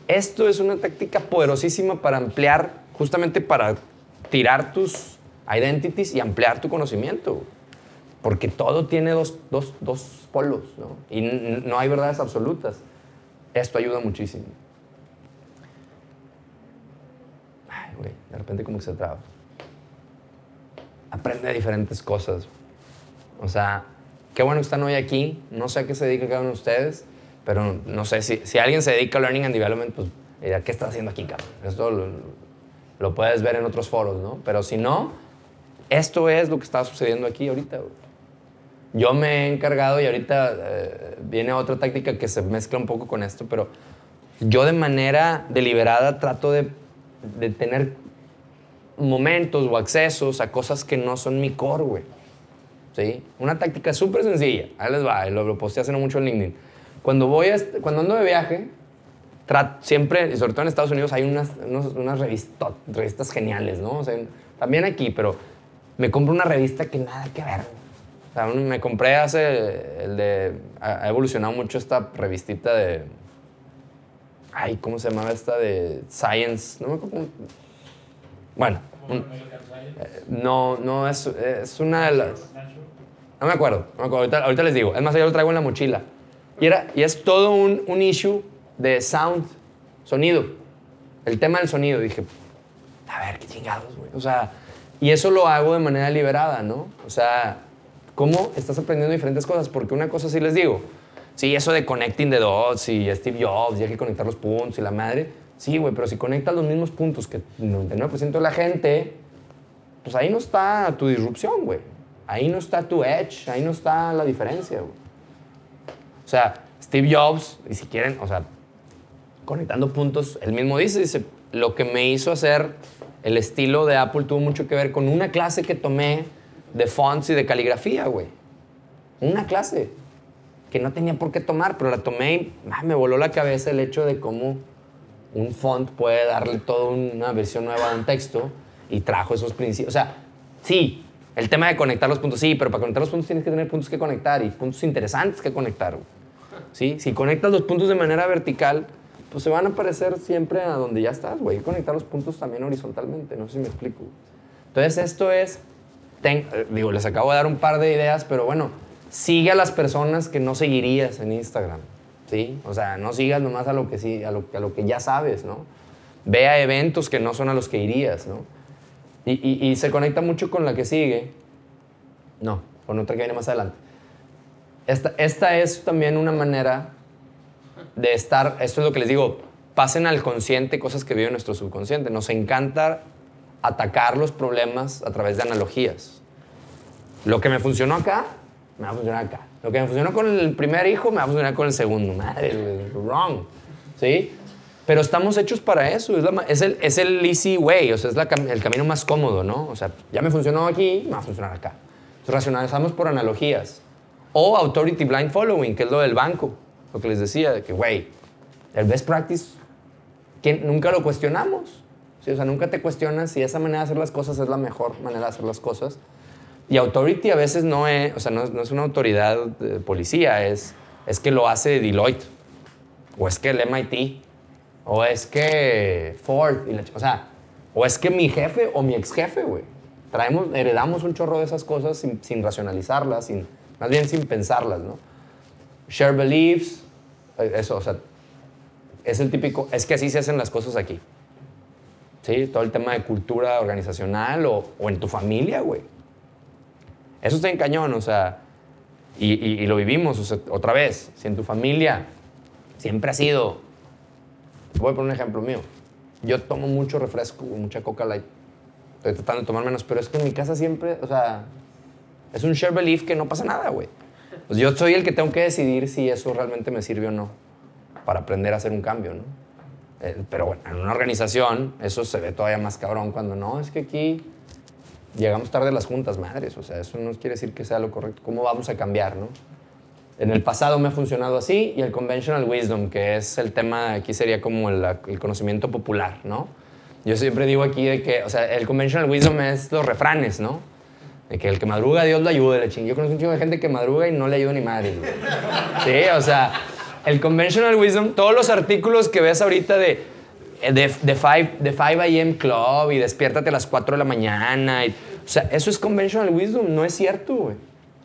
esto es una táctica poderosísima para ampliar, justamente para tirar tus identities y ampliar tu conocimiento. Porque todo tiene dos, dos, dos polos, ¿no? Y no hay verdades absolutas. Esto ayuda muchísimo. Ay, güey, de repente como que se traba. Aprende diferentes cosas. O sea, qué bueno que están hoy aquí. No sé a qué se dedica cada uno de ustedes, pero no sé si, si alguien se dedica a Learning and Development, pues ¿qué estás haciendo aquí, cabrón? Esto lo, lo puedes ver en otros foros, ¿no? Pero si no, esto es lo que está sucediendo aquí ahorita. Yo me he encargado y ahorita eh, viene otra táctica que se mezcla un poco con esto, pero yo de manera deliberada trato de, de tener momentos o accesos a cosas que no son mi core, güey. ¿Sí? Una táctica súper sencilla. Ahí les va, lo, lo posteé hace no mucho en LinkedIn. Cuando, voy a, cuando ando de viaje, tra- siempre, y sobre todo en Estados Unidos, hay unas, unas revisto- revistas geniales, ¿no? O sea, también aquí, pero me compro una revista que nada que ver. O sea, me compré hace, el de, ha, evolucionado mucho esta revistita de, ay, ¿cómo se llamaba esta? De Science, no me acuerdo. Bueno, un- eh, no, no, es, es una de las... No me acuerdo, no me acuerdo. Ahorita, ahorita les digo. Es más, yo lo traigo en la mochila. Y, era, y es todo un, un issue de sound, sonido. El tema del sonido. Dije, a ver, qué chingados, güey. O sea, y eso lo hago de manera liberada, ¿no? O sea, ¿cómo estás aprendiendo diferentes cosas? Porque una cosa sí les digo. Sí, eso de connecting the dots y Steve Jobs, y hay que conectar los puntos y la madre. Sí, güey, pero si conectas los mismos puntos que el 99% de la gente, pues ahí no está tu disrupción, güey. Ahí no está tu edge, ahí no está la diferencia, güey. O sea, Steve Jobs, y si quieren, o sea, conectando puntos, él mismo dice, dice, lo que me hizo hacer el estilo de Apple tuvo mucho que ver con una clase que tomé de fonts y de caligrafía, güey. Una clase que no tenía por qué tomar, pero la tomé y ah, me voló la cabeza el hecho de cómo un font puede darle toda una versión nueva de un texto y trajo esos principios. O sea, sí, el tema de conectar los puntos, sí, pero para conectar los puntos tienes que tener puntos que conectar y puntos interesantes que conectar. ¿Sí? Si conectas los puntos de manera vertical, pues se van a aparecer siempre a donde ya estás, güey. Conectar los puntos también horizontalmente, no sé si me explico. Entonces, esto es, ten- eh, digo, les acabo de dar un par de ideas, pero bueno, sigue a las personas que no seguirías en Instagram, ¿sí? O sea, no sigas nomás a lo que, sí, a lo, a lo que ya sabes, ¿no? Ve a eventos que no son a los que irías, ¿no? Y, y- y se conecta mucho con la que sigue. No, con otra que viene más adelante. Esta, esta es también una manera de estar, esto es lo que les digo, pasen al consciente cosas que vive nuestro subconsciente. Nos encanta atacar los problemas a través de analogías. Lo que me funcionó acá, me va a funcionar acá. Lo que me funcionó con el primer hijo, me va a funcionar con el segundo. Madre, wrong. ¿Sí? Pero estamos hechos para eso. Es, el, easy way, o sea, es el camino más cómodo, ¿no? O sea, ya me funcionó aquí, me va a funcionar acá. Entonces, racionalizamos por analogías. O authority blind following, que es lo del banco. Lo que les decía, de que, güey, el best practice, ¿quién- nunca lo cuestionamos. ¿sí? O sea, nunca te cuestionas si esa manera de hacer las cosas es la mejor manera de hacer las cosas. Y authority a veces no es, o sea, no es, no es una autoridad de policía, es, es que lo hace Deloitte, o es que el MIT, o es que Ford, y la o sea, o es que mi jefe o mi ex jefe, güey. Traemos, heredamos un chorro de esas cosas sin, sin racionalizarlas, sin, más bien sin pensarlas, ¿no? Share beliefs, eso, o sea, es el típico, es que así se hacen las cosas aquí. ¿Sí? Todo el tema de cultura organizacional o, o en tu familia, güey. Eso está en cañón, o sea, y, y- lo vivimos, otra vez, si en tu familia siempre ha sido, voy a poner un ejemplo mío, yo tomo mucho refresco, mucha coca light, estoy tratando de tomar menos, pero es que en mi casa siempre, o sea, es un share belief que no pasa nada, güey. Pues yo soy el que tengo que decidir si eso realmente me sirve o no para aprender a hacer un cambio, ¿no? Eh, pero bueno, en una organización eso se ve todavía más cabrón cuando no, es que aquí llegamos tarde a las juntas, madres, o sea, eso no quiere decir que sea lo correcto. ¿Cómo vamos a cambiar, no? En el pasado me ha funcionado así y el conventional wisdom, que es el tema, aquí sería como el, el conocimiento popular, ¿no? Yo siempre digo aquí de que, o sea, el conventional wisdom es los refranes, ¿no? De que el que madruga, Dios lo ayude, la ching. Yo conozco un chingo de gente que madruga y no le ayuda ni madre. Sí, o sea, el conventional wisdom, todos los artículos que ves ahorita de, de, de, 5 de 5 a.m. Club y despiértate a las 4 de la mañana. o sea, eso es conventional wisdom, no es cierto, güey.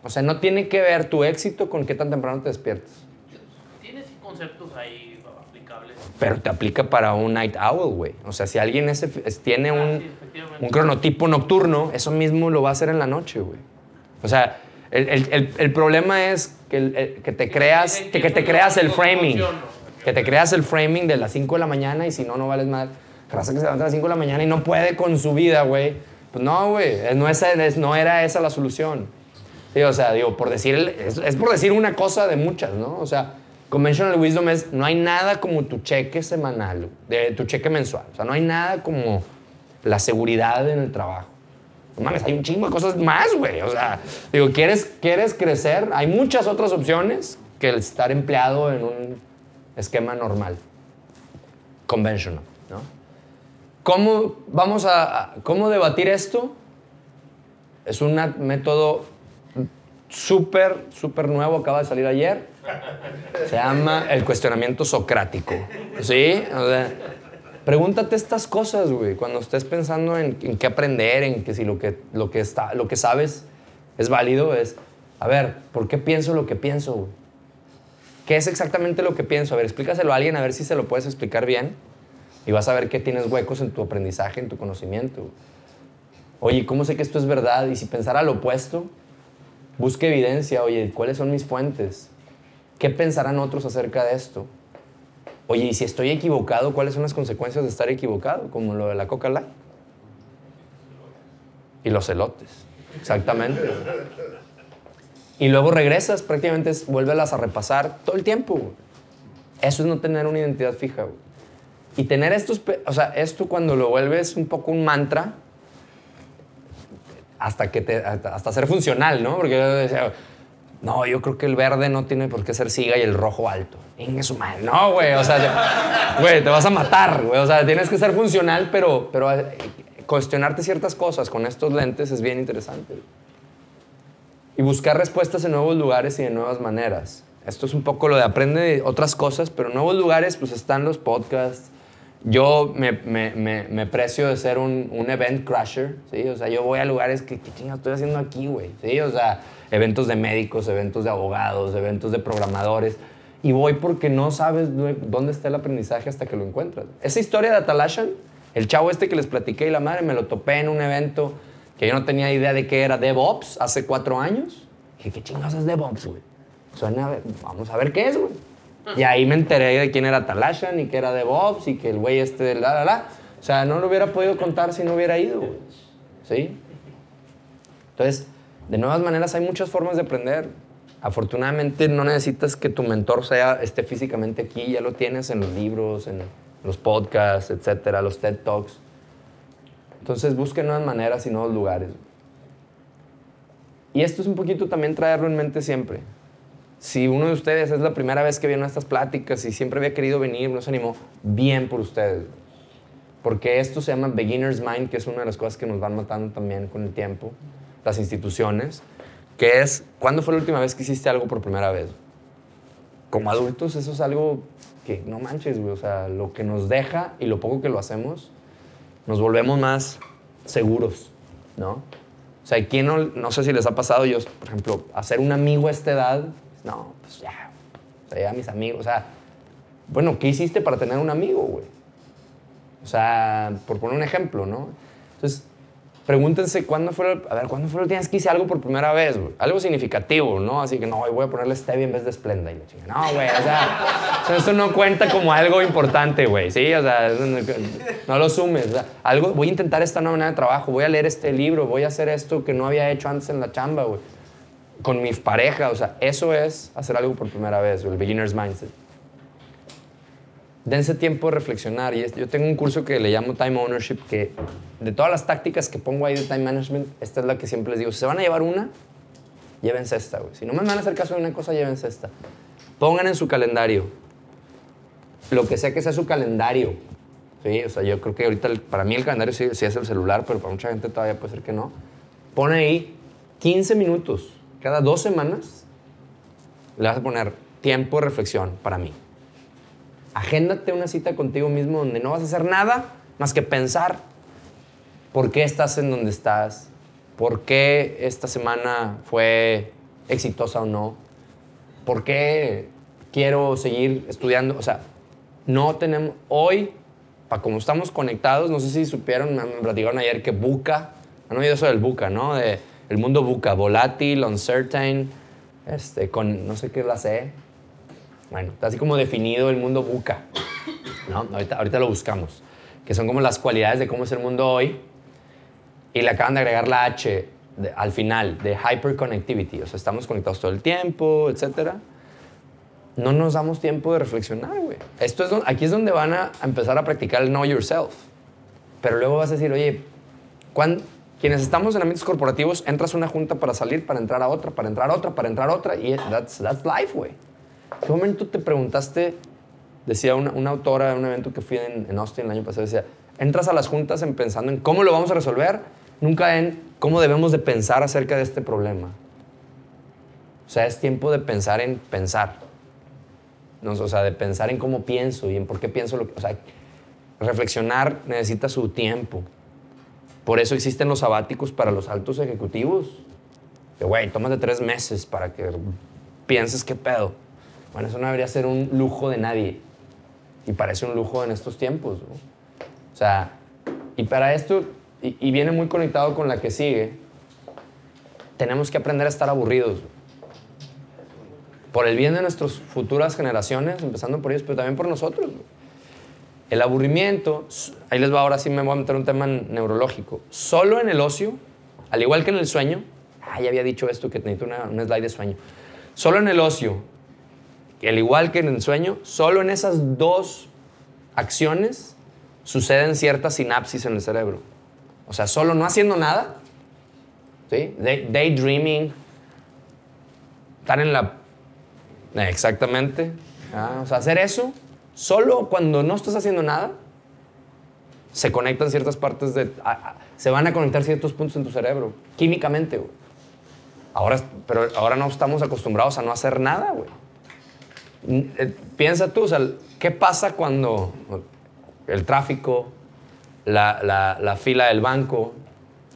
O sea, no tiene que ver tu éxito con qué tan temprano te despiertas. Tienes conceptos ahí. Pero te aplica para un night owl, güey. O sea, si alguien es- es- tiene Ah, un, un cronotipo nocturno, eso mismo lo va a hacer en la noche, güey. O sea, el, el- el- problema es que, que te creas, que, que te creas el framing. Que te creas el framing de las 5 de la mañana y si no, no vales mal. Raza que se levanta a las 5 de la mañana y no puede con su vida, güey. Pues no, güey. No, no era esa la solución. Sí, o sea, digo, por decir, es, es por decir una cosa de muchas, ¿no? O sea, conventional wisdom es, no hay nada como tu cheque semanal, de tu cheque mensual. O sea, no hay nada como la seguridad en el trabajo. No hay un chingo de cosas más, güey. O sea, digo, ¿quieres, ¿quieres crecer? Hay muchas otras opciones que el estar empleado en un esquema normal, conventional, ¿no? ¿Cómo vamos a- cómo debatir esto? Es un método súper, súper nuevo, acaba de salir ayer. Se llama el cuestionamiento socrático. ¿Sí? O sea, pregúntate estas cosas, güey, cuando estés pensando en, qué aprender, en que si lo que, lo, que está, lo que sabes es válido, es, a ver, ¿por qué pienso lo que pienso, güey? ¿Qué es exactamente lo que pienso? A ver, explícaselo a alguien, a ver si se lo puedes explicar bien. Y vas a ver que tienes huecos en tu aprendizaje, en tu conocimiento. Oye, ¿cómo sé que esto es verdad? Y si pensara lo opuesto, busque evidencia. Oye, ¿cuáles son mis fuentes? ¿Qué pensarán otros acerca de esto? Oye, y si estoy equivocado, ¿cuáles son las consecuencias de estar equivocado? Como lo de la coca light. Y los elotes. Exactamente. Y luego regresas, prácticamente vuélvelas a repasar todo el tiempo. Eso es no tener una identidad fija. Y tener estos, o sea, esto cuando lo vuelves un poco un mantra, hasta, que te, hasta, hasta ser funcional, ¿no? Porque yo decía, no, yo creo que el verde no tiene por qué ser siga y el rojo alto. Inge su madre. No, güey, o sea, güey, te vas a matar, güey. O sea, tienes que ser funcional, pero, pero eh, cuestionarte ciertas cosas con estos lentes es bien interesante. Y buscar respuestas en nuevos lugares y de nuevas maneras. Esto es un poco lo de aprende de otras cosas, pero en nuevos lugares pues están los podcasts. Yo me, me, me, me precio de ser un, un event crusher, ¿sí? O sea, yo voy a lugares que, ¿qué chingados estoy haciendo aquí, güey? ¿Sí? O sea, eventos de médicos, eventos de abogados, eventos de programadores. Y voy porque no sabes dó- dónde está el aprendizaje hasta que lo encuentras. Esa historia de Atalashan, el chavo este que les platiqué y la madre, me lo topé en un evento que yo no tenía idea de qué era DevOps hace cuatro años. Dije, ¿qué chingados es DevOps, güey? Suena, vamos a ver qué es, güey. Y ahí me enteré de quién era Talashan y que era DevOps y que el güey este de la, la, la. O sea, no lo hubiera podido contar si no hubiera ido, güey. ¿Sí? Entonces, de nuevas maneras hay muchas formas de aprender. Afortunadamente no necesitas que tu mentor sea, esté físicamente aquí, ya lo tienes en los libros, en los podcasts, etcétera, los TED Talks. Entonces busquen nuevas maneras y nuevos lugares. Y esto es un poquito también traerlo en mente siempre. Si uno de ustedes es la primera vez que viene a estas pláticas y siempre había querido venir, no se animó, bien por ustedes. Porque esto se llama beginner's mind, que es una de las cosas que nos van matando también con el tiempo, las instituciones, que es, ¿cuándo fue la última vez que hiciste algo por primera vez? Como adultos eso es algo que no manches, güey, o sea, lo que nos deja y lo poco que lo hacemos, nos volvemos más seguros, ¿no? O sea, ¿quién no, no sé si les ha pasado, yo, por ejemplo, hacer un amigo a esta edad, no, pues ya, o sea, ya mis amigos, o sea, bueno, ¿qué hiciste para tener un amigo, güey? O sea, por poner un ejemplo, ¿no? Entonces, pregúntense cuándo fue, a ver, ¿cuándo fue la última vez que hice algo por primera vez, güey? Algo significativo, ¿no? Así que, no, voy a ponerle stevia en vez de Splenda y la chinga. No, güey, o sea, o sea, eso no cuenta como algo importante, güey, ¿sí? O sea, no, no lo sumes. o sea, algo, voy a intentar esta nueva manera de trabajo, voy a leer este libro, voy a hacer esto que no había hecho antes en la chamba, güey. Con mi pareja, o sea, eso es hacer algo por primera vez, el beginner's mindset dense tiempo de reflexionar. Y yo tengo un curso que le llamo Time Ownership, que de todas las tácticas que pongo ahí de Time Management, esta es la que siempre les digo. Si se van a llevar una, llévense esta, güey. Si no me van a hacer caso de una cosa, llévense esta. Pongan en su calendario, lo que sea que sea su calendario. Sí, o sea, yo creo que ahorita para mí el calendario sí, sí es el celular, pero para mucha gente todavía puede ser que no. Pon ahí 15 minutos, cada dos semanas, le vas a poner tiempo de reflexión para mí. Agéndate una cita contigo mismo donde no vas a hacer nada más que pensar por qué estás en donde estás, por qué esta semana fue exitosa o no, por qué quiero seguir estudiando. O sea, no tenemos, hoy, para como estamos conectados, no sé si supieron, me platicaron ayer que buca, han oído eso del buca, ¿no? De, el mundo buca, volátil, uncertain, este, con, no sé qué la C, bueno, está así como definido el mundo buca. ¿no? Ahorita, ahorita lo buscamos. Que son como las cualidades de cómo es el mundo hoy. Y le acaban de agregar la H de- al final, de hyperconnectivity. O sea, estamos conectados todo el tiempo, etc. No nos damos tiempo de reflexionar, güey. Esto es don- aquí es donde van a empezar a practicar el know yourself. Pero luego vas a decir, oye, cuan- quienes estamos en ambientes corporativos, entras a una junta para salir, para entrar a otra, para entrar a otra, para entrar a otra. Y that's, that's life, güey. ¿Qué momento te preguntaste, decía una, una autora de un evento que fui en, en Austin el año pasado, decía, entras a las juntas en pensando en cómo lo vamos a resolver, nunca en cómo debemos de pensar acerca de este problema. O sea, es tiempo de pensar en pensar. No, o sea, de pensar en cómo pienso y en por qué pienso lo que... O sea, reflexionar necesita su tiempo. Por eso existen los sabáticos para los altos ejecutivos. Que, güey, tómate tres meses para que pienses qué pedo. Bueno, eso no debería ser un lujo de nadie. Y parece un lujo en estos tiempos. ¿no? O sea, y para esto, y, y viene muy conectado con la que sigue, tenemos que aprender a estar aburridos. Por el bien de nuestras futuras generaciones, empezando por ellos, pero también por nosotros. El aburrimiento, ahí les va ahora sí me voy a meter un tema neurológico. Solo en el ocio, al igual que en el sueño, ah, ya había dicho esto que necesito una, un slide de sueño. Solo en el ocio, al igual que en el sueño, solo en esas dos acciones suceden ciertas sinapsis en el cerebro. O sea, solo no haciendo nada, ¿sí? Day- daydreaming, estar en la... Exactamente. Ah, o sea, hacer eso solo cuando no estás haciendo nada, se conectan ciertas partes de... se van a conectar ciertos puntos en tu cerebro, químicamente, güey. Ahora, pero ahora no estamos acostumbrados a no hacer nada, güey. Eh, Piensa tú, o sea, ¿qué pasa cuando el tráfico, la, la- la fila del banco,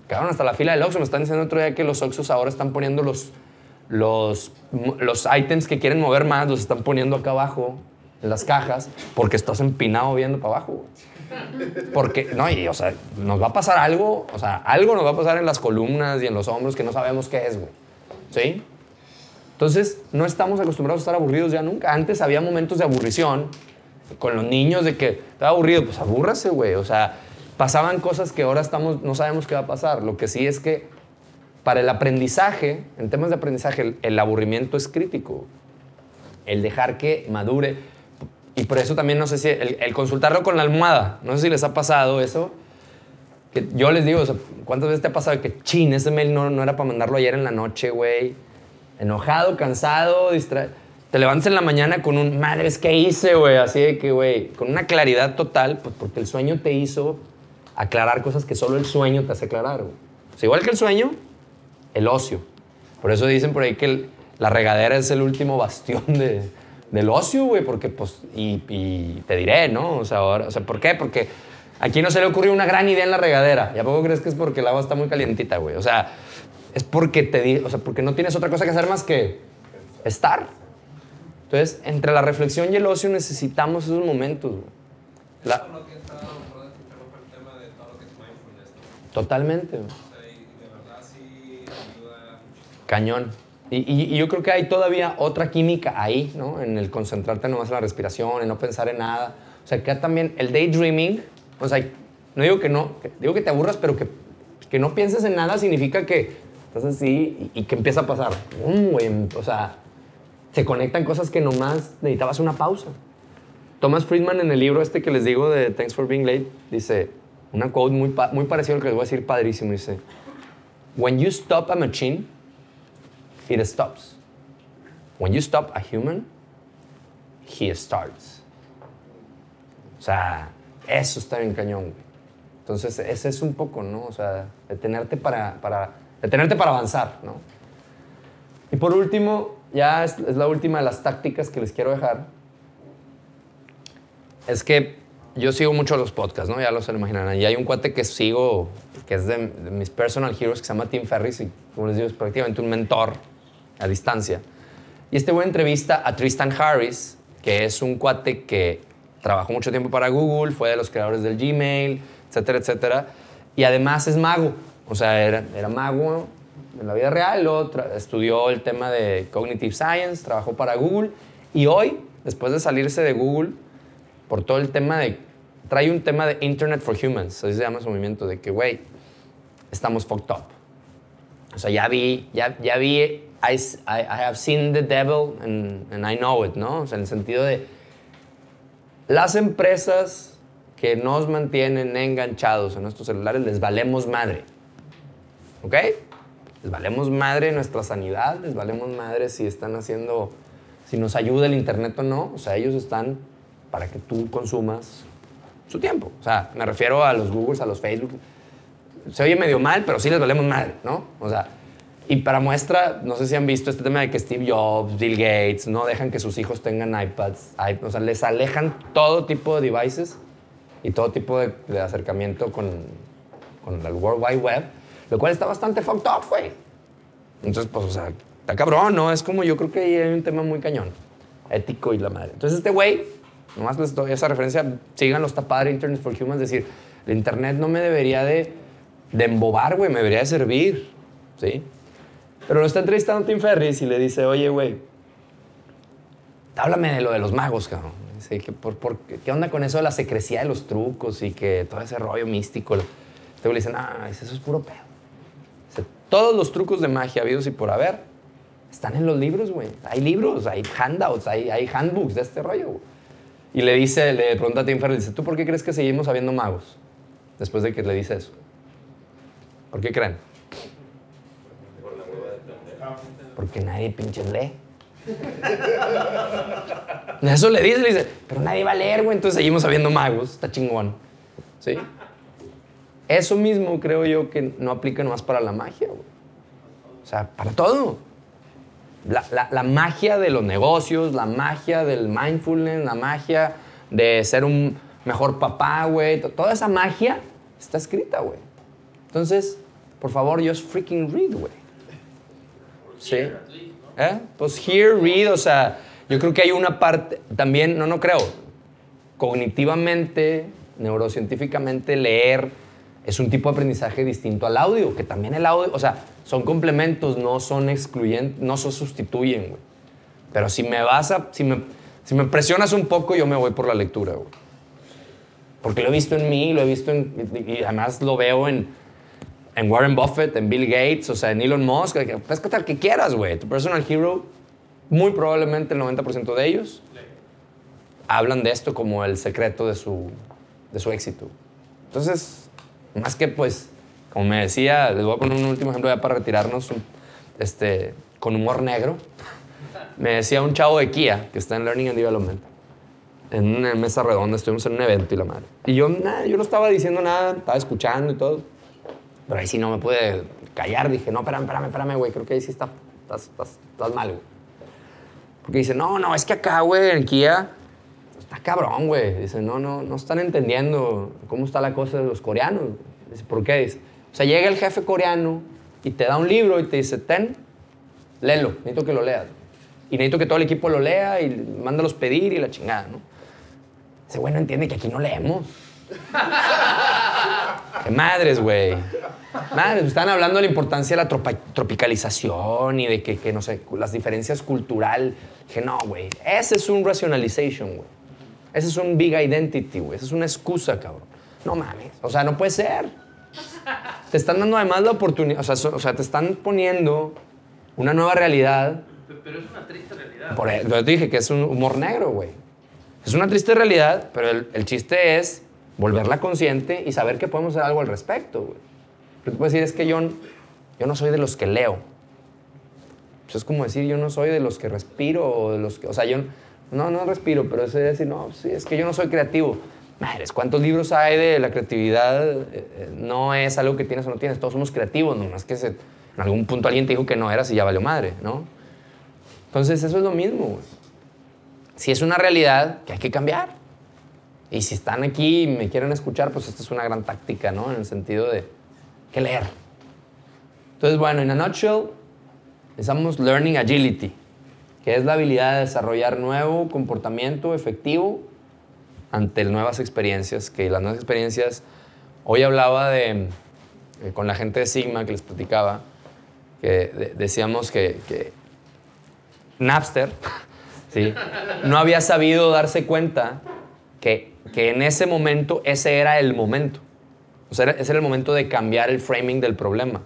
cabrón, hasta la fila del Oxxo, me están diciendo otro día que los Oxxos ahora están poniendo los, los, los items que quieren mover más, los están poniendo acá abajo, en las cajas, porque estás empinado viendo para abajo. Porque, no, y, o sea, nos va a pasar algo, o sea, algo nos va a pasar en las columnas y en los hombros que no sabemos qué es, güey. ¿Sí? Entonces, no estamos acostumbrados a estar aburridos ya nunca. Antes había momentos de aburrición con los niños de que estaba aburrido, pues abúrrase, güey. O sea, pasaban cosas que ahora estamos, no sabemos qué va a pasar. Lo que sí es que para el aprendizaje, en temas de aprendizaje, el, aburrimiento es crítico. El dejar que madure. Y por eso también no sé si el, consultarlo con la almohada, no sé si les ha pasado eso. Yo les digo, o sea, ¿cuántas veces te ha pasado que chin, ese mail no, no era para mandarlo ayer en la noche, güey? Enojado, cansado, distraído. Te levantas en la mañana con un, madres, ¿qué hice, güey? Así de que, güey, con una claridad total, pues porque el sueño te hizo aclarar cosas que solo el sueño te hace aclarar, güey. Sea, igual que el sueño, el ocio. Por eso dicen por ahí que el- la regadera es el último bastión de, del ocio, güey, porque pues, y, y te diré, ¿no? O sea, ahora, o sea, ¿por qué? Porque aquí no se le ocurrió una gran idea en la regadera. ¿Y a poco crees que es porque el agua está muy calientita, güey? O sea, es porque te di- o sea, porque no tienes otra cosa que hacer más que estar. Entonces, entre la reflexión y el ocio necesitamos esos momentos. La- totalmente. Cañón. Y, y- y yo creo que hay todavía otra química ahí, ¿no? En el concentrarte nomás en la respiración, en no pensar en nada. O sea, que también el daydreaming, o sea, no digo que no, digo que te aburras, pero que, que no pienses en nada significa que estás así y, y que empieza a pasar. Güey! o sea, se conectan cosas que nomás necesitabas una pausa. Thomas Friedman en el libro este que les digo de Thanks for Being Late, dice una quote muy, pa- muy parecida que les voy a decir, padrísimo, dice, When you stop a machine, it stops. When you stop a human, he starts. O sea, eso está bien cañón. güey. Entonces, ese es un poco, ¿no? O sea, detenerte para, detenerte para avanzar, ¿no? Y por último, ya es, es la última de las tácticas que les quiero dejar. Es que yo sigo mucho los podcasts, ¿no? Ya lo se lo imaginarán. Y hay un cuate que sigo, que es de, de mis personal heroes, que se llama Tim Ferriss, y como les digo, es prácticamente un mentor a distancia. Y este güey entrevista a Tristan Harris, que es un cuate que trabajó mucho tiempo para Google, fue de los creadores del Gmail, etcétera, etcétera. Y además es mago. O sea, era, era mago en la vida real, estudió el tema de Cognitive Science, trabajó para Google. Y hoy, después de salirse de Google, por todo el tema de... Trae un tema de Internet for Humans, así se llama su movimiento, de que, güey, estamos fucked up. O sea, ya vi, ya, ya vi, I, I- I have seen the devil and, and I know it, ¿no? O sea, en el sentido de las empresas que nos mantienen enganchados en nuestros celulares les valemos madre. ¿Ok? Les valemos madre nuestra sanidad, les valemos madre si están haciendo, si nos ayuda el Internet o no. O sea, ellos están para que tú consumas su tiempo. O sea, me refiero a los Googles, a los Facebook. Se oye medio mal, pero sí les valemos madre, ¿no? O sea, y para muestra, no sé si han visto este tema de que Steve Jobs, Bill Gates, no dejan que sus hijos tengan iPads, i- o sea, les alejan todo tipo de devices y todo tipo de, de acercamiento con, con el World Wide Web, lo cual está bastante fucked up, güey. Entonces, pues, o sea, está cabrón, ¿no? Es como yo creo que hay un tema muy cañón, ético y la madre. Entonces, este güey, nomás les doy esa referencia, síganlo, está padre Internet for Humans, es decir, el Internet no me debería de, de embobar, güey, me debería de servir, ¿sí? Pero lo está entrevistando Tim Ferris y le dice, oye, güey, háblame de lo de los magos, cabrón. Dice, ¿Qué onda con eso de la secrecía de los trucos y que todo ese rollo místico? Güey le dice, ah, eso es puro pedo. Todos los trucos de magia habidos y por haber están en los libros, güey. Hay libros, hay handouts, hay, hay handbooks de este rollo. Y le dice, le pregunta a Tim Ferriss, dice, ¿tú por qué crees que seguimos habiendo magos? Después de que le dice eso. ¿Por qué creen? Porque nadie pinches lee. Eso le dice, le dice, pero nadie va a leer, güey. Entonces seguimos sabiendo magos. Está chingón. ¿Sí? Eso mismo creo yo que no aplica nomás para la magia, güey. O sea, para todo. La, la- magia de los negocios, la magia del mindfulness, la magia de ser un mejor papá, güey. to- Toda esa magia está escrita, güey. Entonces, por favor, just freaking read, güey. Sí. ¿Eh? Pues here, read, o sea, yo creo que hay una parte, también, no, no creo, cognitivamente, neurocientíficamente, leer es un tipo de aprendizaje distinto al audio, que también el audio, o sea, son complementos, no son excluyentes, no se sustituyen, güey. Pero si me vas a, si me, si me presionas un poco, yo me voy por la lectura, güey. Porque lo he visto en mí, lo he visto en, y además lo veo en, en Warren Buffett, en Bill Gates, o sea, en Elon Musk, péscate al que quieras, güey. Tu personal hero, muy probablemente el 90% de ellos hablan de esto como el secreto de su, de su éxito. Entonces, más que pues, como me decía, les voy a poner un último ejemplo ya para retirarnos, este, con humor negro. Me decía un chavo de Kia, que está en Learning and Development, en una mesa redonda, estuvimos en un evento y la madre. Y yo, nada, yo no estaba diciendo nada, estaba escuchando y todo. Pero ahí sí no me pude callar. Dije, no, espérame, espérame, espérame, güey. Creo que ahí sí está, estás, estás, estás mal, güey. Porque dice, no, no, es que acá, güey, en Kia, está cabrón, güey. Dice, no, no, no están entendiendo cómo está la cosa de los coreanos. Dice, ¿por qué? Dice, o sea, llega el jefe coreano y te da un libro y te dice, ten, léelo, necesito que lo leas. Y necesito que todo el equipo lo lea y mándalos pedir y la chingada, ¿no? Ese güey no entiende que aquí no leemos. ¡Qué madres, güey! Madres, están hablando de la importancia de la tropicalización y de que, que, no sé, las diferencias cultural. Dije, no, güey, ese es un rationalization, güey. Ese es un big identity, güey. Esa es una excusa, cabrón. No mames. O sea, no puede ser. Te están dando además la oportunidad, o sea, so- o sea, te están poniendo una nueva realidad Pe- Pero es una triste realidad. por eso te dije que es un humor negro, güey. Es una triste realidad, pero el, el chiste es volverla consciente y saber que podemos hacer algo al respecto, güey. Lo que tú puedes decir es que yo, yo no soy de los que leo. Pues es como decir, yo no soy de los que respiro o de los que... O sea, yo no, no respiro, pero es decir, no, sí, es que yo no soy creativo. Madres, ¿cuántos libros hay de la creatividad? Eh, eh, no es algo que tienes o no tienes. Todos somos creativos, nomás que se- en algún punto alguien te dijo que no eras y ya valió madre, ¿no? Entonces, eso es lo mismo. Si es una realidad que hay que cambiar. Y si están aquí y me quieren escuchar, pues esta es una gran táctica, ¿no? En el sentido de que leer. Entonces, bueno, en a nutshell, estamos learning agility, que es la habilidad de desarrollar nuevo comportamiento efectivo ante nuevas experiencias, que las nuevas experiencias, hoy hablaba de, eh, con la gente de Sigma que les platicaba, decíamos que, Napster, ¿sí? no había sabido darse cuenta que, que en ese momento ese era el momento. O sea, ese era el momento de cambiar el framing del problema.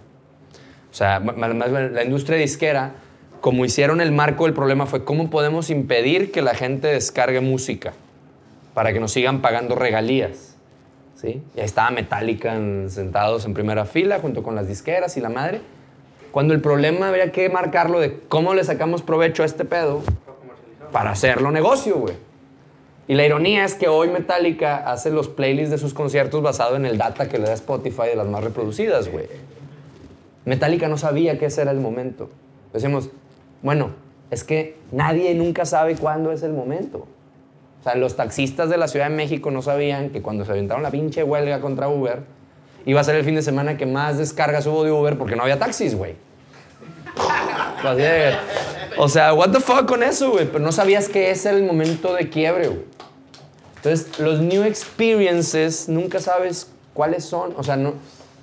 O sea, la industria disquera, como hicieron el marco del problema, fue cómo podemos impedir que la gente descargue música para que nos sigan pagando regalías. ¿sí? Y ahí estaba Metallica en- sentados en primera fila junto con las disqueras y la madre. Cuando el problema habría que marcarlo de cómo le sacamos provecho a este pedo para hacerlo negocio, güey. Y la ironía es que hoy Metallica hace los playlists de sus conciertos basado en el data que le da Spotify de las más reproducidas, güey. Metallica no sabía que ese era el momento. Decimos, bueno, es que nadie nunca sabe cuándo es el momento. O sea, los taxistas de la Ciudad de México no sabían que cuando se aventaron la pinche huelga contra Uber, iba a ser el fin de semana que más descargas hubo de Uber porque no había taxis, güey. O sea, what the fuck con eso, güey. Pero no sabías que ese era el momento de quiebre, güey. Entonces, los new experiences nunca sabes cuáles son. O sea, no,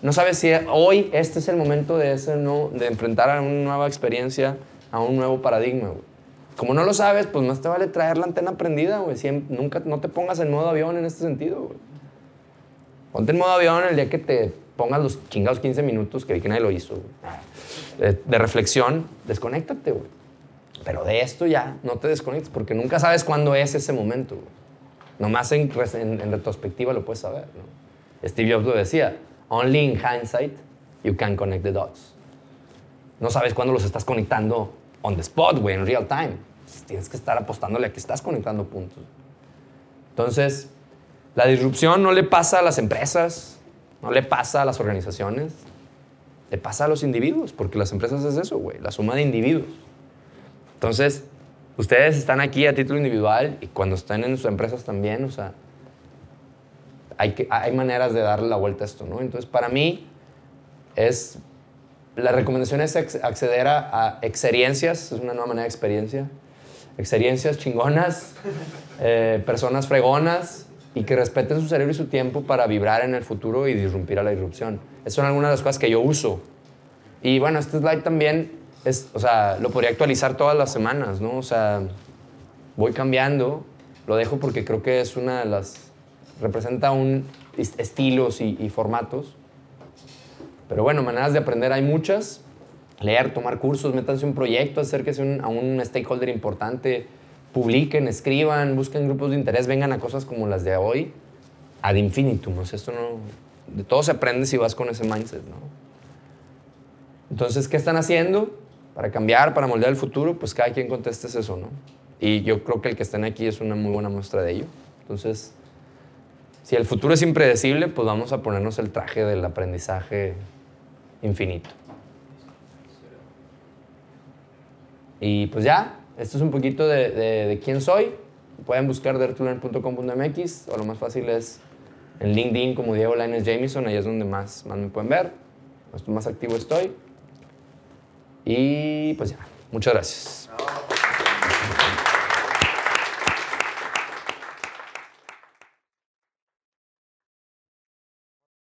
no sabes si hoy este es el momento de, ese no, de enfrentar a una nueva experiencia, a un nuevo paradigma, güey. Como no lo sabes, pues más te vale traer la antena prendida, güey. Siem- nunca, no te pongas en modo avión en este sentido, güey. Ponte en modo avión el día que te pongas los chingados 15 minutos, que vi que nadie lo hizo, güey. de, reflexión, desconéctate, güey. Pero de esto ya, no te desconectes, porque nunca sabes cuándo es ese momento, güey. Nomás en, en- en retrospectiva lo puedes saber, ¿no? Steve Jobs lo decía, only in hindsight you can connect the dots. no sabes cuándo los estás conectando on the spot, güey, en real time. Tienes que estar apostándole a que estás conectando puntos. Entonces, la disrupción no le pasa a las empresas, no le pasa a las organizaciones, le pasa a los individuos, porque las empresas es eso, güey, la suma de individuos. Entonces, ustedes están aquí a título individual y cuando están en sus empresas también, o sea, hay, que, hay maneras de darle la vuelta a esto, ¿no? Entonces, para mí, es, la recomendación es acceder a, experiencias, es una nueva manera de experiencia, experiencias chingonas, eh, personas fregonas y que respeten su cerebro y su tiempo para vibrar en el futuro y disrumpir a la disrupción. Esas son algunas de las cosas que yo uso. Y bueno, este slide también es, o sea, lo podría actualizar todas las semanas, ¿no? O sea, voy cambiando, lo dejo porque creo que es una de las, representa un estilos y formatos. Pero bueno, maneras de aprender hay muchas leer, tomar cursos, métanse un proyecto, acérquense un, a un stakeholder importante, publiquen, escriban, busquen grupos de interés, vengan a cosas como las de hoy, ad infinitum. O sea, esto no, de todo se aprende si vas con ese mindset, ¿no? Entonces, ¿qué están haciendo para cambiar, para moldear el futuro? Pues cada quien conteste eso, ¿no? Y yo creo que el que estén aquí es una muy buena muestra de ello. Entonces, si el futuro es impredecible, pues vamos a ponernos el traje del aprendizaje infinito. Y pues ya, esto es un poquito de, de, quién soy. Pueden buscar dertulearn.com.mx o lo más fácil es en LinkedIn como Diego Lainez Jameson, ahí es donde más, más me pueden ver, más, más activo estoy. Y pues ya, muchas gracias.